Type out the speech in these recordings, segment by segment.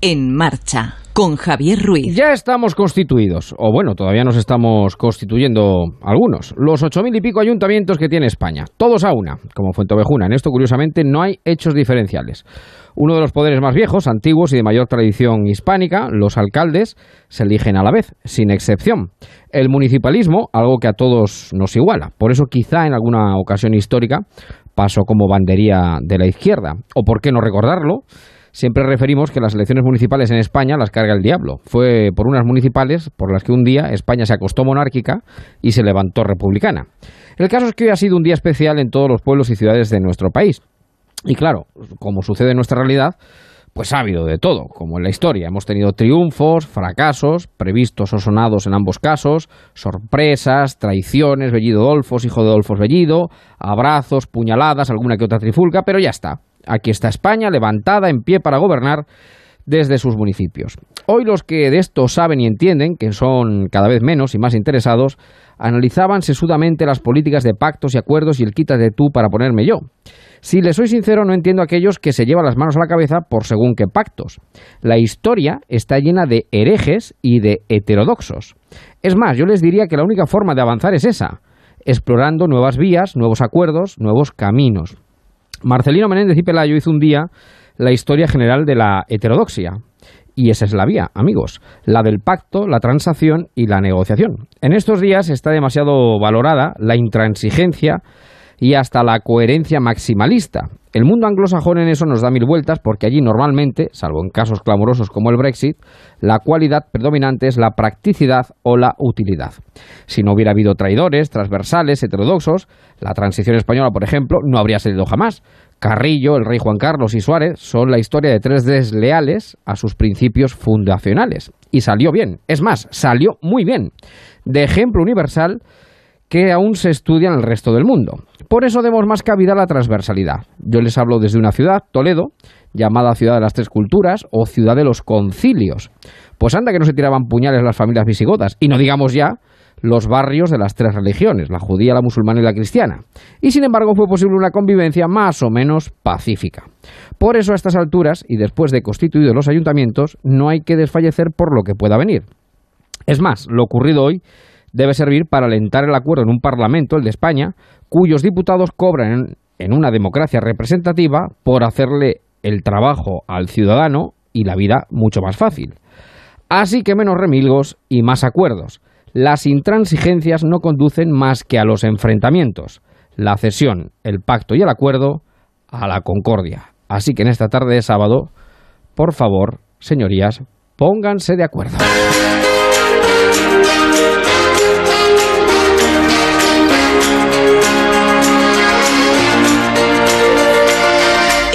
En marcha con Javier Ruiz. Ya estamos constituidos, o bueno, todavía nos estamos constituyendo algunos, los ocho mil y pico ayuntamientos que tiene España, todos a una, como Fuentovejuna. En esto, curiosamente, no hay hechos diferenciales. Uno de los poderes más viejos, antiguos y de mayor tradición hispánica, los alcaldes, se eligen a la vez, sin excepción. El municipalismo, algo que a todos nos iguala. Por eso, quizá en alguna ocasión histórica, pasó como bandería de la izquierda. O por qué no recordarlo, siempre referimos que las elecciones municipales en España las carga el diablo. Fue por unas municipales por las que un día España se acostó monárquica y se levantó republicana. El caso es que hoy ha sido un día especial en todos los pueblos y ciudades de nuestro país. Y claro, como sucede en nuestra realidad, pues ha habido de todo, como en la historia. Hemos tenido triunfos, fracasos, previstos o sonados en ambos casos, sorpresas, traiciones, Bellido Dolfos, hijo de Dolfos Bellido, abrazos, puñaladas, alguna que otra trifulca, pero ya está. Aquí está España levantada en pie para gobernar desde sus municipios. Hoy los que de esto saben y entienden, que son cada vez menos y más interesados, analizaban sesudamente las políticas de pactos y acuerdos y el quítate tú para ponerme yo. Si les soy sincero, no entiendo a aquellos que se llevan las manos a la cabeza por según qué pactos. La historia está llena de herejes y de heterodoxos. Es más, yo les diría que la única forma de avanzar es esa, explorando nuevas vías, nuevos acuerdos, nuevos caminos. Marcelino Menéndez y Pelayo hizo un día la historia general de la heterodoxia. Y esa es la vía, amigos, la del pacto, la transacción y la negociación. En estos días está demasiado valorada la intransigencia y hasta la coherencia maximalista. El mundo anglosajón en eso nos da mil vueltas porque allí normalmente, salvo en casos clamorosos como el Brexit, la cualidad predominante es la practicidad o la utilidad. Si no hubiera habido traidores, transversales, heterodoxos, la transición española, por ejemplo, no habría salido jamás. Carrillo, el rey Juan Carlos y Suárez son la historia de tres desleales a sus principios fundacionales. Y salió bien. Es más, salió muy bien. De ejemplo universal que aún se estudia en el resto del mundo. Por eso demos más cabida a la transversalidad. Yo les hablo desde una ciudad, Toledo, llamada Ciudad de las Tres Culturas o Ciudad de los Concilios. Pues anda que no se tiraban puñales las familias visigodas, y no digamos ya los barrios de las tres religiones, la judía, la musulmana y la cristiana. Y sin embargo fue posible una convivencia más o menos pacífica. Por eso a estas alturas, y después de constituidos los ayuntamientos, no hay que desfallecer por lo que pueda venir. Es más, lo ocurrido hoy debe servir para alentar el acuerdo en un Parlamento, el de España, cuyos diputados cobran en, una democracia representativa por hacerle el trabajo al ciudadano y la vida mucho más fácil. Así que menos remilgos y más acuerdos. Las intransigencias no conducen más que a los enfrentamientos, la cesión, el pacto y el acuerdo a la concordia. Así que en esta tarde de sábado, por favor, señorías, pónganse de acuerdo.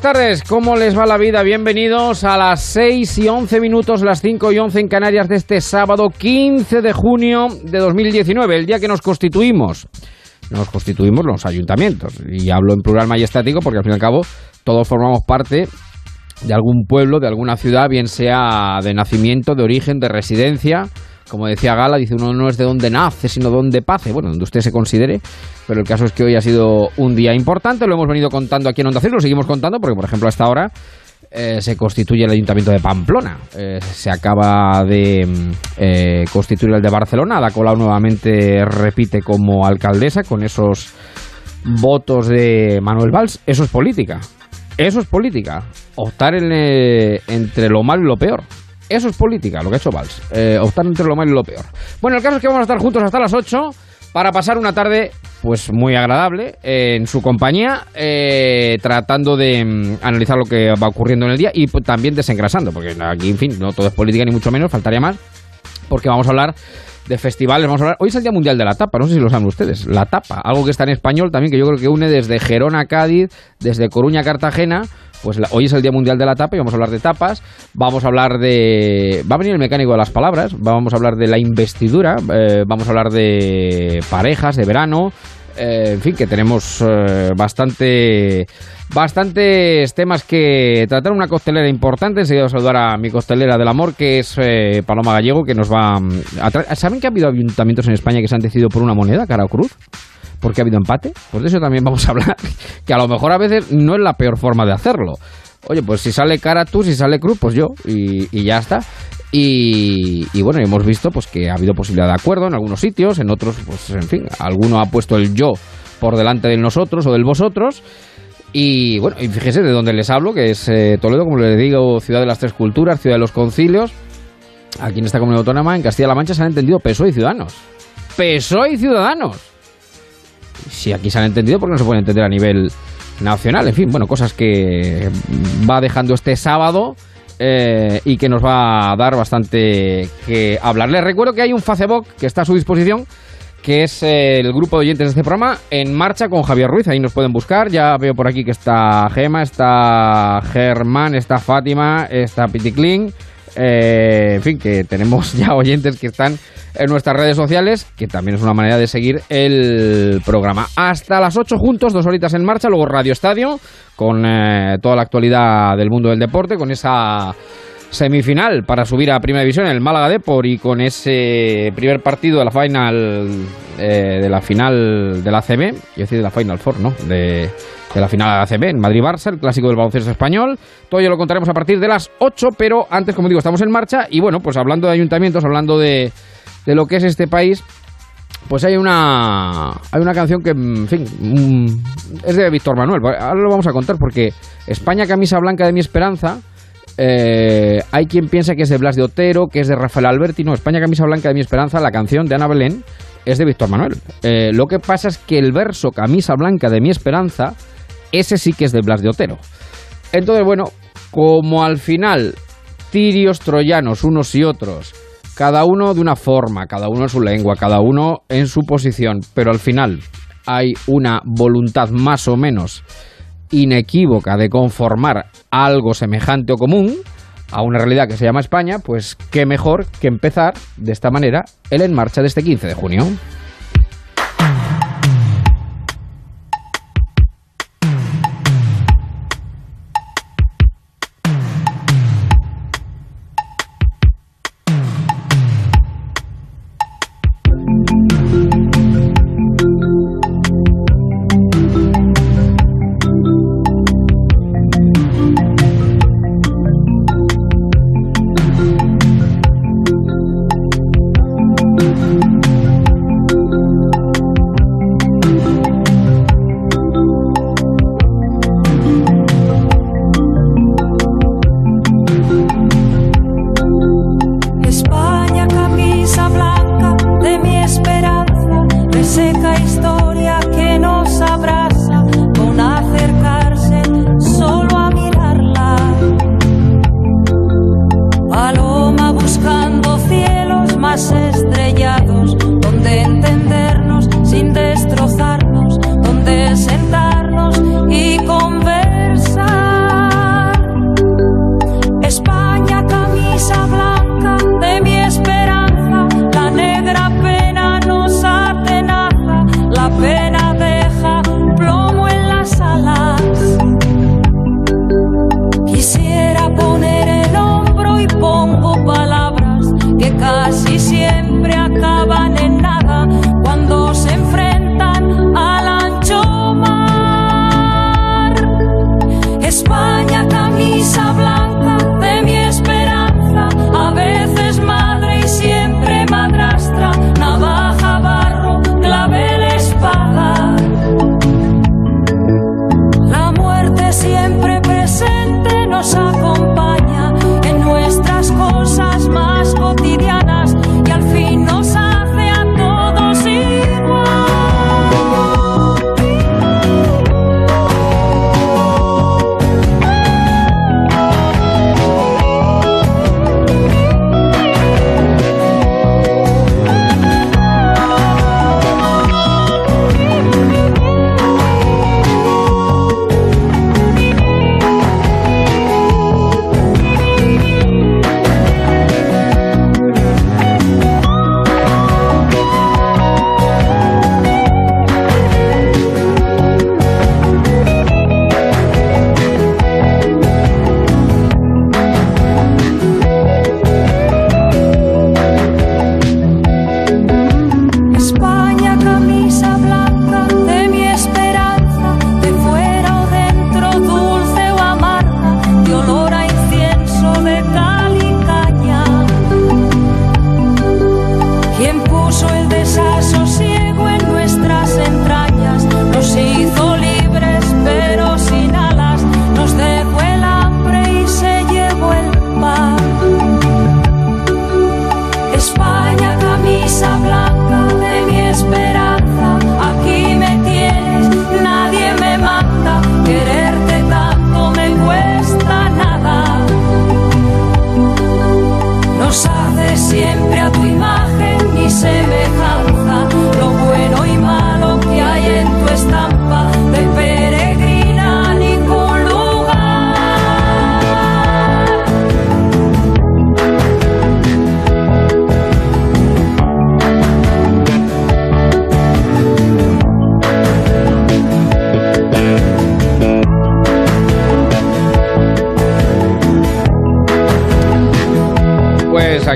Buenas tardes. ¿Cómo les va la vida? Bienvenidos a las 6 y 11 minutos, las 5 y 11 en Canarias de este sábado 15 de junio de 2019, el día que nos constituimos. Nos constituimos los ayuntamientos. Y hablo en plural majestático porque al fin y al cabo todos formamos parte de algún pueblo, de alguna ciudad, bien sea de nacimiento, de origen, de residencia como decía Gala, dice uno no es de donde nace, sino donde pase. Bueno, donde usted se considere. Pero el caso es que hoy ha sido un día importante. Lo hemos venido contando aquí en Onda Cero. Lo seguimos contando porque, por ejemplo, hasta ahora eh, se constituye el Ayuntamiento de Pamplona. Eh, se acaba de mm, eh, constituir el de Barcelona. Ada Colau nuevamente repite como alcaldesa con esos votos de Manuel Valls. Eso es política. Eso es política. Optar entre lo malo y lo peor. Eso es política, lo que ha hecho Valls. Eh, optar entre lo malo y lo peor. Bueno, el caso es que vamos a estar juntos hasta las 8 para pasar una tarde pues muy agradable en su compañía, eh, tratando de mm, analizar lo que va ocurriendo en el día y pues, también desengrasando, porque aquí, en fin, no todo es política ni mucho menos, faltaría más, porque vamos a hablar de festivales. Vamos a hablar. Hoy es el Día Mundial de la Tapa, no sé si lo saben ustedes. La tapa, algo que está en español también, que yo creo que une desde Gerona a Cádiz, desde Coruña a Cartagena. Pues hoy es el Día Mundial de la Tapa y vamos a hablar de tapas. Vamos a hablar de. Va a venir el mecánico de las palabras. Vamos a hablar de la investidura. Eh, vamos a hablar de parejas, de verano. Eh, en fin, que tenemos eh, bastante bastantes temas que tratar. Una costelera importante. Enseguida voy a saludar a mi costelera del amor, que es eh, Paloma Gallego, que nos va a traer. ¿Saben que ha habido ayuntamientos en España que se han decidido por una moneda, cara o cruz? Porque ha habido empate. Pues de eso también vamos a hablar. Que a lo mejor a veces no es la peor forma de hacerlo. Oye, pues si sale cara tú, si sale cruz, pues yo. Y, ya está. Y, y, bueno, hemos visto pues que ha habido posibilidad de acuerdo en algunos sitios, en otros, pues en fin, alguno ha puesto el yo por delante de nosotros o del vosotros. Y bueno, y fíjese de dónde les hablo, que es eh, Toledo, como les digo, ciudad de las tres culturas, ciudad de los concilios. Aquí en esta comunidad autónoma, en Castilla-La Mancha, se han entendido PSOE y Ciudadanos. PSOE y Ciudadanos. Si aquí se han entendido, ¿por qué no se puede entender a nivel nacional? En fin, bueno, cosas que va dejando este sábado eh, y que nos va a dar bastante que hablar. Les recuerdo que hay un Facebook que está a su disposición que es el grupo de oyentes de este programa, en marcha con Javier Ruiz. Ahí nos pueden buscar. Ya veo por aquí que está Gema, está Germán, está Fátima, está Piticlin. Eh, en fin, que tenemos ya oyentes que están en nuestras redes sociales, que también es una manera de seguir el programa. Hasta las 8 juntos, dos horitas en marcha, luego Radio Estadio, con eh, toda la actualidad del mundo del deporte, con esa semifinal para subir a Primera División el Málaga Depor y con ese primer partido de la final eh, de la final de la ACB, yo decir de la Final Four, ¿no? De, de la final de la ACB en Madrid-Barça, el clásico del baloncesto español. Todo ello lo contaremos a partir de las 8, pero antes, como digo, estamos en marcha y bueno, pues hablando de ayuntamientos, hablando de, de lo que es este país, pues hay una hay una canción que, en fin, mm, es de Víctor Manuel. Ahora lo vamos a contar porque España camisa blanca de mi esperanza eh, hay quien piensa que es de Blas de Otero, que es de Rafael Alberti. No, España Camisa Blanca de mi Esperanza, la canción de Ana Belén, es de Víctor Manuel. Eh, lo que pasa es que el verso Camisa Blanca de mi Esperanza, ese sí que es de Blas de Otero. Entonces, bueno, como al final, tirios troyanos unos y otros, cada uno de una forma, cada uno en su lengua, cada uno en su posición, pero al final hay una voluntad más o menos inequívoca de conformar algo semejante o común a una realidad que se llama España, pues qué mejor que empezar de esta manera el En Marcha de este 15 de junio.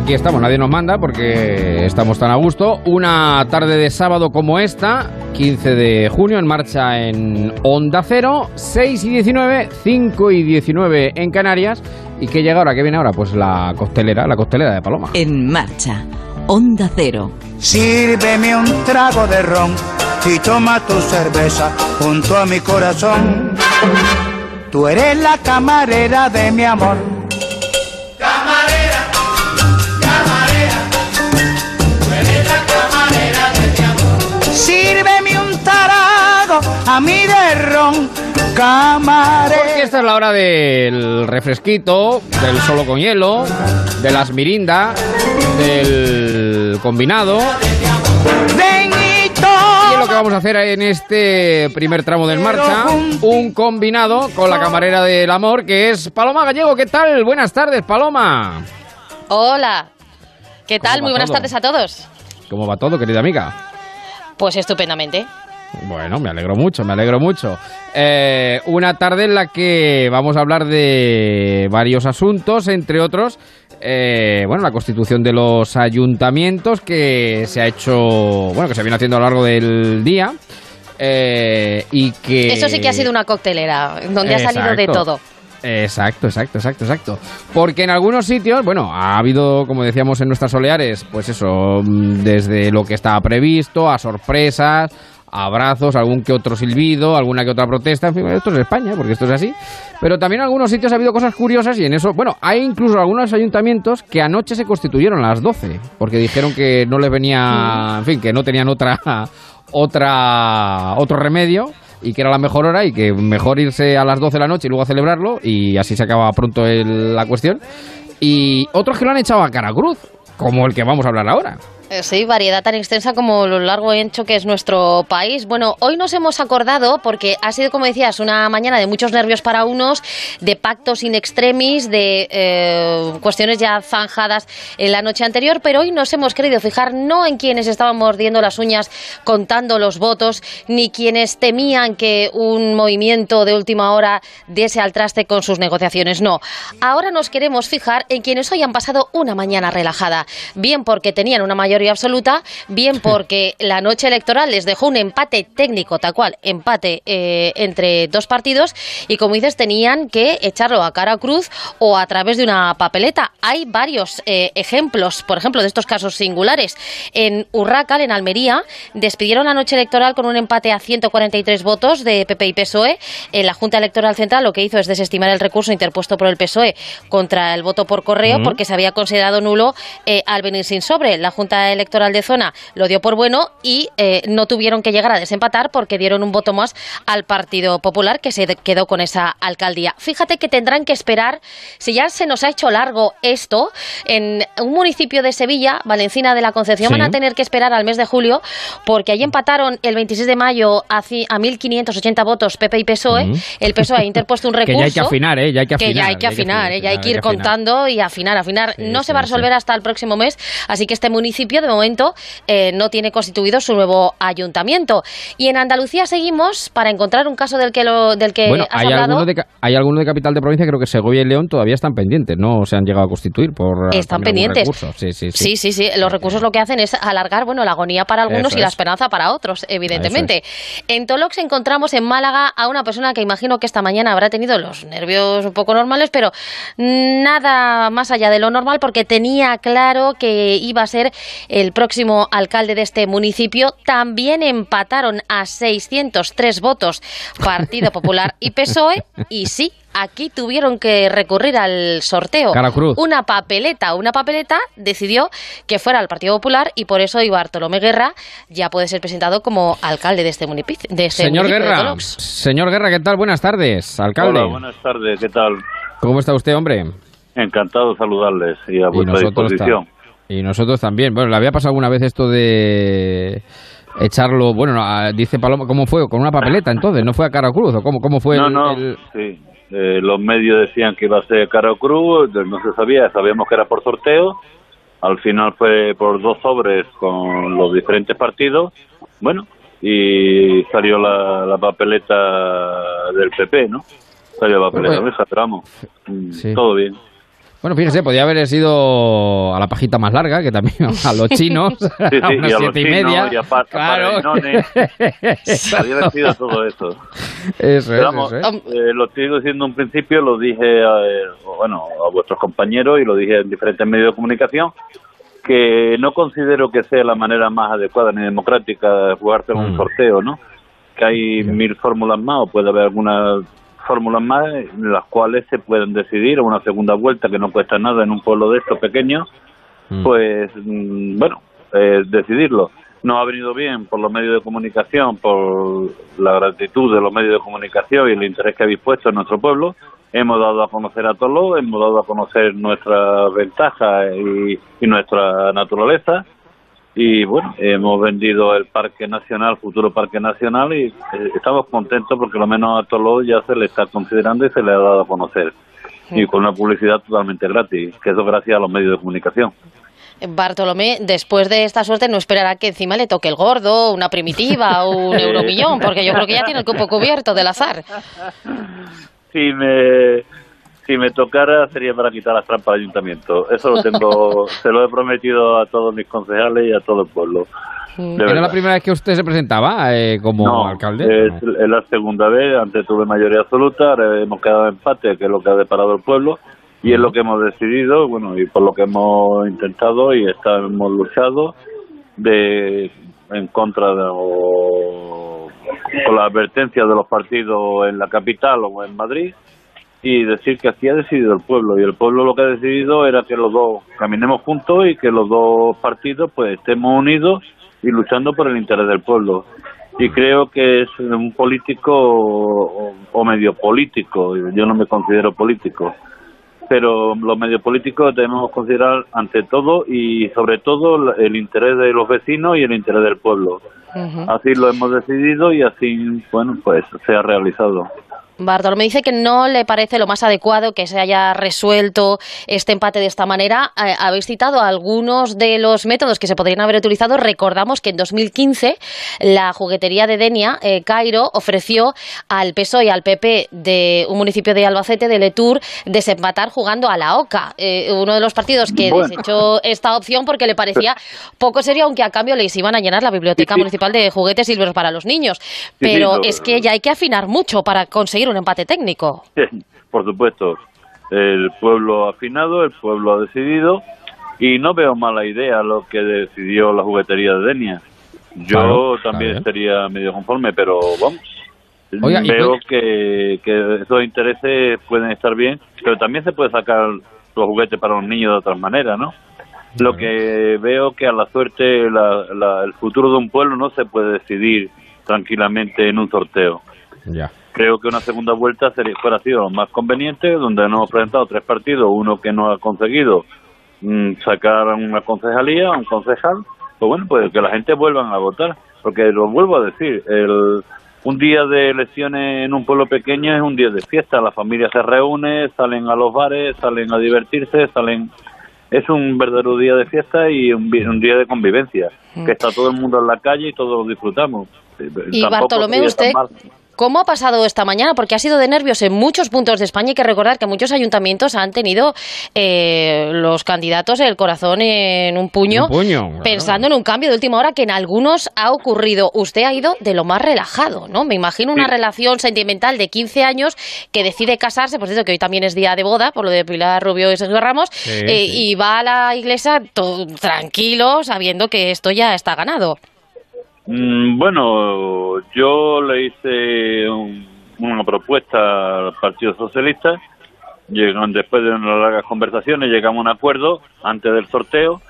Aquí estamos, nadie nos manda porque estamos tan a gusto. Una tarde de sábado como esta, 15 de junio, en marcha en Onda Cero, 6 y 19, 5 y 19 en Canarias. ¿Y qué llega ahora? ¿Qué viene ahora? Pues la costelera, la costelera de Paloma. En marcha, Onda Cero. Sírveme un trago de ron y toma tu cerveza junto a mi corazón. Tú eres la camarera de mi amor. A mí de ron. Porque esta es la hora del refresquito, del solo con hielo, de las mirindas, del combinado. Ven y lo que vamos a hacer en este primer tramo del marcha, un combinado con la camarera del amor, que es Paloma Gallego. ¿Qué tal? Buenas tardes, Paloma. Hola. ¿Qué ¿Cómo tal? Muy buenas todo? tardes a todos. ¿Cómo va todo, querida amiga? Pues estupendamente. Bueno, me alegro mucho, me alegro mucho. Eh, una tarde en la que vamos a hablar de varios asuntos, entre otros, eh, bueno, la constitución de los ayuntamientos que se ha hecho, bueno, que se viene haciendo a lo largo del día. eh, y que Eso sí que ha sido una coctelera, donde ha salido de todo. Exacto, exacto, exacto, exacto. Porque en algunos sitios, bueno, ha habido, como decíamos en nuestras oleares, pues eso, mm, desde lo que estaba previsto, a sorpresas, abrazos, algún que otro silbido, alguna que otra protesta, en fin, esto es España, porque esto es así. Pero también en algunos sitios ha habido cosas curiosas y en eso, bueno, hay incluso algunos ayuntamientos que anoche se constituyeron a las 12, porque dijeron que no les venía, en fin, que no tenían otra, otra, otro remedio y que era la mejor hora y que mejor irse a las 12 de la noche y luego a celebrarlo y así se acaba pronto el- la cuestión. Y otros que lo han echado a cara cruz, como el que vamos a hablar ahora. Eh, Sí, variedad tan extensa como lo largo y ancho que es nuestro país. Bueno, hoy nos hemos acordado porque ha sido, como decías, una mañana de muchos nervios para unos, de pactos in extremis, de eh, cuestiones ya zanjadas en la noche anterior, pero hoy nos hemos querido fijar no en quienes estaban mordiendo las uñas contando los votos, ni quienes temían que un movimiento de última hora diese al traste con sus negociaciones. No, ahora nos queremos fijar en quienes hoy han pasado una mañana relajada, bien porque tenían una mayoría absoluta, bien porque la noche electoral les dejó un empate técnico, tal cual, empate eh, entre dos partidos, y como dices, tenían que echarlo a cara cruz o a través de una papeleta. Hay varios eh, ejemplos, por ejemplo, de estos casos singulares. En Urracal, en Almería, despidieron la noche electoral con un empate a 143 votos de PP y PSOE. En la Junta Electoral Central lo que hizo es desestimar el recurso interpuesto por el PSOE contra el voto por correo porque se había considerado nulo eh, al venir sin sobre. La Junta Electoral de Zona lo dio por bueno y eh, no tuvieron que llegar a desempatar porque dieron un voto más al Partido Popular que se quedó con esa alcaldía. Fíjate que tendrán que esperar, si ya se nos ha hecho largo esto, en un municipio de Sevilla, Valencina de la Concepción, Sí. van a tener que esperar al mes de julio porque allí empataron el 26 de mayo a, a 1.580 votos PP y PSOE. El PSOE ha interpuesto un Que recurso ya hay que afinar, ¿eh? Ya hay que afinar. que ya hay que afinar, ¿eh? ya hay que ir afinar. contando y afinar, afinar. Sí, no sí, se va a resolver hasta el próximo mes, así que este municipio de momento eh, no tiene constituido su nuevo ayuntamiento. Y en Andalucía seguimos para encontrar un caso del que lo, del que Bueno, has hay hablado. algunos, de, hay algunos de capital de provincia, creo que Segovia y León todavía están pendientes, no se han llegado a constituir por Están pendientes. Sí, sí, sí. Sí, sí, sí. Los recursos lo que hacen es alargar, bueno, la agonía para algunos Eso y la es. esperanza para otros, evidentemente. En Tolox encontramos en Málaga a una persona que imagino que esta mañana habrá tenido los nervios un poco normales, pero nada más allá de lo normal porque tenía claro que iba a ser el próximo alcalde de este municipio. También empataron a 603 votos Partido Popular y PSOE y sí, aquí tuvieron que recurrir al sorteo. Cara cruz. Una papeleta, una papeleta decidió que fuera el Partido Popular y por eso hoy Bartolomé Guerra ya puede ser presentado como alcalde de este municipio. De este Señor municipio Guerra, señor Guerra, ¿qué tal? Buenas tardes, alcalde. Hola, buenas tardes, ¿qué tal? ¿Cómo está usted, hombre? Encantado de saludarles y a Y vuestra nosotros, disposición. Y nosotros también. Bueno, ¿le había pasado alguna vez esto de echarlo, bueno, a- dice Paloma, ¿cómo fue? ¿Con una papeleta entonces? ¿No fue a cara cruz? ¿O cómo, cómo fue no, el- no, el- sí. Eh, los medios decían que iba a ser cara cruz, no se sabía, sabíamos que era por sorteo. Al final fue por dos sobres con los diferentes partidos. Bueno, y salió la, la papeleta del PP, ¿no? Salió la papeleta Bueno, nuestra, pero vamos, sí. todo bien. Bueno, fíjese, podía haber sido a la pajita más larga, que también a los chinos, Sí, sí, a unas y a siete y media. y a pa- claro. Haber sido todo eso. Eso es, Pero vamos, eso es. eh, lo estoy diciendo en principio, lo dije a, eh, bueno, a vuestros compañeros y lo dije en diferentes medios de comunicación, que no considero que sea la manera más adecuada ni democrática de jugarse en Mm. un sorteo, ¿no? Que hay mil fórmulas más o puede haber algunas fórmulas más en las cuales se pueden decidir una segunda vuelta que no cuesta nada en un pueblo de estos pequeños, Mm. pues mm, bueno, eh, decidirlo. Nos ha venido bien por los medios de comunicación, por la gratitud de los medios de comunicación y el interés que habéis puesto en nuestro pueblo. Hemos dado a conocer a Toló, hemos dado a conocer nuestras ventajas y, y nuestra naturaleza. Y bueno, hemos vendido el Parque Nacional, futuro Parque Nacional, y eh, estamos contentos porque lo menos a Toló ya se le está considerando y se le ha dado a conocer. Y con una publicidad totalmente gratis, que eso gracias a los medios de comunicación. Bartolomé, después de esta suerte, no esperará que encima le toque el gordo, una primitiva o un euromillón, porque yo creo que ya tiene el cupo cubierto del azar. si me si me tocara sería para quitar las trampas al ayuntamiento. Eso lo tengo, se lo he prometido a todos mis concejales y a todo el pueblo. ¿Era verdad. la primera vez que usted se presentaba eh, como no, alcalde? Es, es la segunda vez, antes tuve mayoría absoluta, ahora hemos quedado en empate, que es lo que ha deparado el pueblo, y es lo que hemos decidido, bueno, y por lo que hemos intentado y hemos luchado de en contra de o con la advertencia de los partidos en la capital o en Madrid y decir que aquí ha decidido el pueblo. Y el pueblo lo que ha decidido era que los dos caminemos juntos y que los dos partidos pues estemos unidos y luchando por el interés del pueblo. Y creo que es un político o, o medio político yo no me considero político pero los medios políticos debemos considerar ante todo y sobre todo el interés de los vecinos y el interés del pueblo. Así lo hemos decidido y así bueno pues se ha realizado Bartolomé dice que no le parece lo más adecuado que se haya resuelto este empate de esta manera. Eh, habéis citado algunos de los métodos que se podrían haber utilizado. Recordamos que en 2015 la juguetería de Denia, eh, Cairo, ofreció al PSOE y al PP de un municipio de Albacete, de Letour, desempatar jugando a la OCA. Eh, uno de los partidos que Bueno. desechó esta opción porque le parecía poco serio, aunque a cambio les iban a llenar la biblioteca Sí, sí. municipal de juguetes silveros para los niños. sí, Pero es que ya hay que afinar mucho para conseguir un empate técnico. Por supuesto, el pueblo ha afinado, el pueblo ha decidido y no veo mala idea lo que decidió la juguetería de Denia. Yo Claro, también sería medio conforme, pero vamos. Oiga, veo que, que esos intereses pueden estar bien, pero también se puede sacar los juguetes para los niños de otras maneras, ¿no? Lo que veo que a la suerte la- la- el futuro de un pueblo no se puede decidir tranquilamente en un sorteo Ya. Creo que una segunda vuelta sería, fuera sido lo más conveniente, donde nos hemos presentado tres partidos, uno que no ha conseguido mm, sacar a una concejalía, a un concejal, pues bueno, pues que la gente vuelvan a votar, porque lo vuelvo a decir, el, un día de elecciones en un pueblo pequeño es un día de fiesta, la familia se reúne, salen a los bares, salen a divertirse, salen... Es un verdadero día de fiesta y un, día de convivencia, que está todo el mundo en la calle y todos lo disfrutamos. Y Tampoco Bartolomé, usted. ¿Cómo ha pasado esta mañana? Porque ha sido de nervios en muchos puntos de España. Hay que recordar que muchos ayuntamientos han tenido eh, los candidatos el corazón en un puño, Un puño, claro. pensando en un cambio de última hora que en algunos ha ocurrido. Usted ha ido de lo más relajado, ¿no? Me imagino una Sí. relación sentimental de 15 años que decide casarse, por cierto que hoy también es día de boda, por lo de Pilar Rubio y Sergio Ramos, Sí, eh, sí. y va a la iglesia to- tranquilo, sabiendo que esto ya está ganado. Mm, Bueno, yo le hice un- una propuesta al Partido Socialista. Llegan, después de unas largas conversaciones, llegamos a un acuerdo antes del sorteo,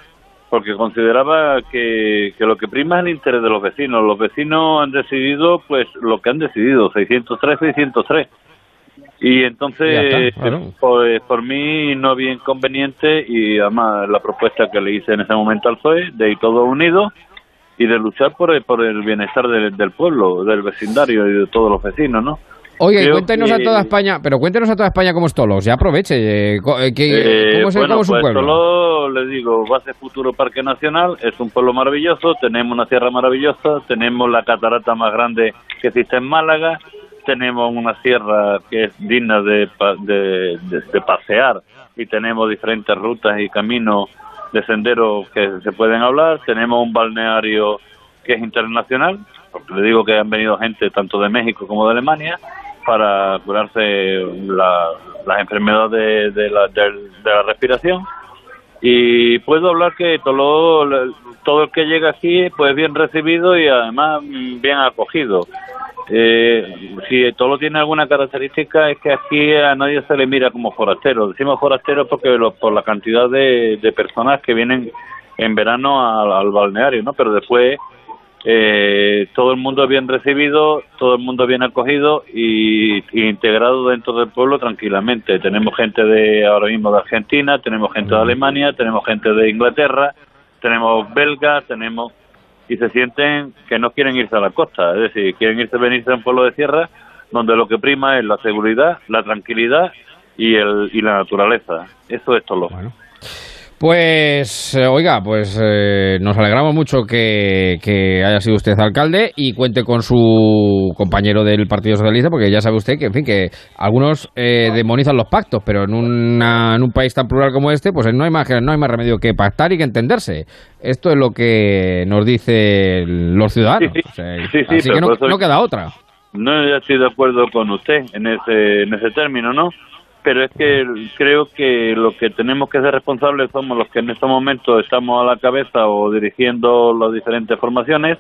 porque consideraba que, que lo que prima es el interés de los vecinos. Los vecinos han decidido, pues, lo que han decidido, 603, 603. Y entonces, Ya está, claro. pues, por mí no había inconveniente y además la propuesta que le hice en ese momento al PSOE, de ir todos unidos y de luchar por el, por el bienestar del, del pueblo, del vecindario y de todos los vecinos, ¿no? Oye, Creo cuéntenos a toda España, pero cuéntenos a toda España cómo es Tolos, ya aproveche. eh, eh, que- Eh, ¿Cómo es, bueno, cómo es su pues pueblo? solo le digo, Base Futuro Parque Nacional es un pueblo maravilloso, tenemos una sierra maravillosa, tenemos la catarata más grande que existe en Málaga, tenemos una sierra que es digna de, de, de- de pasear y tenemos diferentes rutas y caminos de senderos que se pueden hablar. Tenemos un balneario que es internacional, porque le digo que han venido gente tanto de México como de Alemania para curarse la- las enfermedades de, la, respiración. Y puedo hablar que todo, todo el que llega aquí pues bien recibido y además bien acogido. Eh, si todo tiene alguna característica es que aquí a nadie se le mira como forastero. Decimos forastero porque lo- por la cantidad de, de personas que vienen en verano al, al balneario, ¿no? Pero después eh, todo el mundo bien recibido, todo el mundo bien acogido y, y integrado dentro del pueblo tranquilamente. Tenemos gente de ahora mismo de Argentina, tenemos gente de Alemania, tenemos gente de Inglaterra, tenemos belgas, tenemos y se sienten que no quieren irse a la costa, es decir, quieren irse venirse a un pueblo de sierra donde lo que prima es la seguridad, la tranquilidad y el y la naturaleza. Eso es todo. Bueno. Pues, eh, oiga, pues eh, nos alegramos mucho que, que haya sido usted alcalde y cuente con su compañero del Partido Socialista, porque ya sabe usted que, en fin, que algunos eh, demonizan los pactos, pero en, una- en un país tan plural como este, pues no hay, más, no hay más remedio que pactar y que entenderse. Esto es lo que nos dicen los ciudadanos. Sí, sí. O sea, Sí, sí, así que no, no queda otra. No ya estoy de acuerdo con usted en ese, en ese término, ¿no? Pero es que creo que lo que tenemos que ser responsables somos los que en estos momentos estamos a la cabeza o dirigiendo las diferentes formaciones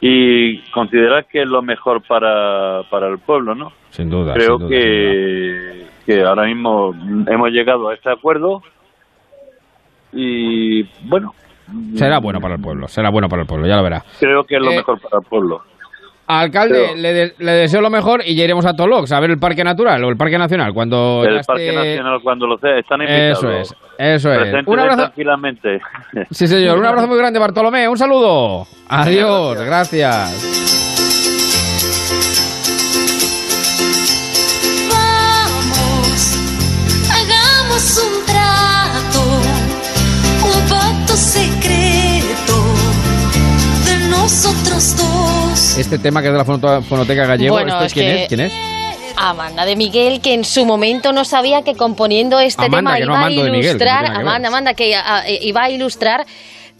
y considerar que es lo mejor para, para el pueblo, ¿no? Sin duda. creo sin duda, sin duda. que, que ahora mismo hemos llegado a este acuerdo y bueno, Será bueno para el pueblo, será bueno para el pueblo, ya lo verá. creo que es lo Eh, mejor para el pueblo. Alcalde, Pero- le, de- le deseo lo mejor y ya iremos a Tolox a ver el Parque Natural o el Parque Nacional cuando El esté- Parque Nacional cuando lo sea, están invitados. Eso es, eso es. Un abrazo, tranquilamente. sí señor, un abrazo muy grande Bartolomé, un saludo. Adiós, gracias. Este tema que es de la fonoteca gallego, Bueno, ¿este es ¿quién que- es? ¿Quién es? Amanda de Miguel, que en su momento no sabía que componiendo este Amanda, tema no a Miguel, no. Amanda, Amanda, que iba a ilustrar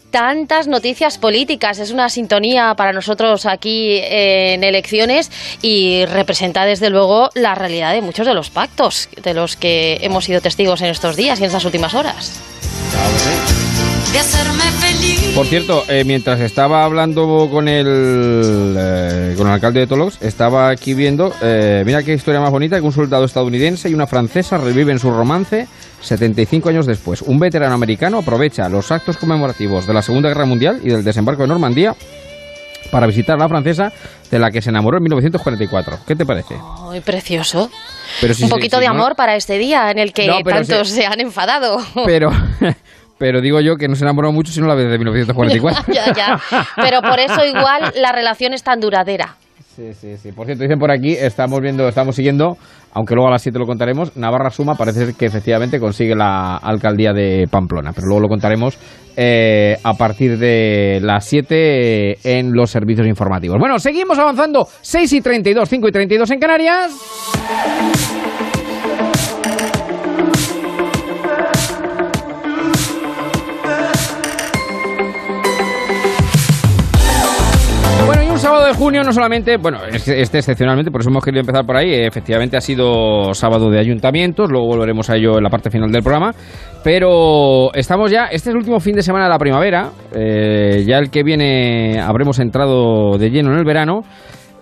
tantas noticias políticas. Es una sintonía para nosotros aquí eh, en elecciones y representa desde luego la realidad de muchos de los pactos de los que hemos sido testigos en estos días y en estas últimas horas. De hacerme feliz. Por cierto, eh, mientras estaba hablando con el, eh, con el alcalde de Tolox, estaba aquí viendo, eh, mira qué historia más bonita, que un soldado estadounidense y una francesa reviven su romance 75 años después. Un veterano americano aprovecha los actos conmemorativos de la Segunda Guerra Mundial y del desembarco de Normandía para visitar a la francesa de la que se enamoró en 1944. ¿Qué te parece? Muy precioso. Pero si- Un si- poquito si de no- amor para este día en el que No, tantos si- se han enfadado. Pero, pero digo yo que no se enamoró mucho sino la vez de 1944. ya, ya. Pero por eso igual la relación es tan duradera. Sí, sí, sí. Por cierto, dicen por aquí, estamos viendo, estamos siguiendo, aunque luego a las 7 lo contaremos, Navarra Suma parece que efectivamente consigue la alcaldía de Pamplona, pero luego lo contaremos eh, a partir de las 7 en los servicios informativos. Bueno, seguimos avanzando, 6 y 32, 5 y 32 en Canarias. De junio no solamente, bueno, es- este excepcionalmente, por eso hemos querido empezar por ahí, efectivamente ha sido sábado de ayuntamientos, luego volveremos a ello en la parte final del programa, pero estamos ya, este es el último fin de semana de la primavera, eh, ya el que viene habremos entrado de lleno en el verano,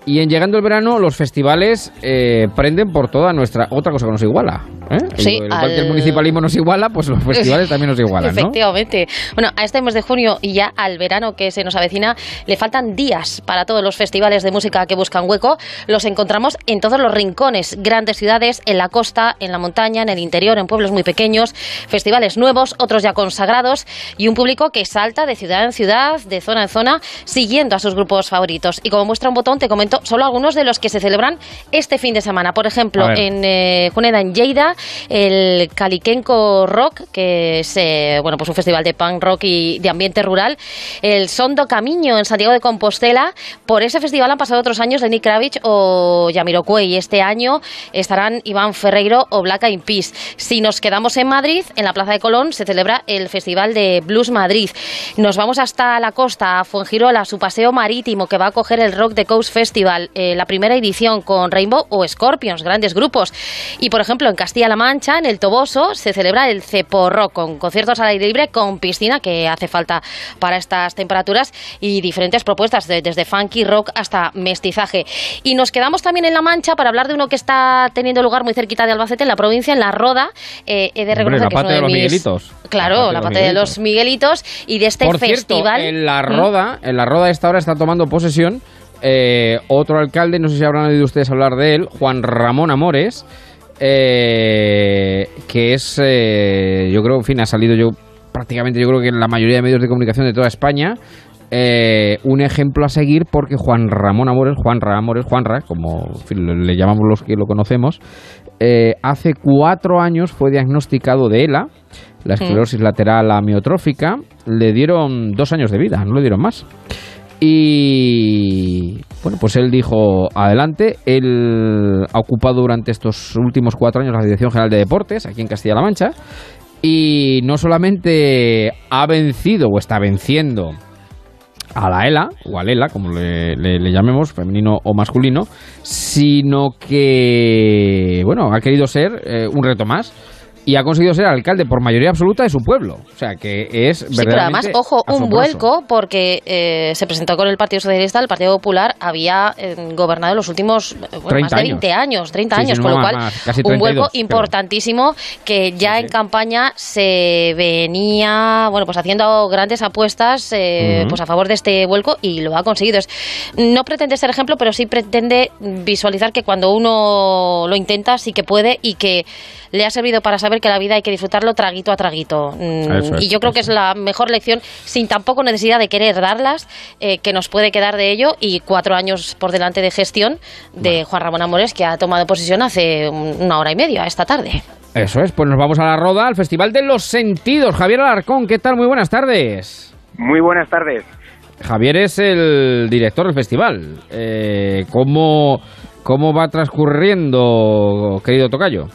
y en llegando el verano los festivales eh, prenden por toda nuestra, otra cosa que nos iguala. ¿Eh? Sí, Igual que el al- municipalismo nos iguala, pues los festivales también nos igualan, ¿no? Efectivamente. Bueno, a este mes de junio y ya al verano que se nos avecina, le faltan días para todos los festivales de música que buscan hueco. Los encontramos en todos los rincones, grandes ciudades, en la costa, en la montaña, en el interior, en pueblos muy pequeños, festivales nuevos, otros ya consagrados y un público que salta de ciudad en ciudad, de zona en zona, siguiendo a sus grupos favoritos. Y como muestra un botón, te comento solo algunos de los que se celebran este fin de semana. Por ejemplo, en eh, Juneda, en Lleida, el Caliquenco Rock, que es eh, bueno, pues un festival de punk rock y de ambiente rural, el Sondo Camino en Santiago de Compostela. Por ese festival han pasado otros años Lenny Kravitz o Yamiroquai este año estarán Iván Ferreiro o Black Eyed Peas. Si nos quedamos en Madrid, en la Plaza de Colón, se celebra el Festival de Blues Madrid. Nos vamos hasta la costa, a Fuengirola, su paseo marítimo que va a coger el Rock the Coast Festival, eh, la primera edición con Rainbow o Scorpions, grandes grupos. Y por ejemplo, en Castilla-La Mancha, en el Toboso, se celebra el Cepo Rock con conciertos al aire libre con piscina que hace falta para estas temperaturas y diferentes propuestas desde funky rock hasta mestizaje. Y nos quedamos también en La Mancha para hablar de uno que está teniendo lugar muy cerquita de Albacete, en la provincia, en La Roda. Eh, he de reconocer Hombre, la que es parte uno de los mis- Miguelitos. Claro, la parte de los Miguelitos y de este Por cierto, festival. en la ¿Mm? roda, en la roda de esta hora está tomando posesión eh, otro alcalde, no sé si habrán oído ustedes hablar de él, Juan Ramón Amores, eh, que es, eh, yo creo, en fin, ha salido yo prácticamente, yo creo que en la mayoría de medios de comunicación de toda España, eh, un ejemplo a seguir porque Juan Ramón Amores, Juan Amores, Juanra, como en fin, le llamamos los que lo conocemos, eh, hace cuatro años fue diagnosticado de ELA, la esclerosis lateral amiotrófica, le dieron dos años de vida, no le dieron más. Y bueno, pues él dijo adelante. Él ha ocupado durante estos últimos cuatro años la Dirección General de Deportes aquí en Castilla-La Mancha. Y no solamente ha vencido o está venciendo a la ELA, o al ELA, como le, le- le llamemos, femenino o masculino, sino que, bueno, ha querido ser eh, un reto más y ha conseguido ser alcalde por mayoría absoluta de su pueblo. O sea, que es Sí, pero además, verdaderamente ojo, un vuelco, porque eh, se presentó con el Partido Socialista, el Partido Popular había eh, gobernado los últimos eh, bueno, 30 más de años. 20 años, 30 Sí, sí, años, no, con lo cual más, un vuelco 32, creo. importantísimo que ya Sí, en campaña se venía, bueno, pues haciendo grandes apuestas eh, pues a favor de este vuelco y lo ha conseguido. Es- no pretende ser ejemplo, pero sí pretende visualizar que cuando uno lo intenta sí que puede y que le ha servido para saber que la vida hay que disfrutarlo traguito a traguito. Mm, es, y yo creo que es la mejor lección, sin tampoco necesidad de querer darlas, eh, que nos puede quedar de ello y cuatro años por delante de gestión de Juan Ramón Amores, que ha tomado posesión hace un- una hora y media, esta tarde. Eso es, pues nos vamos a la roda, al Festival de los Sentidos. Javier Alarcón, ¿qué tal? Muy buenas tardes. Muy buenas tardes. Javier es el director del festival. Eh, ¿cómo, ¿Cómo va transcurriendo, querido Tocayo?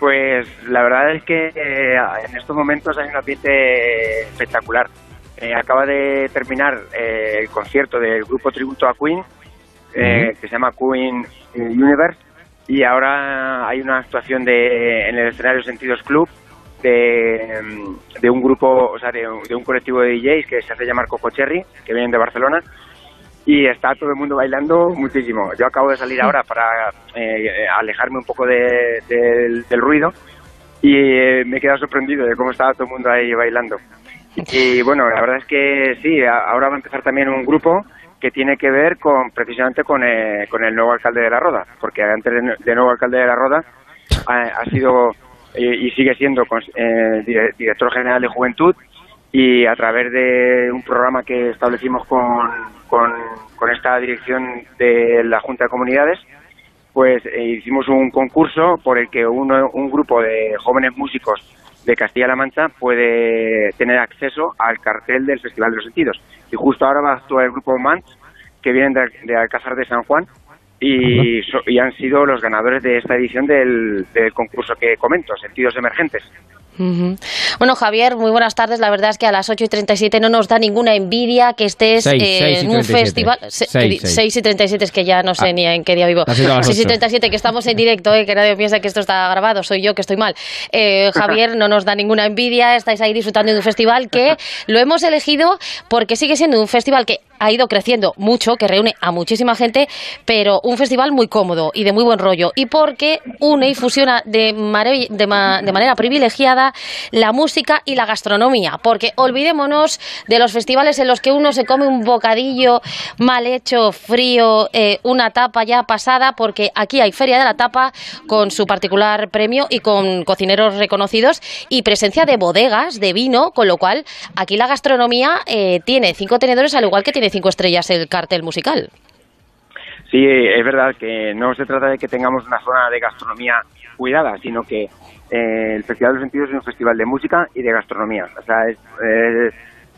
Pues la verdad es que eh, en estos momentos hay un ambiente espectacular. Eh, acaba de terminar eh, el concierto del grupo tributo a Queen, eh, que se llama Queen Universe, y ahora hay una actuación de, en el escenario Sentidos Club de, mm, de un grupo, o sea, de, un- de un colectivo de DJs que se hace llamar Coco Cherry, que vienen de Barcelona, y está todo el mundo bailando muchísimo. Yo acabo de salir ahora para eh, alejarme un poco de- del- ruido y eh, me he quedado sorprendido de cómo estaba todo el mundo ahí bailando. Y bueno, la verdad es que sí, ahora va a empezar también un grupo que tiene que ver con precisamente con, eh, con el nuevo alcalde de La Roda, porque antes de, nuevo alcalde de La Roda ha, ha sido eh, y sigue siendo eh, dire- director general de Juventud y a través de un programa que establecimos con, con, esta dirección de la Junta de Comunidades, pues eh, hicimos un concurso por el que uno, un grupo de jóvenes músicos de Castilla-La Mancha puede tener acceso al cartel del Festival de los Sentidos. Y justo ahora va a actuar el grupo Mans, que vienen de, de Alcázar de San Juan, y, so- y han sido los ganadores de esta edición del, del concurso que comento, Sentidos Emergentes. Bueno, Javier, muy buenas tardes. La verdad es que a las 8 y 37 no nos da ninguna envidia que estés Seis, eh, seis y en un 37. festival. Se- Seis, seis. 6 y 37 es que ya no sé Ah, ni en qué día vivo. te has ido a las 6 y ocho. 37 que estamos en directo, eh, que nadie piensa que esto está grabado. Soy yo que estoy mal. Eh, Javier, no nos da ninguna envidia. Estáis ahí disfrutando de un festival que lo hemos elegido porque sigue siendo un festival que ha ido creciendo mucho, que reúne a muchísima gente, pero un festival muy cómodo y de muy buen rollo. Y porque une y fusiona de, ma- de manera privilegiada la música y la gastronomía. Porque olvidémonos de los festivales en los que uno se come un bocadillo mal hecho, frío, eh, una tapa ya pasada, porque aquí hay Feria de la Tapa con su particular premio y con cocineros reconocidos y presencia de bodegas de vino, con lo cual aquí la gastronomía eh, tiene cinco tenedores al igual que tiene cinco estrellas el cartel musical. Sí, es verdad que no se trata de que tengamos una zona de gastronomía cuidada, sino que eh, el Festival de los Sentidos es un festival de música y de gastronomía. O sea, es,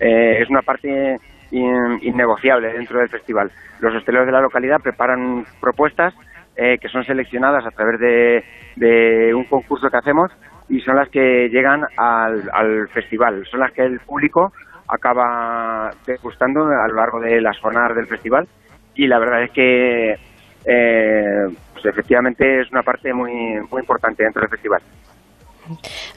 eh, es una parte in- innegociable dentro del festival. Los hosteleros de la localidad preparan propuestas eh, que son seleccionadas a través de, de un concurso que hacemos y son las que llegan al, al festival. Son las que el público acaba degustando a lo largo de las jornadas del festival y la verdad es que eh, pues efectivamente es una parte muy muy importante dentro del festival.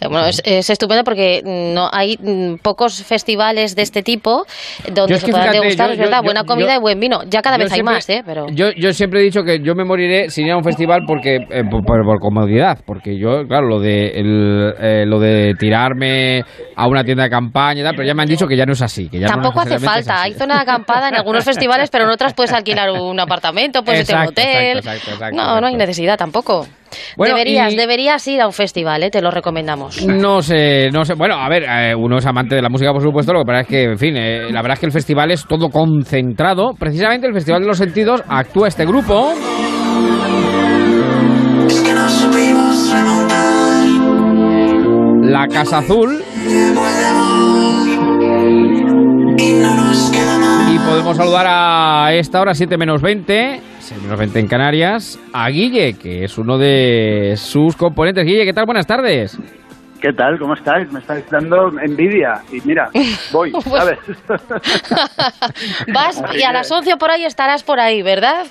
Bueno, es, es estupendo porque no hay mm, pocos festivales de este tipo donde Yo es que puedan fíjate, degustar, yo- es verdad, yo- buena comida y buen vino. Ya cada vez hay siempre- más, ¿eh? Pero... Yo, yo siempre he dicho que yo me moriré sin ir a un festival porque eh, por, por- por comodidad, porque yo, claro, lo de el, eh, lo de tirarme a una tienda de campaña y tal, pero ya me han dicho que ya no es así. Que ya no Tampoco hace falta. Hay zona de acampada en algunos festivales, pero en otras puedes alquilar un apartamento, puedes irte a un hotel. exacto, exacto, exacto, no, no hay necesidad tampoco. Bueno, deberías, y- deberías ir a un festival, ¿eh? te lo recomendamos. No sé, no sé. Bueno, a ver, eh, uno es amante de la música, por supuesto. Lo que pasa es que, en fin, eh, la verdad es que el festival es todo concentrado. Precisamente el Festival de los Sentidos actúa este grupo. La Casa Azul. Y podemos saludar a esta hora, 7 menos 20, 6 menos 20 en Canarias, a Guille, que es uno de sus componentes. Guille, ¿qué tal? Buenas tardes. ¿Qué tal? ¿Cómo estáis? Me estáis dando envidia. Y mira, voy, ¿sabes? Vas y a las 11 por ahí estarás por ahí, ¿verdad?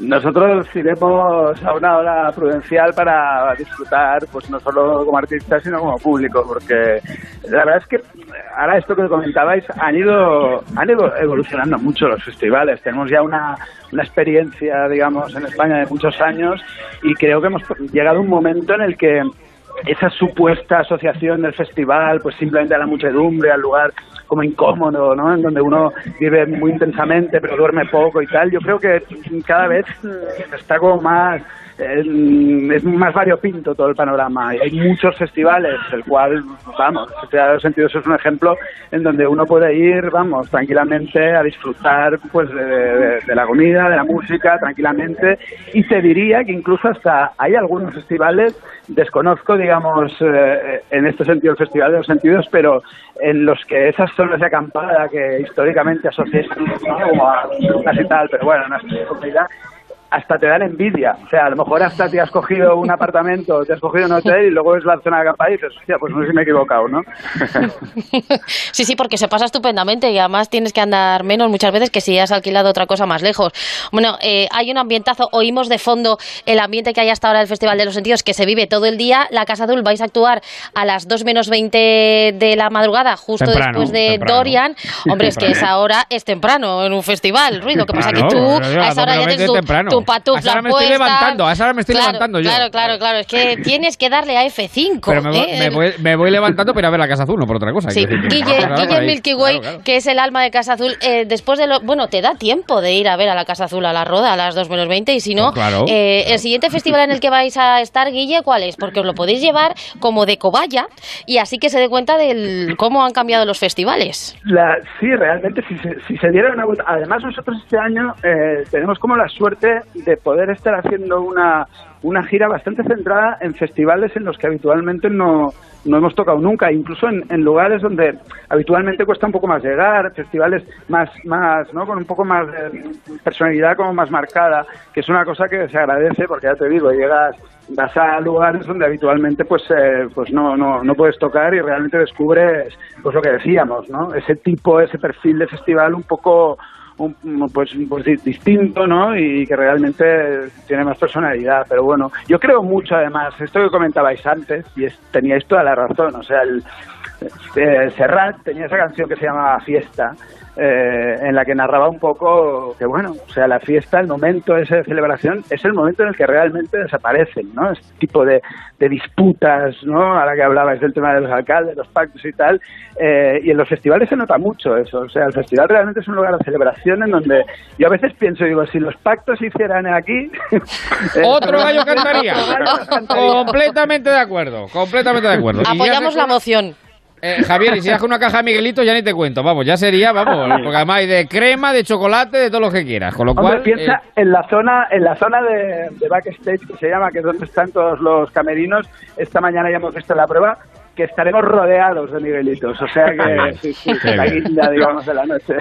Nosotros iremos a una hora prudencial para disfrutar, pues no solo como artistas, sino como público, porque la verdad es que ahora esto que comentabais, han ido, han ido evolucionando mucho los festivales. Tenemos ya una, una experiencia, digamos, en España de muchos años y creo que hemos llegado a un momento en el que esa supuesta asociación del festival, pues simplemente a la muchedumbre, al lugar como incómodo, ¿no? En donde uno vive muy intensamente pero duerme poco y tal. Yo creo que cada vez mm, está como más es más variopinto todo el panorama hay muchos festivales, el cual, vamos, el Festival de los Sentidos es un ejemplo en donde uno puede ir, vamos, tranquilamente a disfrutar pues de, la comida, de la música, tranquilamente y te diría que incluso hasta hay algunos festivales, desconozco, digamos, eh, en este sentido el Festival de los Sentidos, pero en los que esas zonas de acampada que históricamente asocian ¿no? como a y tal, pero bueno, no es comida, hasta te dan envidia. O sea, a lo mejor hasta te has cogido un apartamento, te has cogido un hotel y luego ves la zona de acampada y dices, hostia, pues no sé si me he equivocado, ¿no? Sí, sí, porque se pasa estupendamente y además tienes que andar menos muchas veces que si has alquilado otra cosa más lejos. Bueno, eh, hay un ambientazo, oímos de fondo el ambiente que hay hasta ahora del Festival de los Sentidos, que se vive todo el día. La Casa Azul vais a actuar a las 2 menos 20 de la madrugada, justo Temprano, después de temprano. Dorian. Hombre, es que esa hora es temprano en un festival, Ruido. Lo que pasa que tú a esa hora ya 2:20 tienes tu, temprano. Tu A esa patufla hora me estoy levantando, a esa hora me estoy Claro, levantando yo. Claro, claro, claro. Es que tienes que darle a F5. Pero me, voy- ¿eh? me voy, me voy levantando para ir a ver la Casa Azul, no por otra cosa. Sí, Guille. Milky Way, Claro, claro. que es el alma de Casa Azul, eh, después de lo... Bueno, te da tiempo de ir a ver a la Casa Azul a la Roda a las 2 menos 20 y si no, Oh, claro. eh, el siguiente festival en el que vais a estar, Guille, ¿cuál es? Porque os lo podéis llevar como de cobaya y así que se dé cuenta de cómo han cambiado los festivales. La, sí, realmente, si se, si se diera una vuelta. Además, nosotros este año eh, tenemos como la suerte de poder estar haciendo una, una gira bastante centrada en festivales en los que habitualmente no, no hemos tocado nunca, incluso en, en lugares donde habitualmente cuesta un poco más llegar, festivales más, más ¿no? con un poco más de personalidad como más marcada, que es una cosa que se agradece porque ya te digo, llegas vas a lugares donde habitualmente pues eh, pues no, no, no puedes tocar y realmente descubres pues lo que decíamos no ese tipo ese perfil de festival un poco un- pues, pues di- distinto no y que realmente tiene más personalidad pero bueno yo creo mucho además esto que comentabais antes y es, teníais toda la razón o sea el eh, Serrat tenía esa canción que se llamaba Fiesta eh, en la que narraba un poco que bueno, o sea, la fiesta, el momento ese de celebración es el momento en el que realmente desaparecen, ¿no? Este tipo de, de disputas, ¿no? Ahora que hablabais del tema de los alcaldes, los pactos y tal, eh, y en los festivales se nota mucho eso, o sea, el festival realmente es un lugar de celebración en donde yo a veces pienso, digo, si los pactos se hicieran aquí... eh, Otro gallo cantaría. completamente de acuerdo, completamente de acuerdo. Apoyamos la moción. Eh, Javier, y si haces una caja de Miguelito, ya ni te cuento. Vamos, ya sería, vamos, porque además hay de crema, de chocolate, de todo lo que quieras. Con lo Hombre, cual. piensa eh, en la zona, en la zona de, de backstage que se llama, que es donde están todos los camerinos. Esta mañana ya hemos visto la prueba que estaremos rodeados de Miguelitos. O sea que sí, sí, Qué la guinda, digamos, de la noche.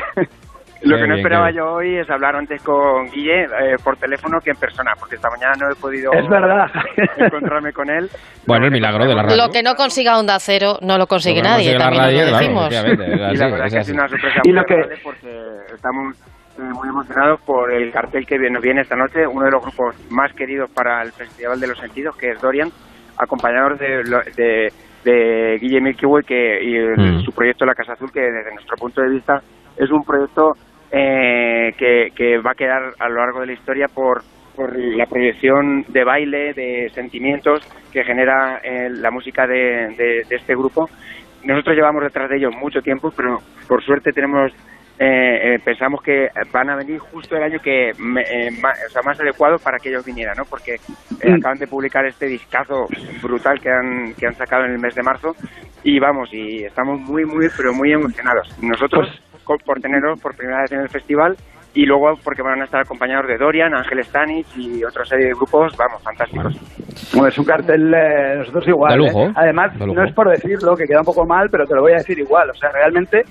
Lo que no bien, esperaba bien. yo hoy es hablar antes con Guille eh, por teléfono que en persona, porque esta mañana no he podido Es verdad. encontrarme con él. Bueno, el milagro de la radio. Lo que no consiga Onda Cero no lo consigue Lo nadie, también radio, lo decimos. es Y la verdad es que sido una sorpresa Y muy lo que- agradable porque estamos eh, muy emocionados por el cartel que nos viene esta noche, uno de los grupos más queridos para el Festival de los Sentidos, que es Dorian, acompañados de, lo- de, de Guille Milky Way que, y el- Mm. su proyecto La Casa Azul, que desde nuestro punto de vista es un proyecto eh, que, que va a quedar a lo largo de la historia por, por la proyección de baile, de sentimientos que genera eh, la música de, de- de este grupo. Nosotros llevamos detrás de ellos mucho tiempo, pero por suerte tenemos eh, eh, pensamos que van a venir justo el año que me- eh, o sea, más adecuado para que ellos vinieran, ¿no? Porque eh, Mm. acaban de publicar este discazo brutal que han, que han sacado en el mes de marzo y vamos, y estamos muy, muy, pero muy emocionados. Nosotros co- por tenerlos por primera vez en el festival y luego porque van a estar acompañados de Dorian, Ángel Stanich y otra serie de grupos, vamos, fantásticos. Bueno, es un cartel eh, nosotros igual. De lujo, ¿eh? Además, de lujo. no es por decirlo, que queda un poco mal, pero te lo voy a decir igual. O sea, realmente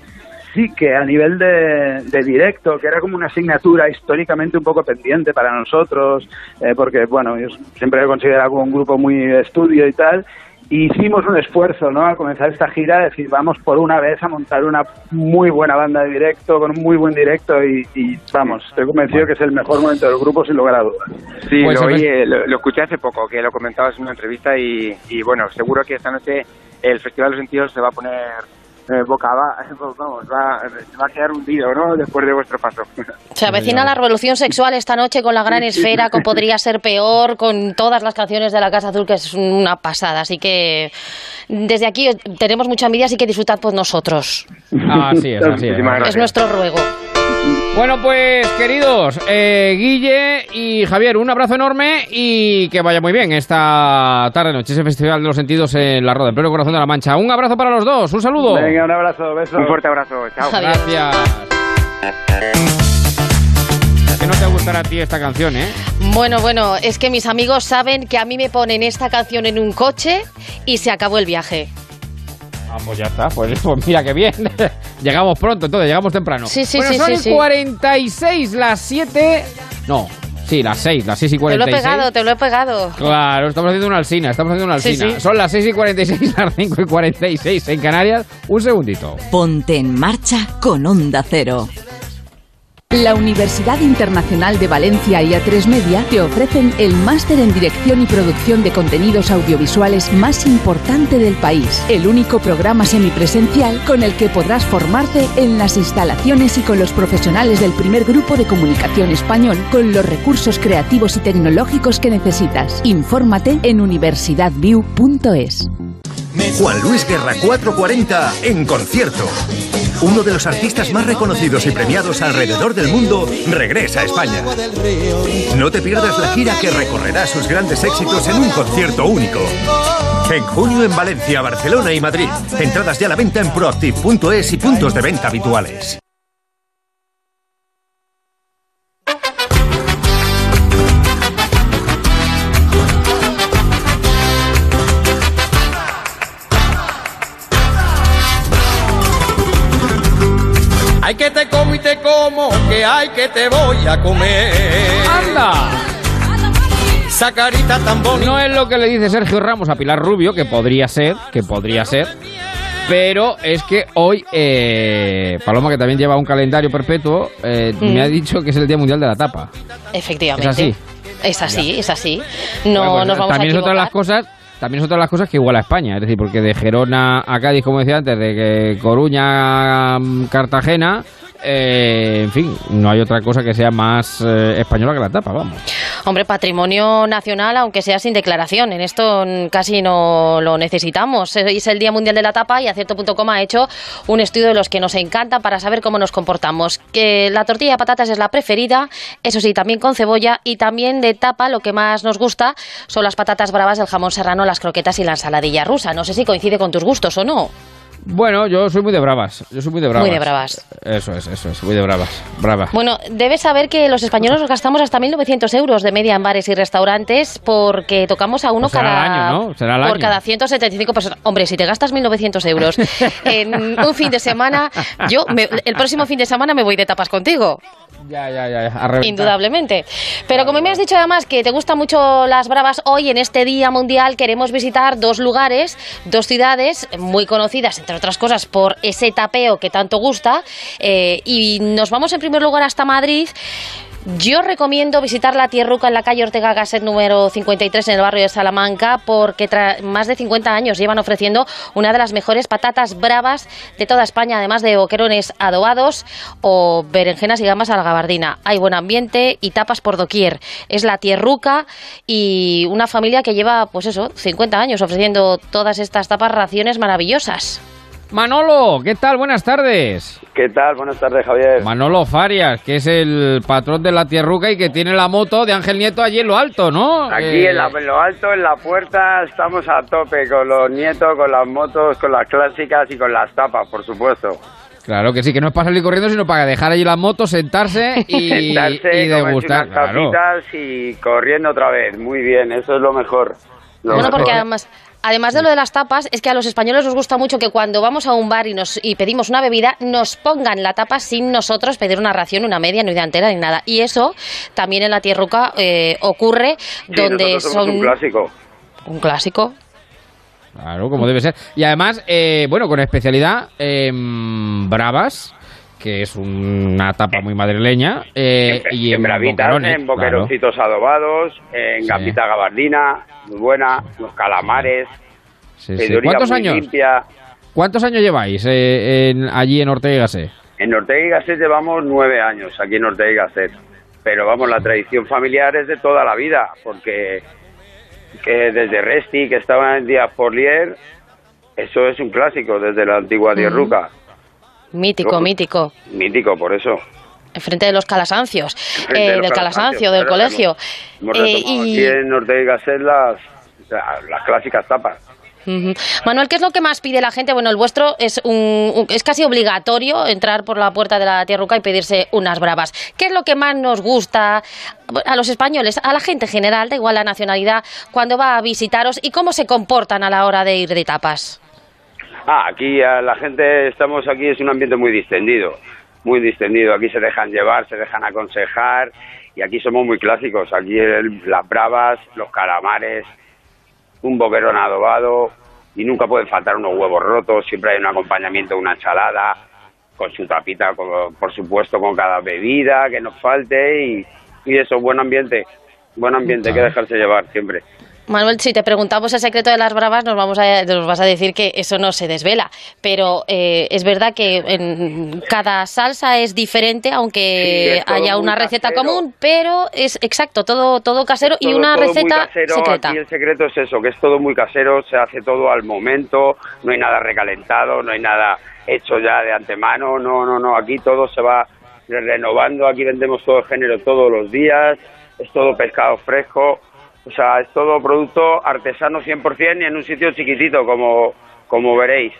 sí que a nivel de, de directo, que era como una asignatura históricamente un poco pendiente para nosotros, eh, porque, bueno, yo siempre he considerado como un grupo muy de estudio y tal, hicimos un esfuerzo, ¿no? Al comenzar esta gira, decir, vamos por una vez a montar una muy buena banda de directo, con un muy buen directo y, y, vamos, estoy convencido que es el mejor momento del grupo sin lugar a dudas. Sí, Pues lo, fes- eh, lo, lo escuché hace poco, que lo comentabas en una entrevista y, y bueno, seguro que esta noche el Festival de los Sentidos se va a poner eh, boca abajo, vamos, va, se va a quedar hundido, ¿no? Después de vuestro paso. Se avecina la revolución sexual esta noche con la gran esfera, con Podría ser peor, con todas las canciones de la Casa Azul, que es una pasada. Así que desde aquí tenemos mucha envidia, así que disfrutad por nosotros. Así es, así es. Es nuestro ruego. Bueno, pues queridos, eh, Guille y Javier, un abrazo enorme y que vaya muy bien esta tarde-noche, ese Festival de los Sentidos en la Roda, en pleno corazón de la Mancha. Un abrazo para los dos, un saludo. Venga, un abrazo, besos. Un fuerte abrazo, chao. Javier. Gracias. Que no te gustará a ti esta canción, ¿eh? Bueno, bueno, es que mis amigos saben que a mí me ponen esta canción en un coche y se acabó el viaje. Vamos, ya está. Pues, pues mira qué bien. llegamos pronto, entonces, llegamos temprano. Sí, sí, bueno, sí, son sí, y sí. 46, las 7. No, sí, las 6, las 6 y Te lo he 46. pegado, te lo he pegado. Claro, estamos haciendo una alsina, estamos haciendo una Sí, sí. Son las 6 y 46, las 5 y 46 en Canarias. Un segundito. Ponte en marcha con Onda Cero. La Universidad Internacional de Valencia y A3 Media te ofrecen el máster en Dirección y Producción de Contenidos Audiovisuales más importante del país. El único programa semipresencial con el que podrás formarte en las instalaciones y con los profesionales del primer grupo de comunicación español con los recursos creativos y tecnológicos que necesitas. Infórmate en universidadview.es. Juan Luis Guerra 440 en concierto. Uno de los artistas más reconocidos y premiados alrededor del mundo regresa a España. No te pierdas la gira que recorrerá sus grandes éxitos en un concierto único. En junio en Valencia, Barcelona y Madrid. Entradas ya a la venta en proactive.es y puntos de venta habituales. Que te voy a comer. ¡Anda! Esa carita tan bonita. No es lo que le dice Sergio Ramos a Pilar Rubio, que podría ser, que podría ser. Pero es que hoy, eh, Paloma, que también lleva un calendario perpetuo, eh, Mm. me ha dicho que es el Día Mundial de la Tapa. Efectivamente. Es así. Es así, es así. No Bueno, pues nos vamos también a es otra de las cosas también es otra de las cosas que iguala a España es decir porque de Gerona a Cádiz como decía antes de que Coruña a mm, Cartagena eh, en fin no hay otra cosa que sea más eh, española que la tapa vamos Hombre, patrimonio nacional, aunque sea sin declaración. En esto casi no lo necesitamos. Es el Día Mundial de la Tapa y a cierto punto ha hecho un estudio de los que nos encanta para saber cómo nos comportamos. Que la tortilla de patatas es la preferida, eso sí, también con cebolla y también de tapa lo que más nos gusta son las patatas bravas, el jamón serrano, las croquetas y la ensaladilla rusa. No sé si coincide con tus gustos o no. Bueno, yo soy muy de bravas. Yo soy muy de bravas. Muy de bravas. Eso es, eso es, muy de bravas. Brava. Bueno, debes saber que los españoles nos gastamos hasta 1.900 euros de media en bares y restaurantes porque tocamos a uno Pues será cada al año, ¿no? Será al por año. cada 175 personas. Hombre, si te gastas 1.900 euros en un fin de semana, yo me- el próximo fin de semana me voy de tapas contigo. Ya, ya, ya. a. Indudablemente. Pero como me has dicho además que te gustan mucho las bravas, hoy en este Día Mundial queremos visitar dos lugares, dos ciudades muy conocidas, entre otras cosas, por ese tapeo que tanto gusta. eh, y nos vamos en primer lugar hasta Madrid. Yo recomiendo visitar la Tierruca en la calle Ortega Gasset número 53 en el barrio de Salamanca porque tra- más de 50 años llevan ofreciendo una de las mejores patatas bravas de toda España, además de boquerones adobados o berenjenas y gambas a la gabardina. Hay buen ambiente y tapas por doquier. Es la Tierruca y una familia que lleva, pues eso, 50 años ofreciendo todas estas tapas raciones maravillosas. Manolo, ¿qué tal? Buenas tardes. ¿Qué tal? Buenas tardes, Javier. Manolo Farias, que es el patrón de la Tierruca y que tiene la moto de Ángel Nieto allí en lo alto, ¿no? Aquí Eh, en, la- en lo alto, en la puerta, estamos a tope con los nietos, con las motos, con las clásicas y con las tapas, por supuesto. Claro que sí, que no es para salir corriendo, sino para dejar allí la moto, sentarse y, Sentarse, y degustar. unas Claro. y corriendo otra vez. Muy bien, eso es lo mejor. Lo Bueno, mejor. porque además, además de lo de las tapas, es que a los españoles nos gusta mucho que cuando vamos a un bar y nos y pedimos una bebida, nos pongan la tapa sin nosotros pedir una ración, una media, ni una entera, ni nada. Y eso también en la tierruca eh, ocurre Sí, donde son un clásico. un clásico. Claro, como debe ser. Y además, eh, bueno, con especialidad em, Bravas, que es una tapa muy madrileña, eh, y en, en bravitas, en boqueroncitos adobados, en Sí. gambita gabardina, muy buena, los calamares. Sí, sí. ¿Cuántos muy años? limpia. ¿Cuántos años lleváis eh, en- allí en Ortega y Gasset? En Ortega y Gasset llevamos nueve años aquí en Ortega y Gasset. Pero vamos, la tradición familiar es de toda la vida, porque que desde Resti, que estaba en Díaz Porlier, eso es un clásico desde la antigua Ujú. Tierruca. Mítico, mítico. Mítico, por eso. Enfrente de los calasancios, eh, de los del calasancio, del colegio. Hemos Eh, y- aquí en Ortega Gasset las, las clásicas tapas. Manuel, ¿qué es lo que más pide la gente? Bueno, el vuestro es un, un- es casi obligatorio entrar por la puerta de la tierruca y pedirse unas bravas. ¿Qué es lo que más nos gusta a los españoles, a la gente en general, da igual la nacionalidad, cuando va a visitaros y cómo se comportan a la hora de ir de tapas? Ah, aquí a la gente, estamos aquí, es un ambiente muy distendido, muy distendido. Aquí se dejan llevar, se dejan aconsejar y aquí somos muy clásicos. Aquí el- las bravas, los calamares, un boquerón adobado y nunca pueden faltar unos huevos rotos. Siempre hay un acompañamiento, una ensalada con su tapita, con- por supuesto, con cada bebida que nos falte y, y eso, buen ambiente. Buen ambiente, hay que dejarse llevar siempre. Manuel, si te preguntamos el secreto de las bravas, nos, vamos a, nos vas a decir que eso no se desvela. Pero eh, es verdad que en cada salsa es diferente, aunque Sí, haya una receta casero. común, pero es exacto, todo, todo casero y una todo muy receta casero. secreta. Aquí el secreto es eso, que es todo muy casero, se hace todo al momento, no hay nada recalentado, no hay nada hecho ya de antemano, no, no, no, aquí todo se va renovando, aquí vendemos todo el género todos los días, es todo pescado fresco, o sea, es todo producto artesano 100% y en un sitio chiquitito, como, como veréis.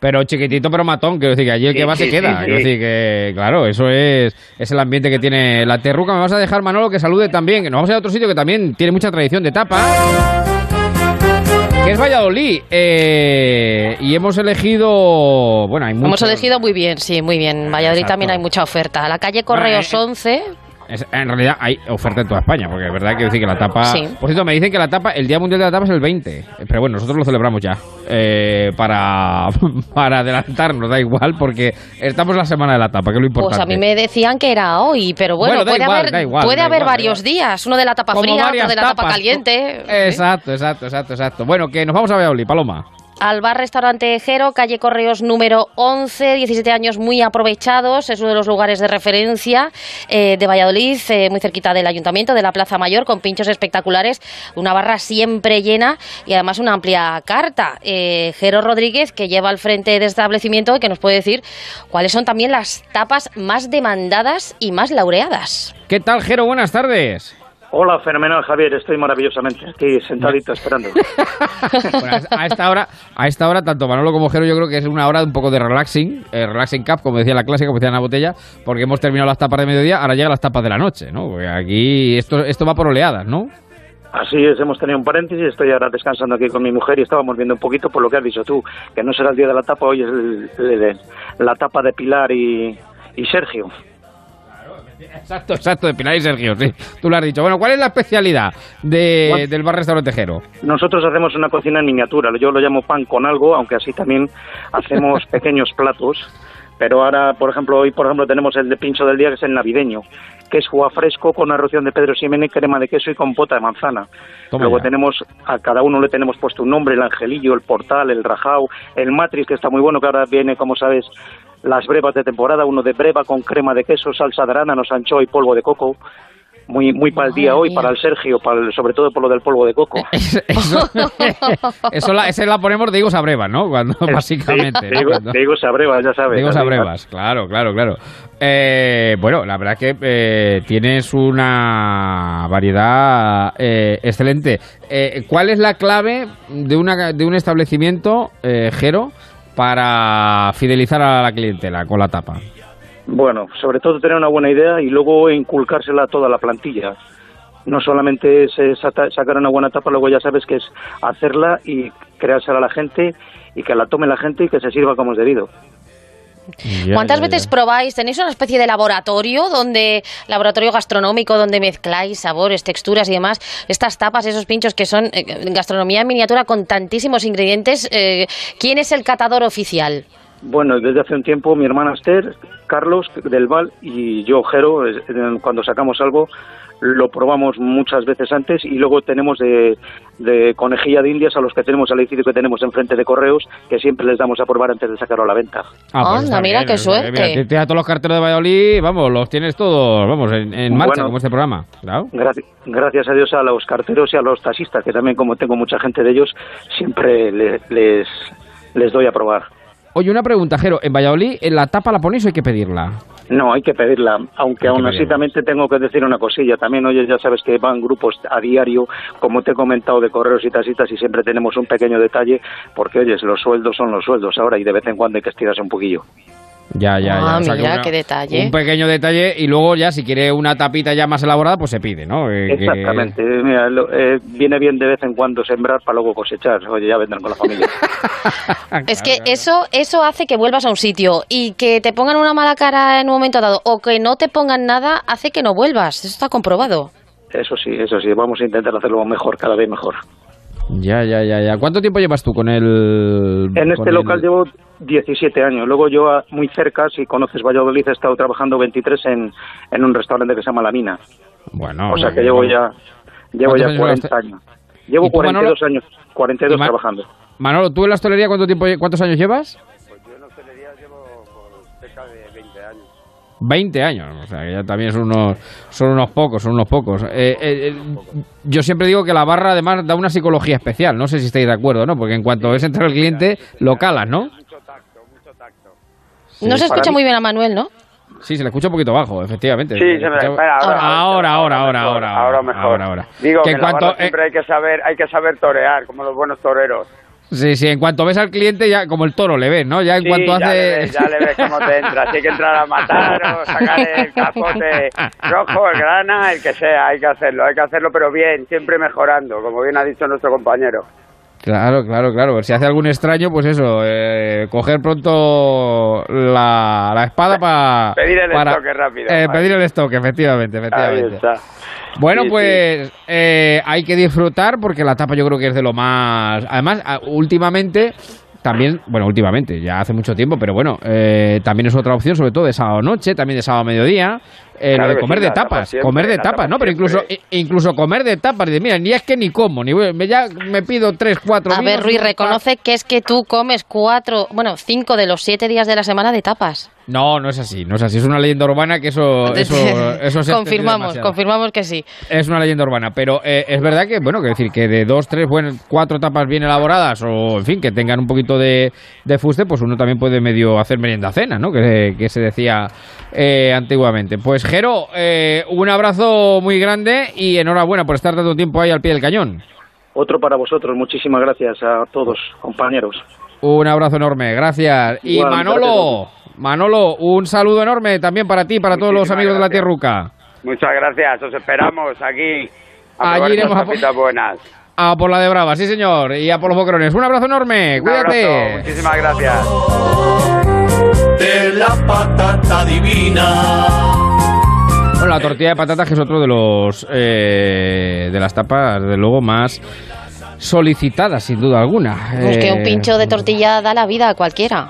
Pero chiquitito, pero matón, quiero decir que allí el Sí, que va sí, se queda. sí, Quiero sí. decir que, claro, eso es, es el ambiente que tiene la Terruca. Me vas a dejar, Manolo, que salude también, que nos vamos a ir a otro sitio que también tiene mucha tradición de tapa. Que es Valladolid. Eh, y hemos elegido. Bueno, hay mucho. Hemos elegido muy bien, sí, muy bien. En Valladolid Exacto. también hay mucha oferta. La calle Correos Bueno, 11, Es- en realidad hay oferta en toda España, porque es verdad que decir que la tapa. Sí. Por cierto, me dicen que la tapa, el Día Mundial de la Tapa es el 20. Pero bueno, nosotros lo celebramos ya. eh, para, para adelantarnos, da igual, porque estamos la semana de la tapa, que es lo importante. pues a mí me decían que era hoy, pero bueno, puede igual, haber, igual, puede haber igual, varios días. Uno de la tapa Como fría, otro de la tapa caliente. Exacto, exacto, exacto, exacto. Bueno, que nos vamos a Valladolid, Paloma. Al bar restaurante Jero, calle Correos número 11, 17 años muy aprovechados, es uno de los lugares de referencia eh, de Valladolid, eh, muy cerquita del ayuntamiento, de la Plaza Mayor, con pinchos espectaculares, una barra siempre llena y además una amplia carta. Eh, Jero Rodríguez, que lleva al frente de establecimiento, que nos puede decir cuáles son también las tapas más demandadas y más laureadas. ¿Qué tal, Jero? Buenas tardes. Hola, fenomenal Javier, estoy maravillosamente aquí sentadito esperando. Bueno, a esta hora, a esta hora tanto Manolo como Jero yo creo que es una hora un poco de relaxing, eh, relaxing cup, como decía la clásica, como decía en la botella, porque hemos terminado las tapas de mediodía, ahora llegan las tapas de la noche, ¿no? Porque aquí esto, esto va por oleadas, ¿no? Así es, hemos tenido un paréntesis, estoy ahora descansando aquí con mi mujer y estábamos viendo un poquito por lo que has dicho tú, que no será el día de la tapa, hoy es el- el- el- la tapa de Pilar y, y Sergio. Exacto, exacto, de Pilar y Sergio, sí. Tú lo has dicho. Bueno, ¿cuál es la especialidad de, del bar restaurante Jero? Nosotros hacemos una cocina en miniatura, yo lo llamo pan con algo, aunque así también hacemos pequeños platos. Pero ahora, por ejemplo, hoy por ejemplo tenemos el de pincho del día que es el navideño, que es jugo fresco con arroción de Pedro Ximénez, crema de queso y compota de manzana. Toma Luego ya. tenemos, a cada uno le tenemos puesto un nombre, el angelillo, el portal, el rajao, el matrix, que está muy bueno, que ahora viene, como sabes, las brevas de temporada, uno de breva con crema de queso, salsa de arándano, anchoa y polvo de coco. Muy, muy para el día hoy, para el Sergio, para el- sobre todo por lo del polvo de coco. Eso la, esa la ponemos de higos a brevas, ¿no? Cuando, básicamente. ¿no? Digo, Cuando- digo Sabrevas, ya sabes. Digo así, Sabrevas, claro, claro, claro. Eh, bueno, la verdad que eh, tienes una variedad eh, excelente. Eh, ¿Cuál es la clave de, una, de un establecimiento, eh, Jero, para fidelizar a la clientela con la tapa? Bueno, sobre todo tener una buena idea y luego inculcársela a toda la plantilla. No solamente es sacar una buena tapa, luego ya sabes que es hacerla y creársela a la gente y que la tome la gente y que se sirva como es debido. ¿Cuántas veces probáis? ¿Tenéis una especie de laboratorio donde laboratorio gastronómico donde mezcláis sabores, texturas y demás? Estas tapas, esos pinchos que son eh, gastronomía en miniatura con tantísimos ingredientes. eh, ¿Quién es el catador oficial? Bueno, desde hace un tiempo mi hermana Esther, Carlos del Val y yo, Jero, cuando sacamos algo lo probamos muchas veces antes y luego tenemos de, de conejilla de indias a los que tenemos al edificio que tenemos enfrente de correos que siempre les damos a probar antes de sacarlo a la venta. Ah, pues Anda, mira bien, qué eh, suerte. mira, te- te da todos los carteles de Valladolid, vamos, los tienes todos, vamos, en, en marcha, Bueno. como este programa. Claro. Gracias, gracias a Dios a los carteros y a los taxistas, que también como tengo mucha gente de ellos, siempre le- les, les doy a probar. Oye, una pregunta, Jero. ¿En Valladolid en la tapa la ponéis o hay que pedirla? No, hay que pedirla, aunque Hay aún así también te tengo que decir una cosilla. También, oye, ya sabes que van grupos a diario, como te he comentado, de correos y taxistas, y siempre tenemos un pequeño detalle, porque, oyes, los sueldos son los sueldos ahora y de vez en cuando hay que estirarse un poquillo. Ya, ya, ya. Ah, O sea, que mira, una- qué detalle. Un pequeño detalle y luego ya si quiere una tapita ya más elaborada, pues se pide, ¿no? Eh, que- Exactamente. Mira, lo- eh, viene bien de vez en cuando sembrar para luego cosechar. Oye, ya vendrán con la familia. Es que eso, eso hace que vuelvas a un sitio y que te pongan una mala cara en un momento dado o que no te pongan nada hace que no vuelvas. Eso está comprobado. Eso sí, eso sí. Vamos a intentar hacerlo mejor, cada vez mejor. Ya, ya, ya, ya. ¿Cuánto tiempo llevas tú con el... En este el- local llevo 17 años. Luego yo, ah, muy cerca, si conoces Valladolid, he estado trabajando 23 en, en un restaurante que se llama La Mina. Bueno, o sea que llevo ya llevo ¿Cuántos ya años 40 llevaste? años. Llevo ¿Y tú, Manolo? 42 años, 42 ¿Y Ma- trabajando. Manolo, ¿tú en la hostelería cuánto tiempo, cuántos años llevas? Pues yo en hostelería llevo por cerca de 20 años. 20 años, o sea, que ya también son unos, son unos pocos, son unos pocos. Eh, eh, eh, yo siempre digo que la barra además da una psicología especial, no sé si estáis de acuerdo, ¿no? Porque en cuanto ves entrar el cliente, lo calas, ¿no? No se escucha muy bien a Manuel, ¿no? Sí, se le escucha un poquito bajo, efectivamente. Sí, se me- escucha- espera, ahora- ahora, ahora, ahora, mejor, ahora, ahora mejor. ahora, ahora. Digo Que que, en en la cuanto- barra siempre hay que saber, hay que saber torear, como los buenos toreros. Sí, sí, en cuanto ves al cliente, ya como el toro le ves, ¿no? Ya en Sí, cuanto ya hace... le ves, ya le ves cómo te entra. Hay que entrar a matar o sacar el capote rojo, el grana, el que sea, hay que hacerlo, hay que hacerlo, pero bien, siempre mejorando, como bien ha dicho nuestro compañero. Claro, claro, claro. Si hace algún extraño, pues eso, eh, coger pronto la, la espada pa- Pedir el para... estoque rápido, Eh, pedir el estoque, efectivamente, Ahí efectivamente. está. Bueno, Sí, pues eh, hay que disfrutar porque la tapa yo creo que es de lo más... Además, últimamente... También, bueno, últimamente, ya hace mucho tiempo, pero bueno, eh, también es otra opción, sobre todo de sábado noche, también de sábado mediodía, eh, Claro lo de comer sí, de tapa tapas, siempre, comer de tapas, tapa ¿no? Pero incluso, incluso comer de tapas, dice, mira, ni es que ni como, ni voy- me, ya me pido tres, cuatro A ver, Ruiz, reconoce que es que tú comes cuatro, bueno, cinco de los siete días de la semana de tapas. No, no es así, no es así, es una leyenda urbana que eso, eso, eso se confirmamos, confirmamos que sí. Es una leyenda urbana, pero eh, es verdad que, bueno, que decir que de dos, tres, bueno, cuatro tapas bien elaboradas o, en fin, que tengan un poquito de, de fuste, pues uno también puede medio hacer merienda cena, ¿no? Que, que se decía eh, antiguamente. Pues Jero, eh, un abrazo muy grande y enhorabuena por estar tanto tiempo ahí al pie del cañón. Otro para vosotros. Muchísimas gracias a todos, compañeros. Un abrazo enorme, gracias. Y Manolo, Manolo, un saludo enorme también para ti y para todos los amigos de la. Tierruca. Muchas gracias, os esperamos aquí. A Allí iremos a po- tapitas buenas. A por la de Brava, sí señor, y a por los boquerones. Un abrazo enorme, Un abrazo, cuídate. muchísimas gracias. de la patata divina. Bueno, la tortilla de patatas que es otro de los eh, de las tapas, de luego más solicitadas, sin duda alguna. Pues que un Eh, pincho de tortilla da la vida a cualquiera.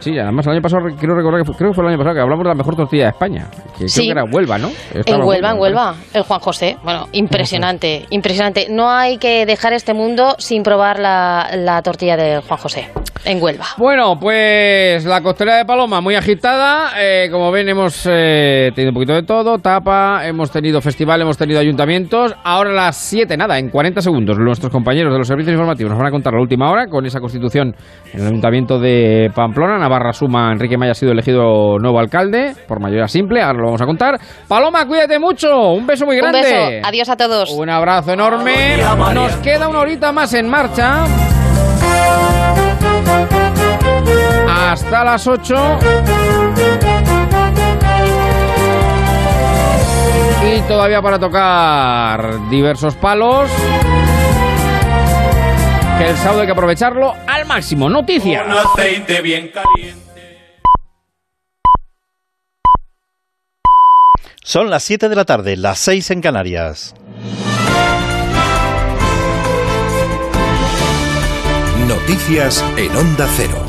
Sí, además el año pasado quiero recordar que fue, creo que fue el año pasado que hablamos de la mejor tortilla de España. Que Sí. creo que era Huelva, ¿no? Estaba En Huelva, en Huelva, el Juan José. Bueno, impresionante, impresionante. No hay que dejar este mundo sin probar la, la tortilla de Juan José, en Huelva. Bueno, pues la costera de Paloma muy agitada. Eh, como ven, hemos eh, tenido un poquito de todo. Tapa, hemos tenido festival, hemos tenido ayuntamientos. Ahora a las 7, nada, en 40 segundos, nuestros compañeros de los servicios informativos nos van a contar la última hora con esa constitución en el ayuntamiento de Pamplona. Navarra suma, Enrique Maya ha sido elegido nuevo alcalde por mayoría simple. Ahora lo vamos a contar. Paloma, cuídate mucho. Un beso muy Un grande. beso, adiós a todos. Un abrazo enorme. Nos queda una horita más en marcha. Hasta las 8. Y todavía para tocar diversos palos. Que el sábado hay que aprovecharlo al máximo. Noticias. Con aceite bien caliente. Son las 7 de la tarde, las 6 en Canarias. Noticias en Onda Cero.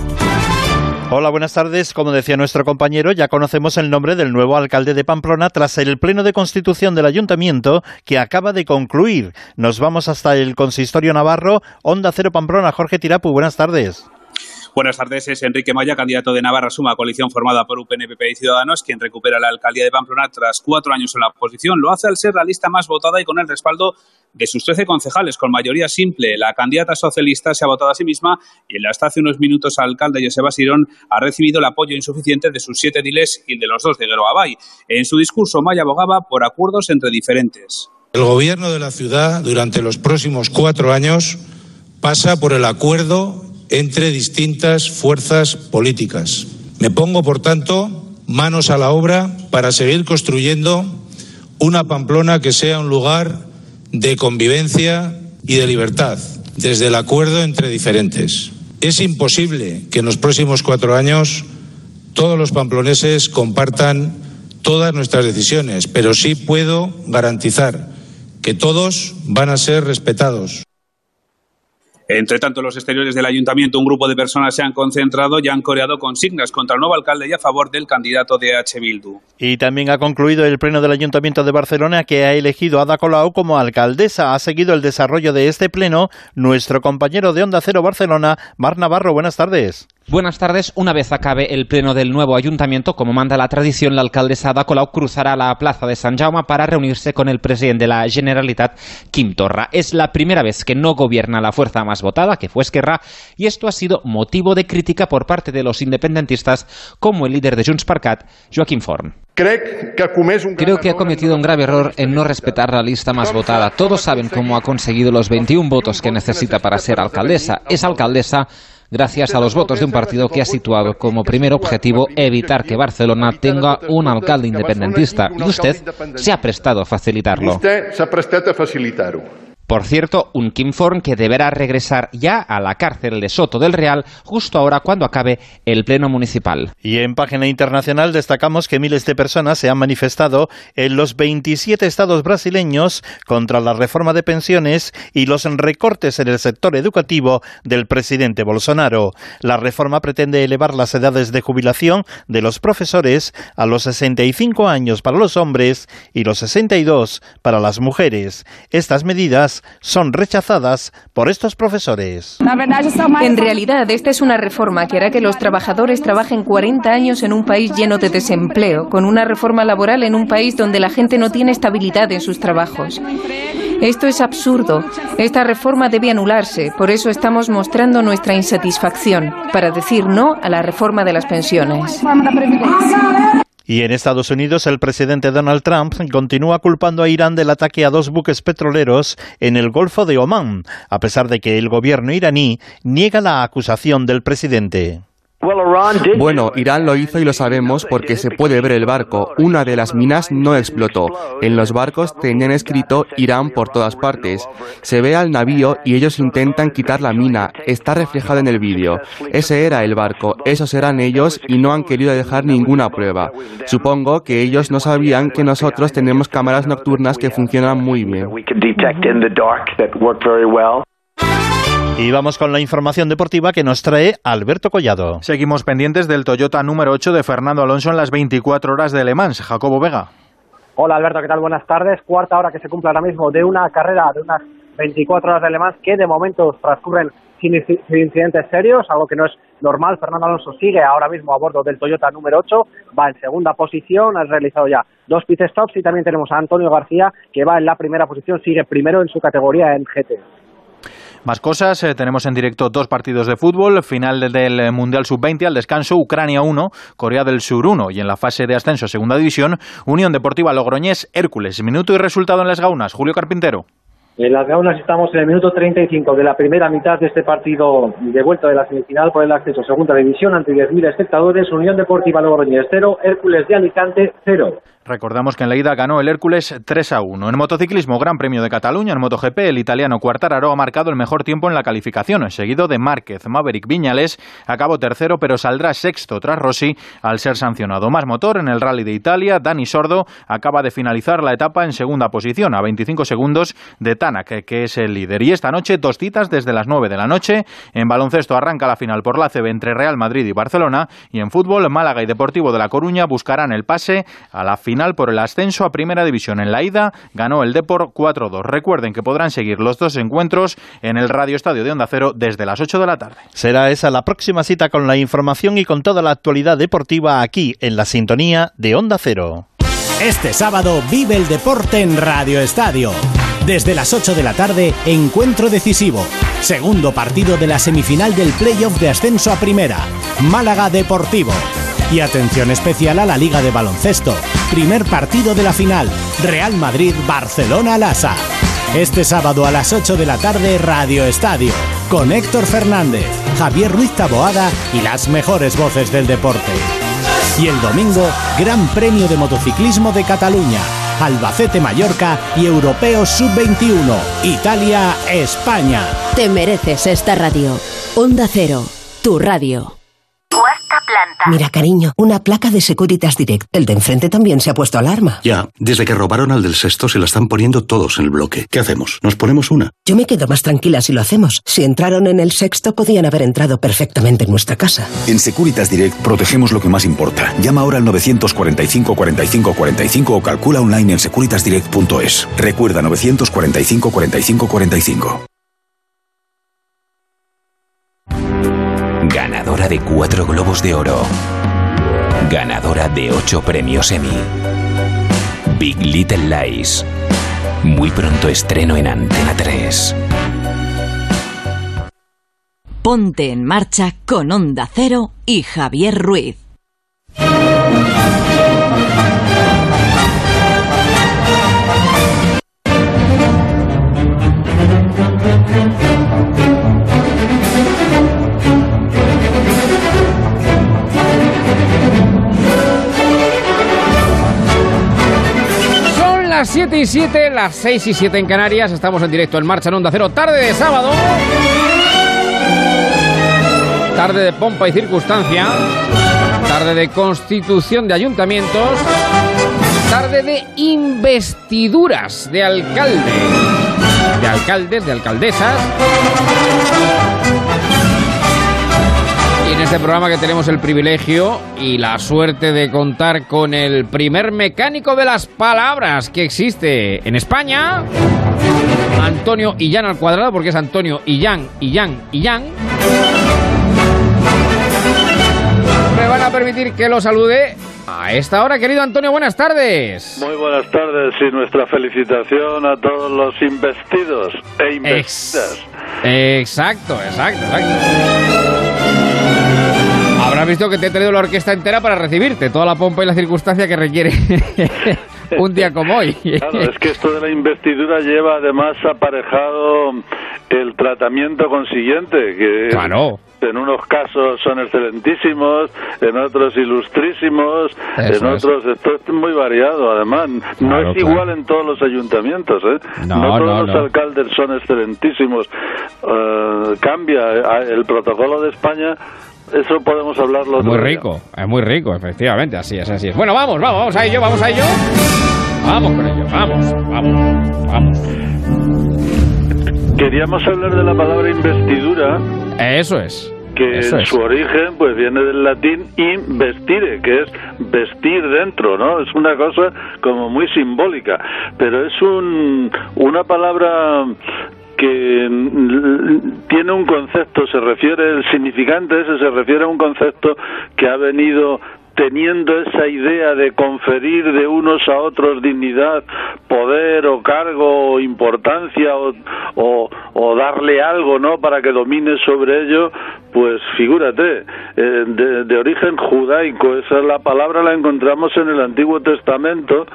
Hola, buenas tardes. Como decía nuestro compañero, ya conocemos el nombre del nuevo alcalde de Pamplona tras el pleno de constitución del ayuntamiento que acaba de concluir. Nos vamos hasta el consistorio navarro. Onda Cero Pamplona. Jorge Tirapu, buenas tardes. Buenas tardes, es Enrique Maya, candidato de Navarra Suma, coalición formada por UPN, PP y Ciudadanos, quien recupera la alcaldía de Pamplona tras cuatro años en la oposición. Lo hace al ser la lista más votada y con el respaldo de sus 13 concejales, con mayoría simple. La candidata socialista se ha votado a sí misma y el hasta hace unos minutos alcalde Joseba Sirón ha recibido el apoyo insuficiente de sus siete diles y de los dos de Gueroabay. En su discurso, Maya abogaba por acuerdos entre diferentes. El gobierno de la ciudad durante los próximos cuatro años pasa por el acuerdo entre distintas fuerzas políticas. Me pongo, por tanto, manos a la obra para seguir construyendo una Pamplona que sea un lugar de convivencia y de libertad, desde el acuerdo entre diferentes. Es imposible que en los próximos cuatro años todos los pamploneses compartan todas nuestras decisiones, pero sí puedo garantizar que todos van a ser respetados. Entre tanto, en los exteriores del ayuntamiento, un grupo de personas se han concentrado y han coreado consignas contra el nuevo alcalde y a favor del candidato de H. Bildu. Y también ha concluido el pleno del Ayuntamiento de Barcelona que ha elegido a Ada Colau como alcaldesa. Ha seguido el desarrollo de este pleno nuestro compañero de Onda Cero Barcelona, Mar Navarro. Buenas tardes. Buenas tardes. Una vez acabe el pleno del nuevo ayuntamiento, como manda la tradición, la alcaldesa Ada Colau cruzará la plaza de San Jaume para reunirse con el presidente de la Generalitat, Quim Torra. Es la primera vez que no gobierna la fuerza más votada, que fue Esquerra, y esto ha sido motivo de crítica por parte de los independentistas, como el líder de Junts per Cat, Joaquim Forn. Creo que ha cometido un grave error en no respetar la lista más votada. Todos saben cómo ha conseguido los 21 votos que necesita para ser alcaldesa. Es alcaldesa gracias a los votos de un partido que ha situado como primer objetivo evitar que Barcelona tenga un alcalde independentista. Y usted se ha prestado a facilitarlo. Por cierto, un Kim Forn que deberá regresar ya a la cárcel de Soto del Real justo ahora cuando acabe el pleno municipal. Y en página internacional destacamos que miles de personas se han manifestado en los 27 estados brasileños contra la reforma de pensiones y los recortes en el sector educativo del presidente Bolsonaro. La reforma pretende elevar las edades de jubilación de los profesores a los 65 años para los hombres y los 62 para las mujeres. Estas medidas son rechazadas por estos profesores. En realidad, esta es una reforma que hará que los trabajadores trabajen 40 años en un país lleno de desempleo, con una reforma laboral en un país donde la gente no tiene estabilidad en sus trabajos. Esto es absurdo. Esta reforma debe anularse. Por eso estamos mostrando nuestra insatisfacción para decir no a la reforma de las pensiones. Y en Estados Unidos, el presidente Donald Trump continúa culpando a Irán del ataque a dos buques petroleros en el Golfo de Omán, a pesar de que el gobierno iraní niega la acusación del presidente. Bueno, Irán lo hizo y lo sabemos porque se puede ver el barco. Una de las minas no explotó. En los barcos tenían escrito Irán por todas partes. Se ve al navío y ellos intentan quitar la mina. Está reflejado en el vídeo. Ese era el barco, esos eran ellos y no han querido dejar ninguna prueba. Supongo que ellos no sabían que nosotros tenemos cámaras nocturnas que funcionan muy bien. Y vamos con la información deportiva que nos trae Alberto Collado. Seguimos pendientes del Toyota número 8 de Fernando Alonso en las 24 horas de Le Mans. Jacobo Vega. Hola Alberto, ¿qué tal? Buenas tardes. Cuarta hora que se cumple ahora mismo de una carrera de unas 24 horas de Le Mans que de momento transcurren sin, incidentes serios, algo que no es normal. Fernando Alonso sigue ahora mismo a bordo del Toyota número 8, va en segunda posición, ha realizado ya dos pit stops y también tenemos a Antonio García que va en la primera posición, sigue primero en su categoría en GT. Más cosas, eh, tenemos en directo dos partidos de fútbol, final del Mundial Sub-20 al descanso, Ucrania 1, Corea del Sur 1 y en la fase de ascenso Segunda División, Unión Deportiva Logroñés, Hércules. Minuto y resultado en las Gaunas, Julio Carpintero. En las Gaunas estamos en el minuto 35 de la primera mitad de este partido de vuelta de la semifinal por el acceso a Segunda División ante 10.000 espectadores, Unión Deportiva Logroñés 0, Hércules de Alicante 0. Recordamos que en la ida ganó el Hércules 3 a 1. En motociclismo, Gran Premio de Cataluña, en MotoGP, el italiano Quartararo ha marcado el mejor tiempo en la calificación, seguido de Márquez. Maverick Viñales acabó tercero, pero saldrá sexto tras Rossi al ser sancionado. Más motor en el Rally de Italia, Dani Sordo acaba de finalizar la etapa en segunda posición, a 25 segundos de Tanak, que es el líder. Y esta noche, dos citas desde las 9 de la noche. En baloncesto arranca la final por la CB entre Real Madrid y Barcelona. Y en fútbol, Málaga y Deportivo de La Coruña buscarán el pase a la final por el ascenso a Primera División. En la ida ganó el Depor 4-2. Recuerden que podrán seguir los dos encuentros en el Radio Estadio de Onda Cero desde las 8 de la tarde. Será esa la próxima cita con la información y con toda la actualidad deportiva aquí en la sintonía de Onda Cero. Este sábado vive el deporte en Radio Estadio. Desde las 8 de la tarde, encuentro decisivo. Segundo partido de la semifinal del playoff de ascenso a primera. Málaga Deportivo. Y atención especial a la Liga de Baloncesto. Primer partido de la final. Real Madrid-Barcelona-Lasa. Este sábado a las 8 de la tarde, Radio Estadio. Con Héctor Fernández, Javier Ruiz Taboada y las mejores voces del deporte. Y el domingo, Gran Premio de Motociclismo de Cataluña. Albacete Mallorca y Europeo Sub-21. Italia, España. Te mereces esta radio. Onda Cero, tu radio. Mira, cariño, una placa de Securitas Direct. El de enfrente también se ha puesto alarma. Ya, desde que robaron al del sexto se la están poniendo todos en el bloque. ¿Qué hacemos? ¿Nos ponemos una? Yo me quedo más tranquila si lo hacemos. Si entraron en el sexto, podían haber entrado perfectamente en nuestra casa. En Securitas Direct protegemos lo que más importa. Llama ahora al 945 45 45 o calcula online en securitasdirect.es. Recuerda 945 45 45. Ganadora de cuatro globos de oro. Ganadora de ocho premios Emmy. Big Little Lies. Muy pronto estreno en Antena 3. Ponte en marcha con Onda Cero y Javier Ruiz. Las 7 y 7, las 6 y 7 en Canarias. Estamos en directo en marcha en Onda Cero, tarde de sábado. Tarde de pompa y circunstancia. Tarde de constitución de ayuntamientos. Tarde de investiduras de alcalde. De alcaldes, de alcaldesas. Este programa que tenemos el privilegio y la suerte de contar con el primer mecánico de las palabras que existe en España, Antonio Illán al cuadrado, porque es Antonio Illán, Illán, Illán. Me van a permitir que lo salude A esta hora, querido Antonio, buenas tardes. Muy buenas tardes y nuestra felicitación a todos los investidos e investidas. Exacto, exacto, exacto. Visto que te he traído la orquesta entera para recibirte, toda la pompa y la circunstancia que requiere un día como hoy. Claro, es que esto de la investidura lleva además aparejado el tratamiento consiguiente, que Claro. en unos casos son excelentísimos, en otros ilustrísimos, Eso en otros esto es muy variado además. no Claro, es claro. igual en todos los ayuntamientos, ¿eh? No, todos no, los no. alcaldes son excelentísimos. Eh, cambia eh, el protocolo de España. Eso podemos hablarlo Muy día. rico, es muy rico, efectivamente, así es, así es. Bueno, vamos, vamos, vamos a ello, vamos a ello. Vamos con ello, vamos, vamos, vamos. Queríamos hablar de la palabra investidura. Eso es. que Eso en es. su origen pues viene del latín investire, que es vestir dentro, ¿no? Es una cosa como muy simbólica, pero es un, una palabra que tiene un concepto, se refiere, el significante ese se refiere a un concepto que ha venido teniendo esa idea de conferir de unos a otros dignidad, poder o cargo o importancia o, o, o darle algo, ¿no? Para que domine sobre ello, pues figúrate, eh, de, de origen judaico, esa es la palabra la encontramos en el Antiguo Testamento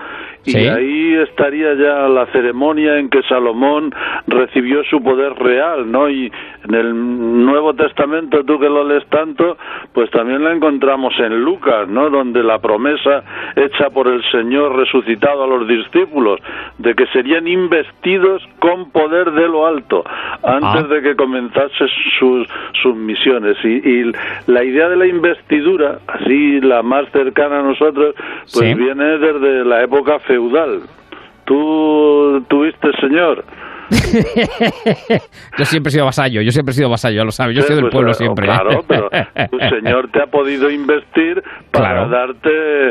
y Sí. ahí estaría ya la ceremonia en que Salomón recibió su poder real, ¿no? Y en el Nuevo Testamento, tú que lo lees tanto, pues también la encontramos en Lucas, ¿no? Donde la promesa hecha por el Señor resucitado a los discípulos de que serían investidos con poder de lo alto antes Ah. de que comenzase sus, sus misiones. Y, y la idea de la investidura, así la más cercana a nosotros, pues Sí. viene desde la época feudal. ¿Tú tuviste, señor? yo siempre he sido vasallo, yo siempre he sido vasallo, ya lo sabes, yo soy del Pues, pueblo eh, siempre. Claro, pero tu señor te ha podido investir para Claro. darte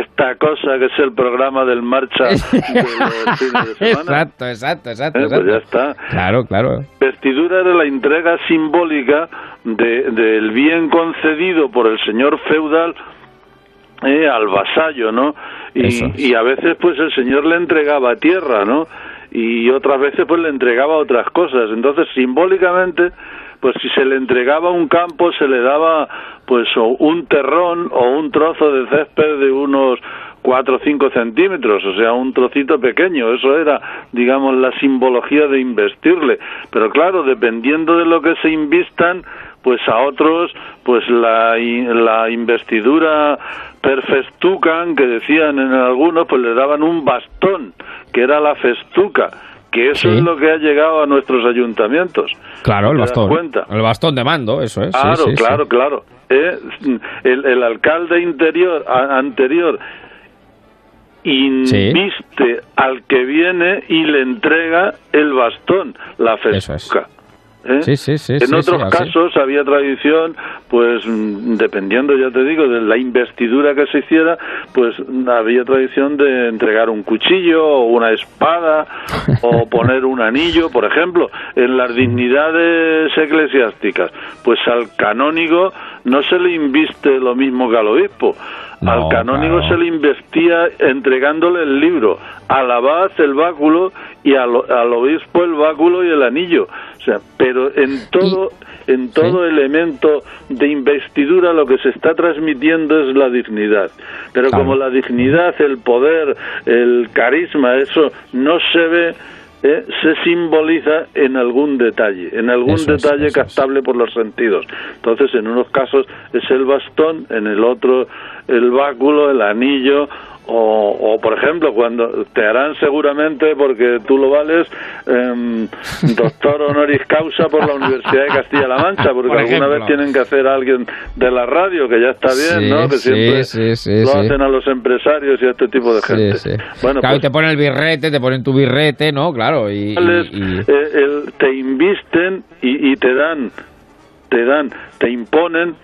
esta cosa que es el programa del marcha de los fines de semana. Exacto, exacto, exacto. Eh, pues exacto. ya está. Claro, claro. Vestidura era la entrega simbólica de- del bien concedido por el señor feudal eh, al vasallo, ¿no? Y, Eso es. y a veces pues el señor le entregaba tierra, ¿no? Y otras veces pues le entregaba otras cosas. Entonces simbólicamente pues si se le entregaba un campo se le daba pues o un terrón o un trozo de césped de unos cuatro o cinco centímetros, o sea, un trocito pequeño. Eso era, digamos, la simbología de investirle. Pero claro, dependiendo de lo que se invistan, pues a otros, pues la, la investidura perfestucan, que decían en algunos, pues le daban un bastón, que era la festuca, que eso Sí. es lo que ha llegado a nuestros ayuntamientos. Claro, el ¿Te das bastón. cuenta? El bastón de mando, eso es. Claro, sí, sí. claro, claro. Eh, el, el alcalde interior a- anterior inviste al que viene y le entrega el bastón, la festuca. ¿Eh? Sí, sí, sí, en otros casos había tradición, pues dependiendo, ya te digo, de la investidura que se hiciera, pues había tradición de entregar un cuchillo o una espada o poner un anillo, por ejemplo, en las dignidades eclesiásticas, pues al canónigo no se le inviste lo mismo que al obispo. No, al canónigo claro. se le investía entregándole el libro, al abad el báculo y al, al obispo el báculo y el anillo. O sea, pero en todo, en todo elemento de investidura lo que se está transmitiendo es la dignidad. Pero Claro. como la dignidad, el poder, el carisma, eso no se ve, eh, se simboliza en algún detalle, en algún Eso detalle es. captable por los sentidos. Entonces, en unos casos es el bastón, en el otro el báculo, el anillo, o, o, por ejemplo, cuando te harán seguramente, porque tú lo vales, em, doctor honoris causa por la Universidad de Castilla-La Mancha, porque Por alguna vez tienen que hacer a alguien de la radio, que ya está bien, Sí, ¿no? Que sí, siempre sí, sí, lo hacen a los empresarios y a este tipo de gente. sí. Bueno, claro, y pues, te ponen el birrete, te ponen tu birrete, ¿no? Claro, y... y- les- y- eh, el- te invisten y, y te dan, te dan, te imponen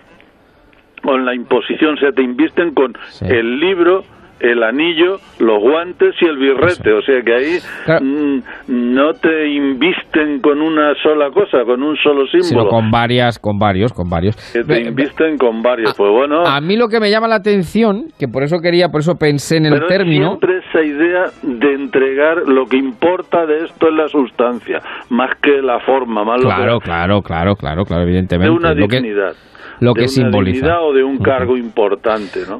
con la imposición, o sea, te invisten con el libro el anillo, los guantes y el birrete. O sea que ahí mm, no te invisten con una sola cosa, con un solo símbolo. Sino con varias, con varios, con varios. Que te invisten con varios. pues bueno. A mí lo que me llama la atención, que por eso quería, por eso pensé en el pero término. Siempre esa idea de entregar lo que importa de esto es la sustancia, más que la forma, más claro, lo que, claro, claro, claro, claro, evidentemente. de una lo que, dignidad. Lo que de una simboliza. o de un cargo importante, ¿no?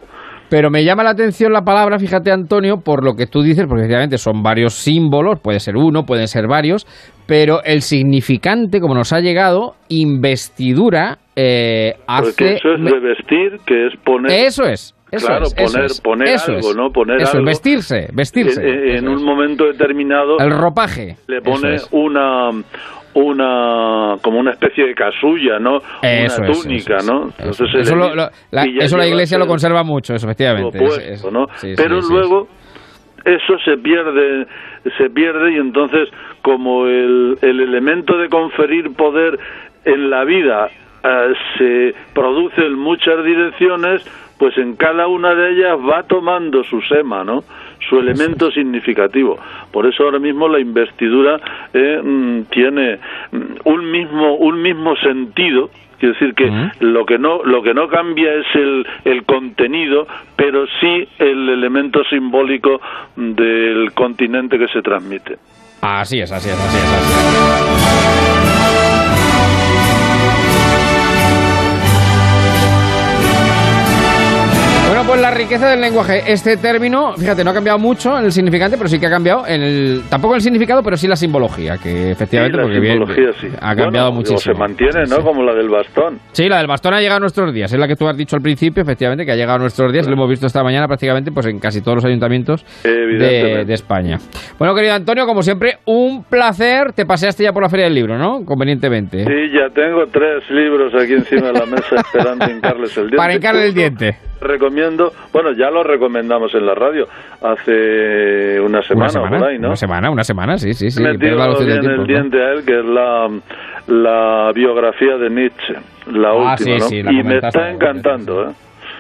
Pero me llama la atención la palabra, fíjate Antonio, por lo que tú dices, porque efectivamente son varios símbolos, puede ser uno, pueden ser varios, pero el significante, como nos ha llegado, investidura, eh, Porque hace... eso es de vestir, que es poner... Eso es. Eso claro, es, eso poner, es, poner eso algo, es. ¿no? Poner Eso, algo. vestirse, vestirse. En, en Eso un es. momento determinado El ropaje. le pone Eso es. una una como una especie de casulla, ¿no? Eso una túnica, eso es, ¿no? Entonces Eso, lo- lo- la, eso iglesia lo conserva mucho, eso, efectivamente. Pero sí, luego eso se pierde se pierde y entonces como el, el elemento de conferir poder en la vida eh, se produce en muchas direcciones pues en cada una de ellas va tomando su sema, ¿no? Su elemento significativo. Por eso ahora mismo la investidura eh, mm, tiene mm, un mismo un mismo sentido Quiero decir que lo que no lo que no cambia es el, el contenido, pero sí el elemento simbólico del continente que se transmite. Así es, así es, así es. Así es. La riqueza del lenguaje. Este término, fíjate, no ha cambiado mucho en el significante, pero sí que ha cambiado en el. Tampoco en el significado, pero sí la simbología, que efectivamente, Sí, la porque bien, simbología, sí. ha cambiado Bueno, muchísimo. Se mantiene, ¿no? Como la del bastón. Sí, la del bastón ha llegado a nuestros días. Es la que tú has dicho al principio, efectivamente, que ha llegado a nuestros días. Lo hemos visto esta mañana prácticamente pues en casi todos los ayuntamientos de, de España. Bueno, querido Antonio, como siempre, un placer. Te paseaste ya por la Feria del Libro, ¿no? Convenientemente. Sí, ya tengo tres libros aquí encima de la mesa esperando hincarles el diente. Para hincarle el diente. Recomiendo, bueno, ya lo recomendamos en la radio hace una semana, una semana, por ahí, ¿no? Una semana, una semana, sí, sí, sí. Me pierde la metido bien el tiempo, ¿no? diente a él, que es la, la biografía de Nietzsche, la Ah, última, sí, ¿no? sí, la y me está encantando, ¿eh?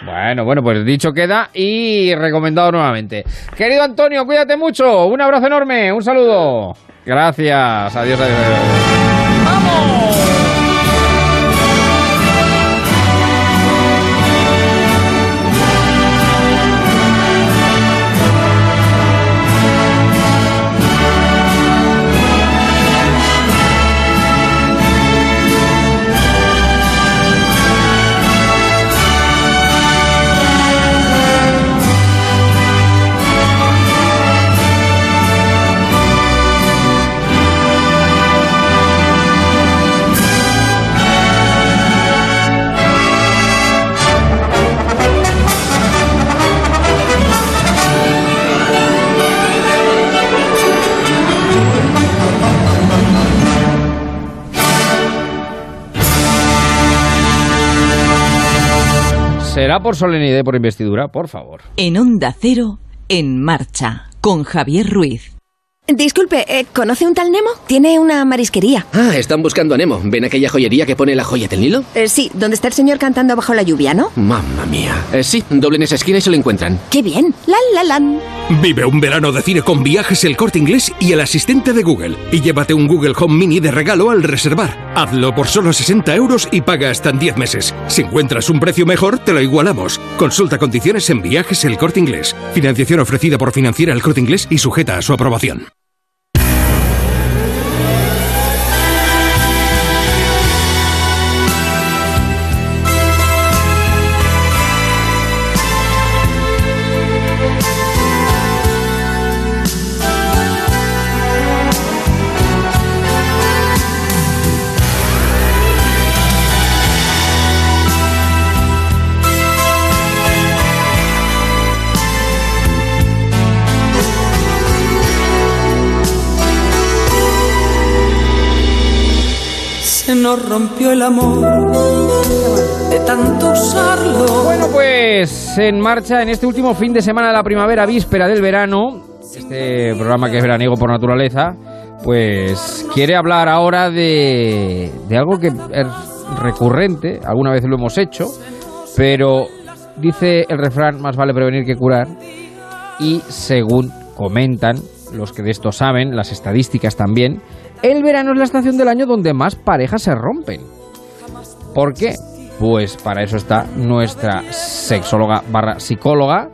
Bueno, bueno, pues dicho queda y recomendado nuevamente. Querido Antonio, cuídate mucho. Un abrazo enorme, un saludo. Gracias. Adiós, adiós. adiós. ¿Será por solemnidad y por investidura? Por favor. En Onda Cero, en marcha, con Javier Ruiz. Disculpe, eh, ¿conoce un tal Nemo? Tiene una marisquería. Ah, están buscando a Nemo. ¿Ven aquella joyería que pone la joya del Nilo? Eh, sí, donde está el señor cantando bajo la lluvia, ¿no? Mamma mía. Eh, sí, doblen esa esquina y se lo encuentran. ¡Qué bien! ¡La, la, lan! Vive un verano de cine con viajes el corte inglés y el asistente de Google. Y llévate un Google Home Mini de regalo al reservar. Hazlo por solo 60 euros y paga hasta en 10 meses. Si encuentras un precio mejor, te lo igualamos. Consulta condiciones en viajes el corte inglés. Financiación ofrecida por financiera el corte inglés y sujeta a su aprobación. Nos rompió el amor de tanto usarlo. Bueno, pues en marcha en este último fin de semana de la primavera, víspera del verano, este programa que es veraniego por naturaleza, pues quiere hablar ahora de, de algo que es recurrente, alguna vez lo hemos hecho, pero dice el refrán, más vale prevenir que curar, y según comentan los que de esto saben, las estadísticas también, el verano es la estación del año donde más parejas se rompen. ¿Por qué? Pues para eso está nuestra sexóloga barra psicóloga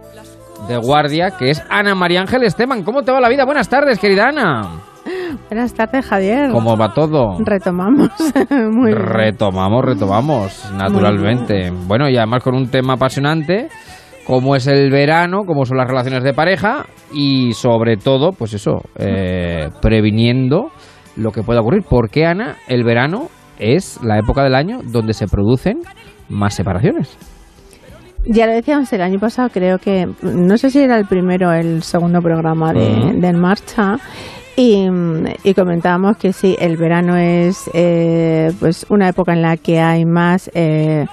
de guardia, que es Ana María Ángel Esteban. ¿Cómo te va la vida? Buenas tardes, querida Ana. Buenas tardes, Javier. ¿Cómo va todo? Retomamos. Muy bien. Retomamos, retomamos, naturalmente. Bueno, y además con un tema apasionante, como es el verano, como son las relaciones de pareja y sobre todo, pues eso, eh, previniendo lo que pueda ocurrir. Porque, Ana, el verano es la época del año donde se producen más separaciones. Ya lo decíamos el año pasado, creo que, no sé si era el primero o el segundo programa de, En Marcha, y, y comentábamos que sí, el verano es eh, pues una época en la que hay más, eh,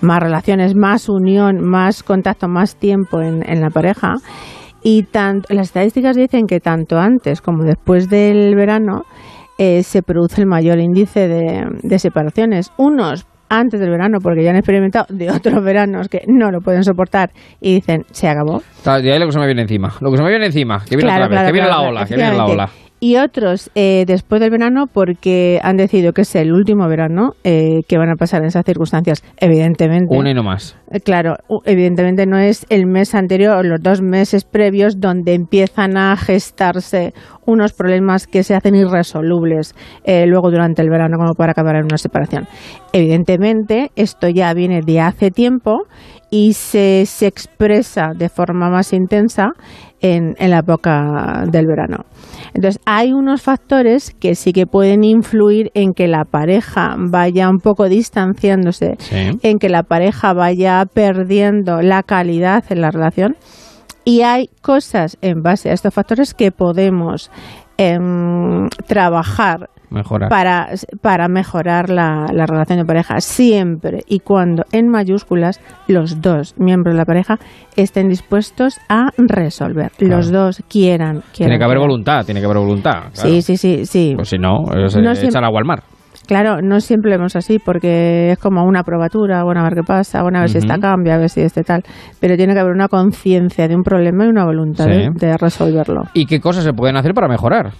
más relaciones, más unión, más contacto, más tiempo en, en la pareja. Y tanto, las estadísticas dicen que tanto antes como después del verano eh, se produce el mayor índice de, de separaciones. Unos antes del verano, porque ya han experimentado de otros veranos que no lo pueden soportar y dicen, se acabó. De ahí lo que se me viene encima. Lo que se me viene encima. Que viene Claro, otra vez. claro, que viene claro, la ola. Que viene la ola. Y otros eh, después del verano porque han decidido que es el último verano eh, que van a pasar en esas circunstancias. Evidentemente. Una y no más. Eh, Claro, evidentemente no es el mes anterior o los dos meses previos donde empiezan a gestarse unos problemas que se hacen irresolubles eh, luego durante el verano como para acabar en una separación. Evidentemente esto ya viene de hace tiempo y se, se expresa de forma más intensa en, en la época del verano. Entonces, hay unos factores que sí que pueden influir en que la pareja vaya un poco distanciándose, Sí. en que la pareja vaya perdiendo la calidad en la relación. Y hay cosas en base a estos factores que podemos em, trabajar Mejorar. para, para mejorar la, la relación de pareja siempre y cuando en mayúsculas los dos miembros de la pareja estén dispuestos a resolver. Los dos quieran. Tiene que haber voluntad. Tiene que haber voluntad. claro. Sí, sí, sí, sí. Pues si no, es, No siempre- agua al mar. Claro, no siempre vemos así porque es como una probatura, bueno, a ver qué pasa, bueno, a ver si esta cambia, a ver si este tal. Pero tiene que haber una conciencia de un problema y una voluntad de, Sí. de resolverlo. ¿Y qué cosas se pueden hacer para mejorar?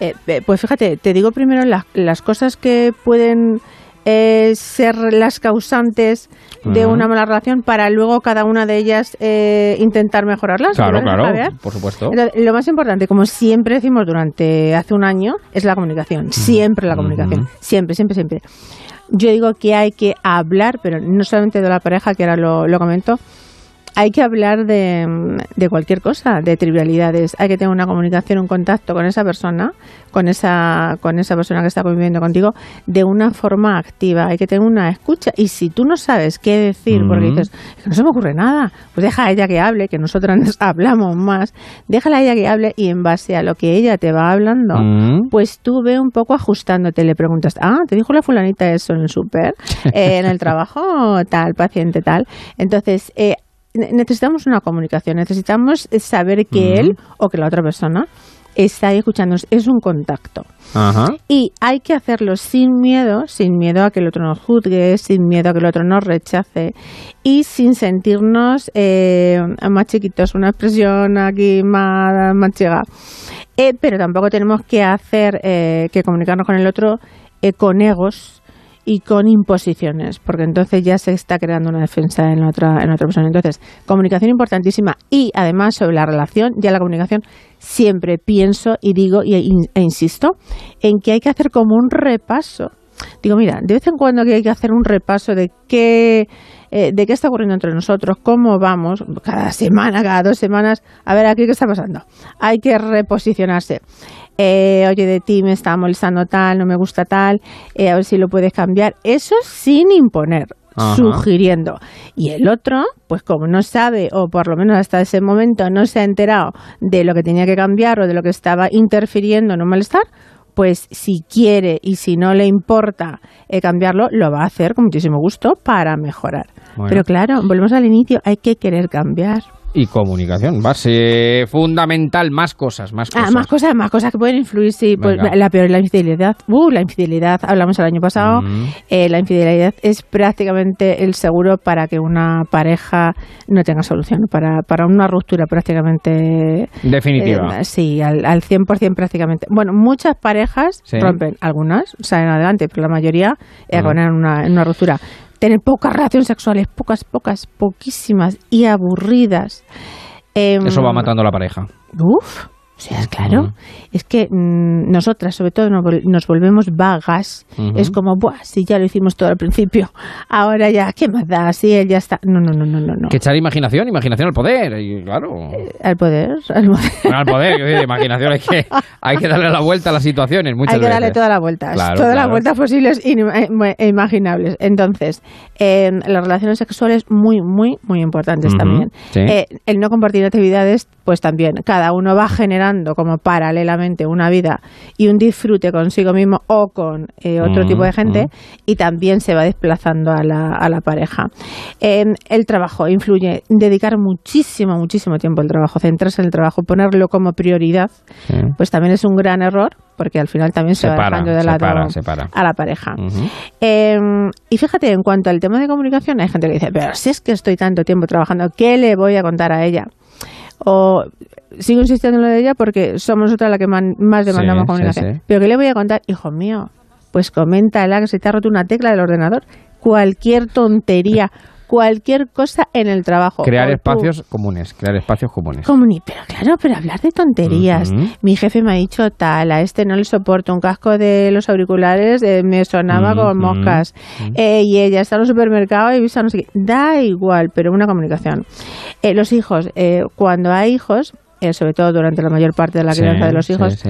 Eh, eh, pues fíjate, te digo primero las, las cosas que pueden eh, ser las causantes de una mala relación para luego cada una de ellas eh, intentar mejorarlas. Claro, ¿te parece, claro, Javier? por supuesto. Entonces, lo más importante, como siempre decimos durante hace un año, es la comunicación. Siempre la comunicación. Siempre, siempre, siempre. Yo digo que hay que hablar, pero no solamente de la pareja, que ahora lo, lo comento, hay que hablar de, de cualquier cosa, de trivialidades. Hay que tener una comunicación, un contacto con esa persona, con esa, con esa persona que está conviviendo contigo, de una forma activa. Hay que tener una escucha. Y si tú no sabes qué decir, porque dices, "Es que no se me ocurre nada, pues deja a ella que hable, que nosotras nos hablamos más. Déjala a ella que hable y en base a lo que ella te va hablando, Mm. pues tú ve un poco ajustándote. Le preguntas, ah, ¿te dijo la fulanita eso en el súper? Eh, ¿En el trabajo? Tal, paciente, tal. Entonces, eh, necesitamos una comunicación, necesitamos eh, saber que él o que la otra persona está ahí escuchándonos. Es un contacto. Ajá. Y hay que hacerlo sin miedo, sin miedo a que el otro nos juzgue, sin miedo a que el otro nos rechace y sin sentirnos eh, más chiquitos, una expresión aquí más, más chica. Eh, pero tampoco tenemos que hacer, eh, que comunicarnos con el otro eh, con egos y con imposiciones, porque entonces ya se está creando una defensa en otra, en otra persona. Entonces, comunicación importantísima y además sobre la relación, ya la comunicación, siempre pienso y digo e insisto en que hay que hacer como un repaso. Digo, mira, de vez en cuando que hay que hacer un repaso de qué, eh, de qué está ocurriendo entre nosotros, cómo vamos, cada semana, cada dos semanas, a ver aquí qué está pasando. Hay que reposicionarse. Eh, oye, de ti me está molestando tal, no me gusta tal, eh, a ver si lo puedes cambiar. Eso sin imponer, Ajá. sugiriendo. Y el otro, pues como no sabe, o por lo menos hasta ese momento no se ha enterado de lo que tenía que cambiar o de lo que estaba interfiriendo en un malestar, pues si quiere y si no le importa eh, cambiarlo, lo va a hacer con muchísimo gusto para mejorar. Bueno. Pero claro, volvemos al inicio, hay que querer cambiar. Y comunicación. Base fundamental, más cosas, más cosas. Ah, más cosas, más cosas que pueden influir, sí. Pues, la peor es la infidelidad. Uh, la infidelidad, hablamos el año pasado. Eh, la infidelidad es prácticamente el seguro para que una pareja no tenga solución, para, para una ruptura prácticamente... Definitiva. eh, sí, al, al 100% prácticamente. Bueno, muchas parejas Sí. rompen, algunas salen adelante, pero la mayoría eh, en una, en una ruptura. Tener pocas relaciones sexuales, pocas, pocas, poquísimas y aburridas. Em, Eso va matando a la pareja. Uf, sea, claro. Es que mm, nosotras, sobre todo, nos, vol- nos volvemos vagas. Ujú. Es como, Buah, si ya lo hicimos todo al principio, ahora ya, ¿qué más da? Si él ya está. No, no, no, no, no. no. Que echar imaginación, imaginación al poder. Y claro. Al poder, al poder. Bueno, al poder, imaginación hay que, hay que darle la vuelta a las situaciones muchas Hay que darle veces. todas las vueltas, Claro, todas las claro. vueltas posibles e e imaginables. Entonces, eh, las relaciones sexuales muy, muy, muy importantes Ujú, también. sí. Eh, el no compartir actividades, pues también. Cada uno va generando como paralelamente una vida y un disfrute consigo mismo o con eh, otro tipo de gente y también se va desplazando a la, a la pareja. Eh, el trabajo influye, dedicar muchísimo, muchísimo tiempo al trabajo, centrarse en el trabajo, ponerlo como prioridad, Sí. pues también es un gran error porque al final también se va Separa, dejando de lado separa. a la pareja. Eh, y fíjate, en cuanto al tema de comunicación, hay gente que dice, pero si es que estoy tanto tiempo trabajando, ¿qué le voy a contar a ella? O sigo insistiendo en lo de ella porque somos nosotras la que man- más demandamos Sí, comunicación. sí, sí. Pero ¿qué le voy a contar? Hijo mío, pues coméntala que se te ha roto una tecla del ordenador. Cualquier tontería, cualquier cosa en el trabajo. Crear O tú- espacios comunes, crear espacios comunes. Comuni- pero claro, pero hablar de tonterías. Mi jefe me ha dicho tal, a este no le soporto un casco de los auriculares, eh, me sonaba Ujú, con moscas. Eh, y ella está en el supermercado y vista no sé qué. Da igual, pero una comunicación. Eh, los hijos, eh, cuando hay hijos, eh, sobre todo durante la mayor parte de la Sí, crianza de los sí, hijos, sí.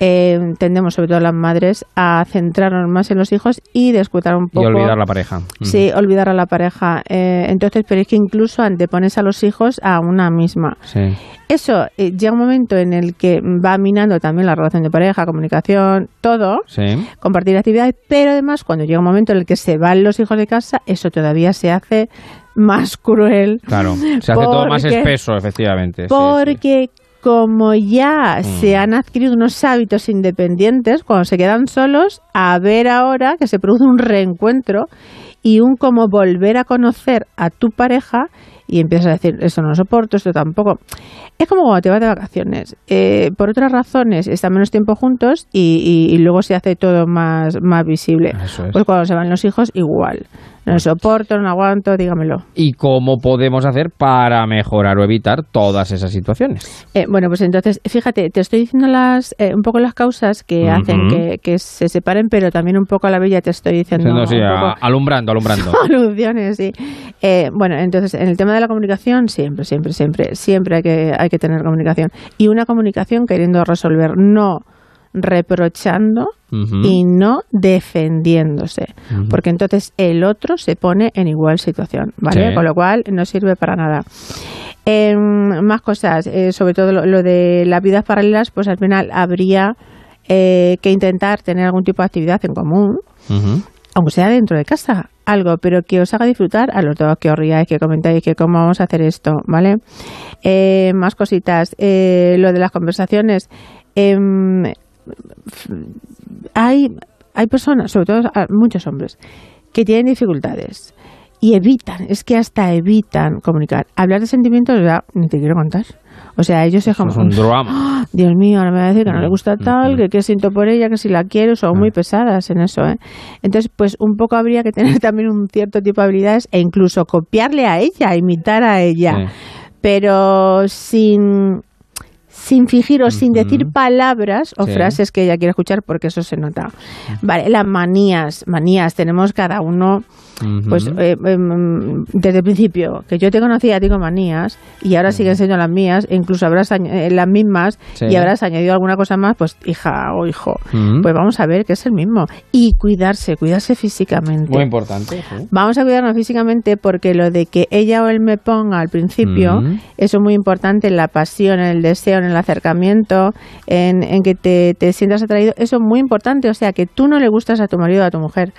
Eh, tendemos, sobre todo las madres, a centrarnos más en los hijos y descuidar un Y poco. olvidar la pareja. Sí, olvidar a la pareja. Eh, entonces, pero es que incluso antepones a los hijos a una misma. Sí. Eso eh, llega un momento en el que va minando también la relación de pareja, comunicación, todo, Sí. compartir actividades, pero además cuando llega un momento en el que se van los hijos de casa, eso todavía se hace más cruel. Claro. Se hace todo más Porque- espeso, efectivamente. sí, sí. Como ya Mm. se han adquirido unos hábitos independientes, cuando se quedan solos, a ver ahora que se produce un reencuentro y un como volver a conocer a tu pareja y empiezas a decir, esto no lo soporto, esto tampoco. Es como cuando te vas de vacaciones. Eh, por otras razones, están menos tiempo juntos y, y- y luego se hace todo más, más visible. Eso es. Pues cuando se van los hijos, igual. No soporto, no aguanto, dígamelo. ¿Y cómo podemos hacer para mejorar o evitar todas esas situaciones? Eh, bueno, pues entonces, fíjate, te estoy diciendo las, eh, un poco las causas que hacen que, que se separen, pero también un poco a la bella te estoy diciendo un poco alumbrando, alumbrando. alusiones, sí. Eh, bueno, entonces, en el tema de la comunicación, siempre, siempre, siempre, siempre hay que, hay que tener comunicación. Y una comunicación queriendo resolver, no reprochando y no defendiéndose. Porque entonces el otro se pone en igual situación, ¿vale? Sí. Con lo cual no sirve para nada. Em, más cosas, eh, sobre todo lo, lo de las vidas paralelas, pues al final habría eh, que intentar tener algún tipo de actividad en común, aunque sea dentro de casa, algo, pero que os haga disfrutar a los dos, que os riáis, que comentáis, que cómo vamos a hacer esto, ¿vale? Eh, más cositas, eh, lo de las conversaciones. Hay, hay personas, sobre todo muchos hombres, que tienen dificultades y evitan, es que hasta evitan comunicar. Hablar de sentimientos, ya, ni te quiero contar. O sea, ellos como... es un drama. "Ah, Dios mío, ahora me va a decir que no le gusta tal, que qué siento por ella, que si la quiero, son muy pesadas en eso, ¿eh? Entonces, pues un poco habría que tener también un cierto tipo de habilidades e incluso copiarle a ella, imitar a ella, pero sin sin fingir o sin decir palabras o Sí. frases que ella quiere escuchar porque eso se nota. Vale, las manías, manías, tenemos cada uno pues eh, em, desde el principio, que yo te conocía con manías y ahora siguen siendo las mías, e incluso habrás eh, las mismas Sí. y habrás añadido alguna cosa más, pues hija o hijo, pues vamos a ver que es el mismo. Y cuidarse, cuidarse físicamente. Muy importante. sí. Vamos a cuidarnos físicamente porque lo de que ella o él me ponga al principio, eso es muy importante en la pasión, en el deseo, en el acercamiento, en, en que te, te sientas atraído, eso es muy importante. O sea, que tú no le gustas a tu marido o a tu mujer.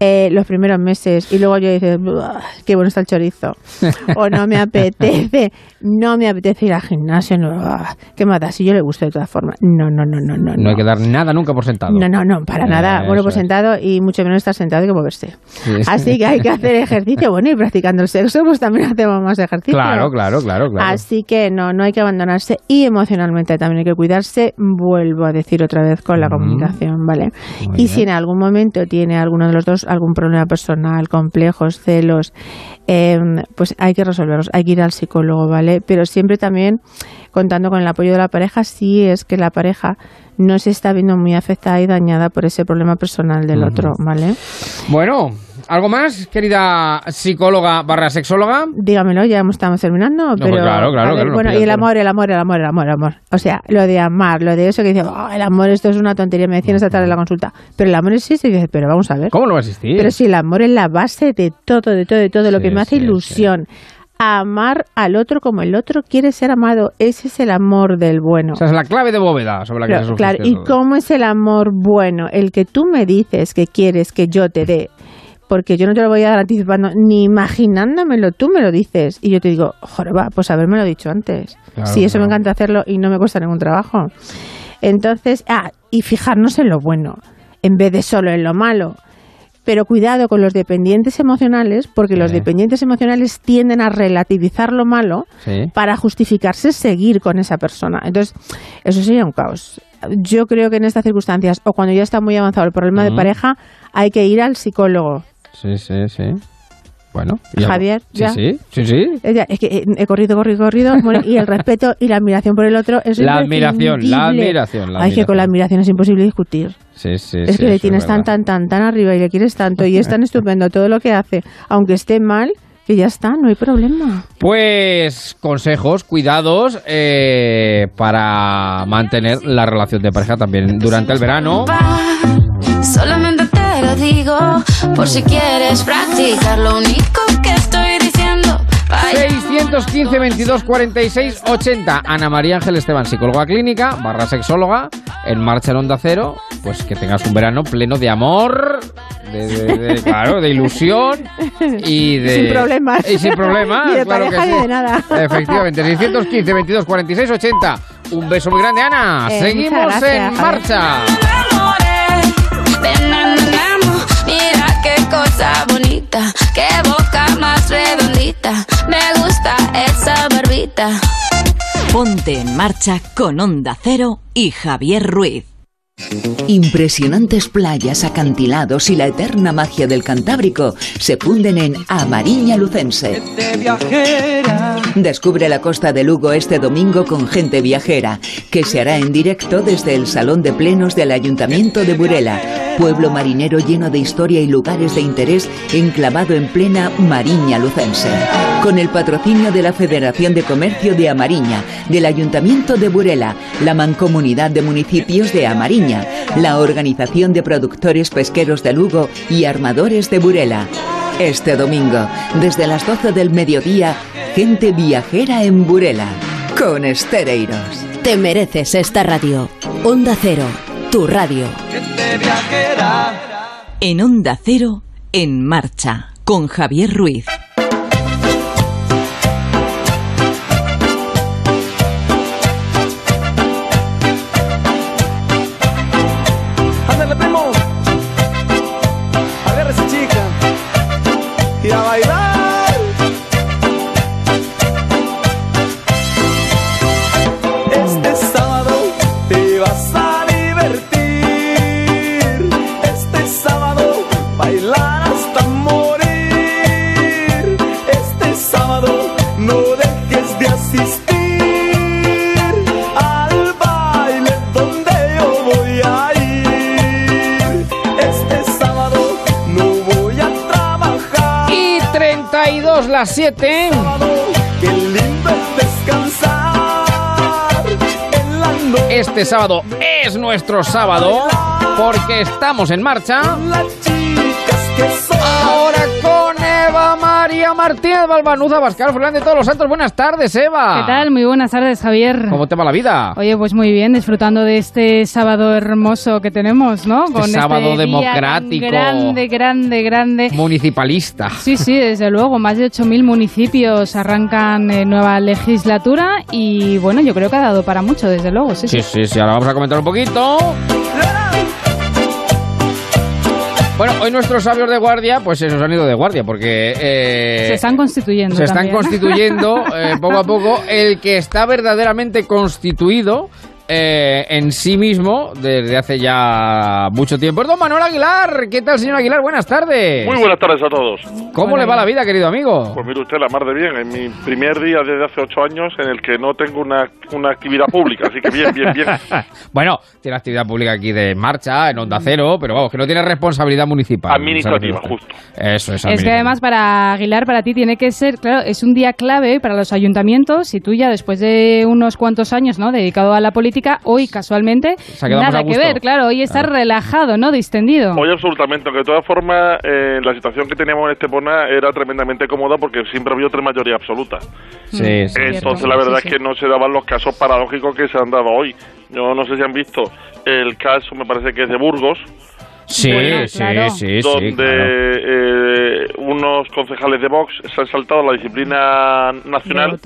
Eh, los primeros meses y luego yo dices, "Buah, qué bueno está el chorizo. o no me apetece, no me apetece ir al gimnasio, no, ah, qué mata, si yo le gusto de todas formas. No, no, no, no, no. No hay que dar nada nunca por sentado. No, no, no, para Eh, nada. Bueno, eso pues es. sentado y mucho menos estar sentado y que moverse. Sí. Así que hay que hacer ejercicio. Bueno, y practicando el sexo, pues también hacemos más ejercicio. Claro, claro, claro, claro. Así que no, no hay que abandonarse y emocionalmente también hay que cuidarse. Vuelvo a decir otra vez con la comunicación, ¿vale? Muy y si en algún momento tiene alguno de los dos algún problema personal, complejos, celos, eh, pues hay que resolverlos, hay que ir al psicólogo, ¿vale? Pero siempre también contando con el apoyo de la pareja si es que la pareja no se está viendo muy afectada y dañada por ese problema personal del otro, ¿vale? Bueno, ¿algo más, querida psicóloga barra sexóloga? Dígamelo, ya estamos terminando. pues pero, claro, claro, a ver, claro, bueno, y el amor, el amor, el amor, el amor, el amor. O sea, lo de amar, lo de eso que dice, "Oh, el amor, esto es una tontería, me decían esta tarde en la consulta. Pero el amor existe y dices, pero vamos a ver. ¿Cómo no va a existir? Pero si el amor es la base de todo, de todo, de todo, lo que me hace sí, ilusión. Amar al otro como el otro quiere ser amado. Ese es el amor del bueno. Esa es la clave de bóveda sobre la que Claro, se claro, ¿y todo. cómo es el amor bueno? El que tú me dices que quieres que yo te dé. Porque yo no te lo voy a dar anticipando, ni imaginándomelo, tú me lo dices. Y yo te digo, joder, va, pues haberme lo dicho antes. Claro, sí, eso me encanta hacerlo y no me cuesta ningún trabajo. Entonces, ah, y fijarnos en lo bueno, en vez de solo en lo malo. Pero cuidado con los dependientes emocionales, porque los dependientes emocionales tienden a relativizar lo malo Sí. para justificarse seguir con esa persona. Entonces, eso sería un caos. Yo creo que en estas circunstancias, o cuando ya está muy avanzado el problema de pareja, hay que ir al psicólogo. Sí, sí, sí. Bueno. Javier, Sí, ya. sí, sí, sí. Eh, ya, Es que eh, he corrido, corrido, corrido. bueno, y el respeto y la admiración por el otro es La admiración, la admiración, la Ay, que con la admiración es imposible discutir. Sí, sí, es sí, que le tienes es tan, tan, tan, tan arriba y le quieres tanto y es tan estupendo todo lo que hace, aunque esté mal, que ya está, no hay problema. Pues consejos, cuidados eh, para mantener la relación de pareja también durante el verano. Solamente te lo digo por si quieres practicar lo único que estoy diciendo. Vaya. 615 22 46 80 Ana María Ángel Esteban, psicóloga clínica, barra sexóloga, en marcha en Onda Cero. Pues que tengas un verano pleno de amor, de, de- de- claro, de ilusión y de. Sin problemas. Y sin problemas, Ni de claro que sí. de nada. Efectivamente, 615 22 46 80 Un beso muy grande, Ana. Eh, Seguimos gracias, en marcha. Ven, cosa bonita, qué boca más redondita. Me gusta esa barbita. Ponte en marcha con Onda Cero y Javier Ruiz. Impresionantes playas, acantilados y la eterna magia del Cantábrico se funden en Amariña Lucense. Descubre la costa de Lugo este domingo con Gente Viajera, que se hará en directo desde el Salón de Plenos del Ayuntamiento de Burela, pueblo marinero lleno de historia y lugares de interés enclavado en plena Mariña Lucense. Con el patrocinio de la Federación de Comercio de Amariña, del Ayuntamiento de Burela, la Mancomunidad de Municipios de Amariña, la Organización de Productores Pesqueros de Lugo y Armadores de Burela. Este domingo, desde las 12 del mediodía, gente viajera en Burela, con Estereiros. Te mereces esta radio. Onda Cero, tu radio. En Onda Cero, en marcha con Javier Ruiz. 32 las 7. Qué lindo es descansar en la noche. Este sábado es nuestro sábado porque estamos en marcha. Eva María Martínez Balbanuza Pascal Fernández de todos los santos. Buenas tardes, Eva. ¿Qué tal? Muy buenas tardes, Javier. ¿Cómo te va la vida? Oye, pues muy bien, disfrutando de este sábado hermoso que tenemos, ¿no? Este sábado día tan democrático. grande, grande, grande. Municipalista. Sí, sí, desde luego, más de 8.000 municipios arrancan eh, nueva legislatura y bueno, yo creo que ha dado para mucho, desde luego, sí, sí. Sí, sí, sí, ahora vamos a comentar un poquito. Bueno, hoy nuestros sabios de guardia, pues se nos han ido de guardia, porque... eh, Se están constituyendo. se están también. constituyendo eh, poco a poco. El que está verdaderamente constituido eh, en sí mismo desde hace ya mucho tiempo es don Manuel Aguilar. ¿Qué tal, señor Aguilar? Buenas tardes. Muy buenas tardes a todos. ¿Cómo le va la vida, querido amigo? Pues mire usted, la mar de bien. En mi primer día desde hace ocho años en el que no tengo una, una actividad pública, así que bien, bien, bien. bueno, tiene actividad pública aquí de marcha, en Onda Cero, pero vamos, que no tiene responsabilidad municipal. Administrativa, justo. Eso es, Es que además para Aguilar, para ti tiene que ser, claro, es un día clave para los ayuntamientos y tú ya después de unos cuantos años, ¿no? Dedicado a la política, hoy casualmente nada que ver, claro, hoy está relajado, ¿no? Distendido. Hoy absolutamente, aunque de todas formas eh, la situación que teníamos en Estepona era tremendamente cómoda porque siempre había otra mayoría absoluta. Sí, sí. Entonces la verdad es que no se daban los casos paradójicos que se han dado hoy. Yo no sé si han visto el caso, me parece que es de Burgos. Sí, Bueno, sí, claro. sí, sí, donde claro. eh, unos concejales de Vox se han saltado la disciplina nacional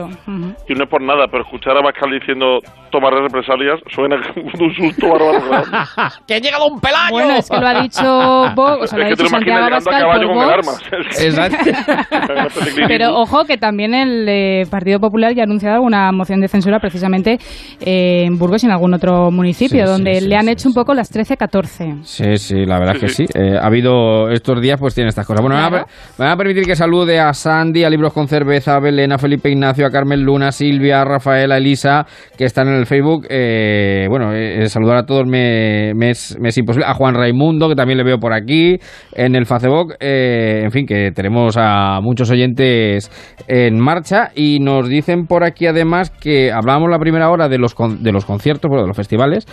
y no es por nada, pero escuchar a Bascal diciendo tomaré represalias suena como un susto bárbaro. ¡Que ha llegado un pelayo! Bueno, es que lo ha dicho Vox, o sea, lo ha es que te dicho lo imaginas Santiago Abascal por con el Vox. arma. Pero ojo que también el eh, Partido Popular ya ha anunciado una moción de censura precisamente eh, en Burgos y en algún otro municipio, sí, donde sí, le han hecho un poco las 13-14. Sí, sí, la verdad es que sí. Eh, ha habido estos días, pues tiene estas cosas. Bueno, me, van a, me van a permitir que salude a Sandy, a Libros con Cerveza, a Belén, a Felipe Ignacio, a Carmen Luna, a Silvia, a Rafael, a Elisa, que están en el Facebook. Eh, bueno, eh, saludar a todos me, me es, me es imposible. A Juan Raimundo, que también le veo por aquí, en el Facebook. Eh, en fin, que tenemos a muchos oyentes en marcha y nos dicen por aquí además que hablábamos la primera hora de los, con- de los conciertos, bueno, de los festivales.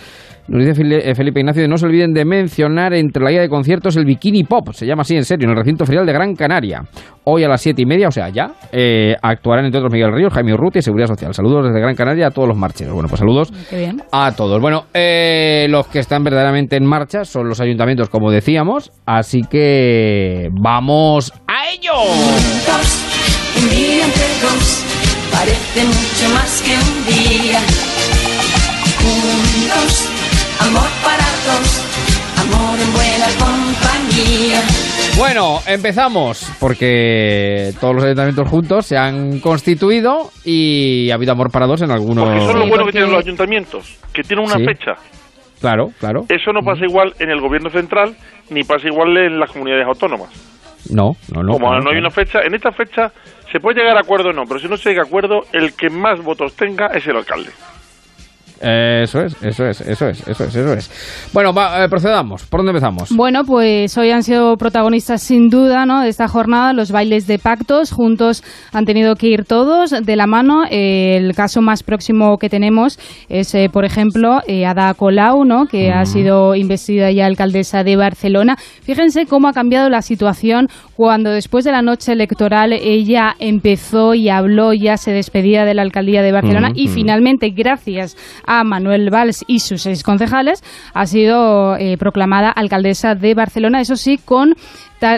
Nos dice eh, Felipe Ignacio, no se olviden de mencionar entre la guía de conciertos el Bikini Pop, se llama así en serio, en el recinto ferial de Gran Canaria. Hoy a las siete y media, o sea, ya, eh, actuarán entre otros Miguel Ríos, Jaime Urrutia y Seguridad Social. Saludos desde Gran Canaria a todos los marcheros. Bueno, pues saludos bien. a todos. Bueno, eh, los que están verdaderamente en marcha son los ayuntamientos, como decíamos, así que vamos a ello. Juntos, un día entre dos, parece mucho más que un día. Juntos, amor para dos, amor en buena compañía. Bueno, empezamos porque todos los ayuntamientos juntos se han constituido y ha habido amor para dos en algunos. Porque eso es lo bueno que tienen los ayuntamientos, que tienen una Sí. fecha. Claro, claro. Eso no pasa igual en el gobierno central ni pasa igual en las comunidades autónomas. No, no, no. Como claro, no hay una fecha, en esta fecha se puede llegar a acuerdo o no, pero si no se llega a acuerdo, el que más votos tenga es el alcalde. Eso es, eso es, eso es, eso es, eso es. Bueno, va, eh, procedamos. ¿Por dónde empezamos? Bueno, pues hoy han sido protagonistas sin duda ¿no? de esta jornada los bailes de pactos. Juntos han tenido que ir todos de la mano. Eh, el caso más próximo que tenemos es, eh, por ejemplo, eh, Ada Colau, ¿no? que ha sido investida ya alcaldesa de Barcelona. Fíjense cómo ha cambiado la situación cuando después de la noche electoral ella empezó y habló, ya se despedía de la alcaldía de Barcelona y finalmente, gracias a Manuel Valls y sus seis concejales, ha sido eh, proclamada alcaldesa de Barcelona, eso sí, con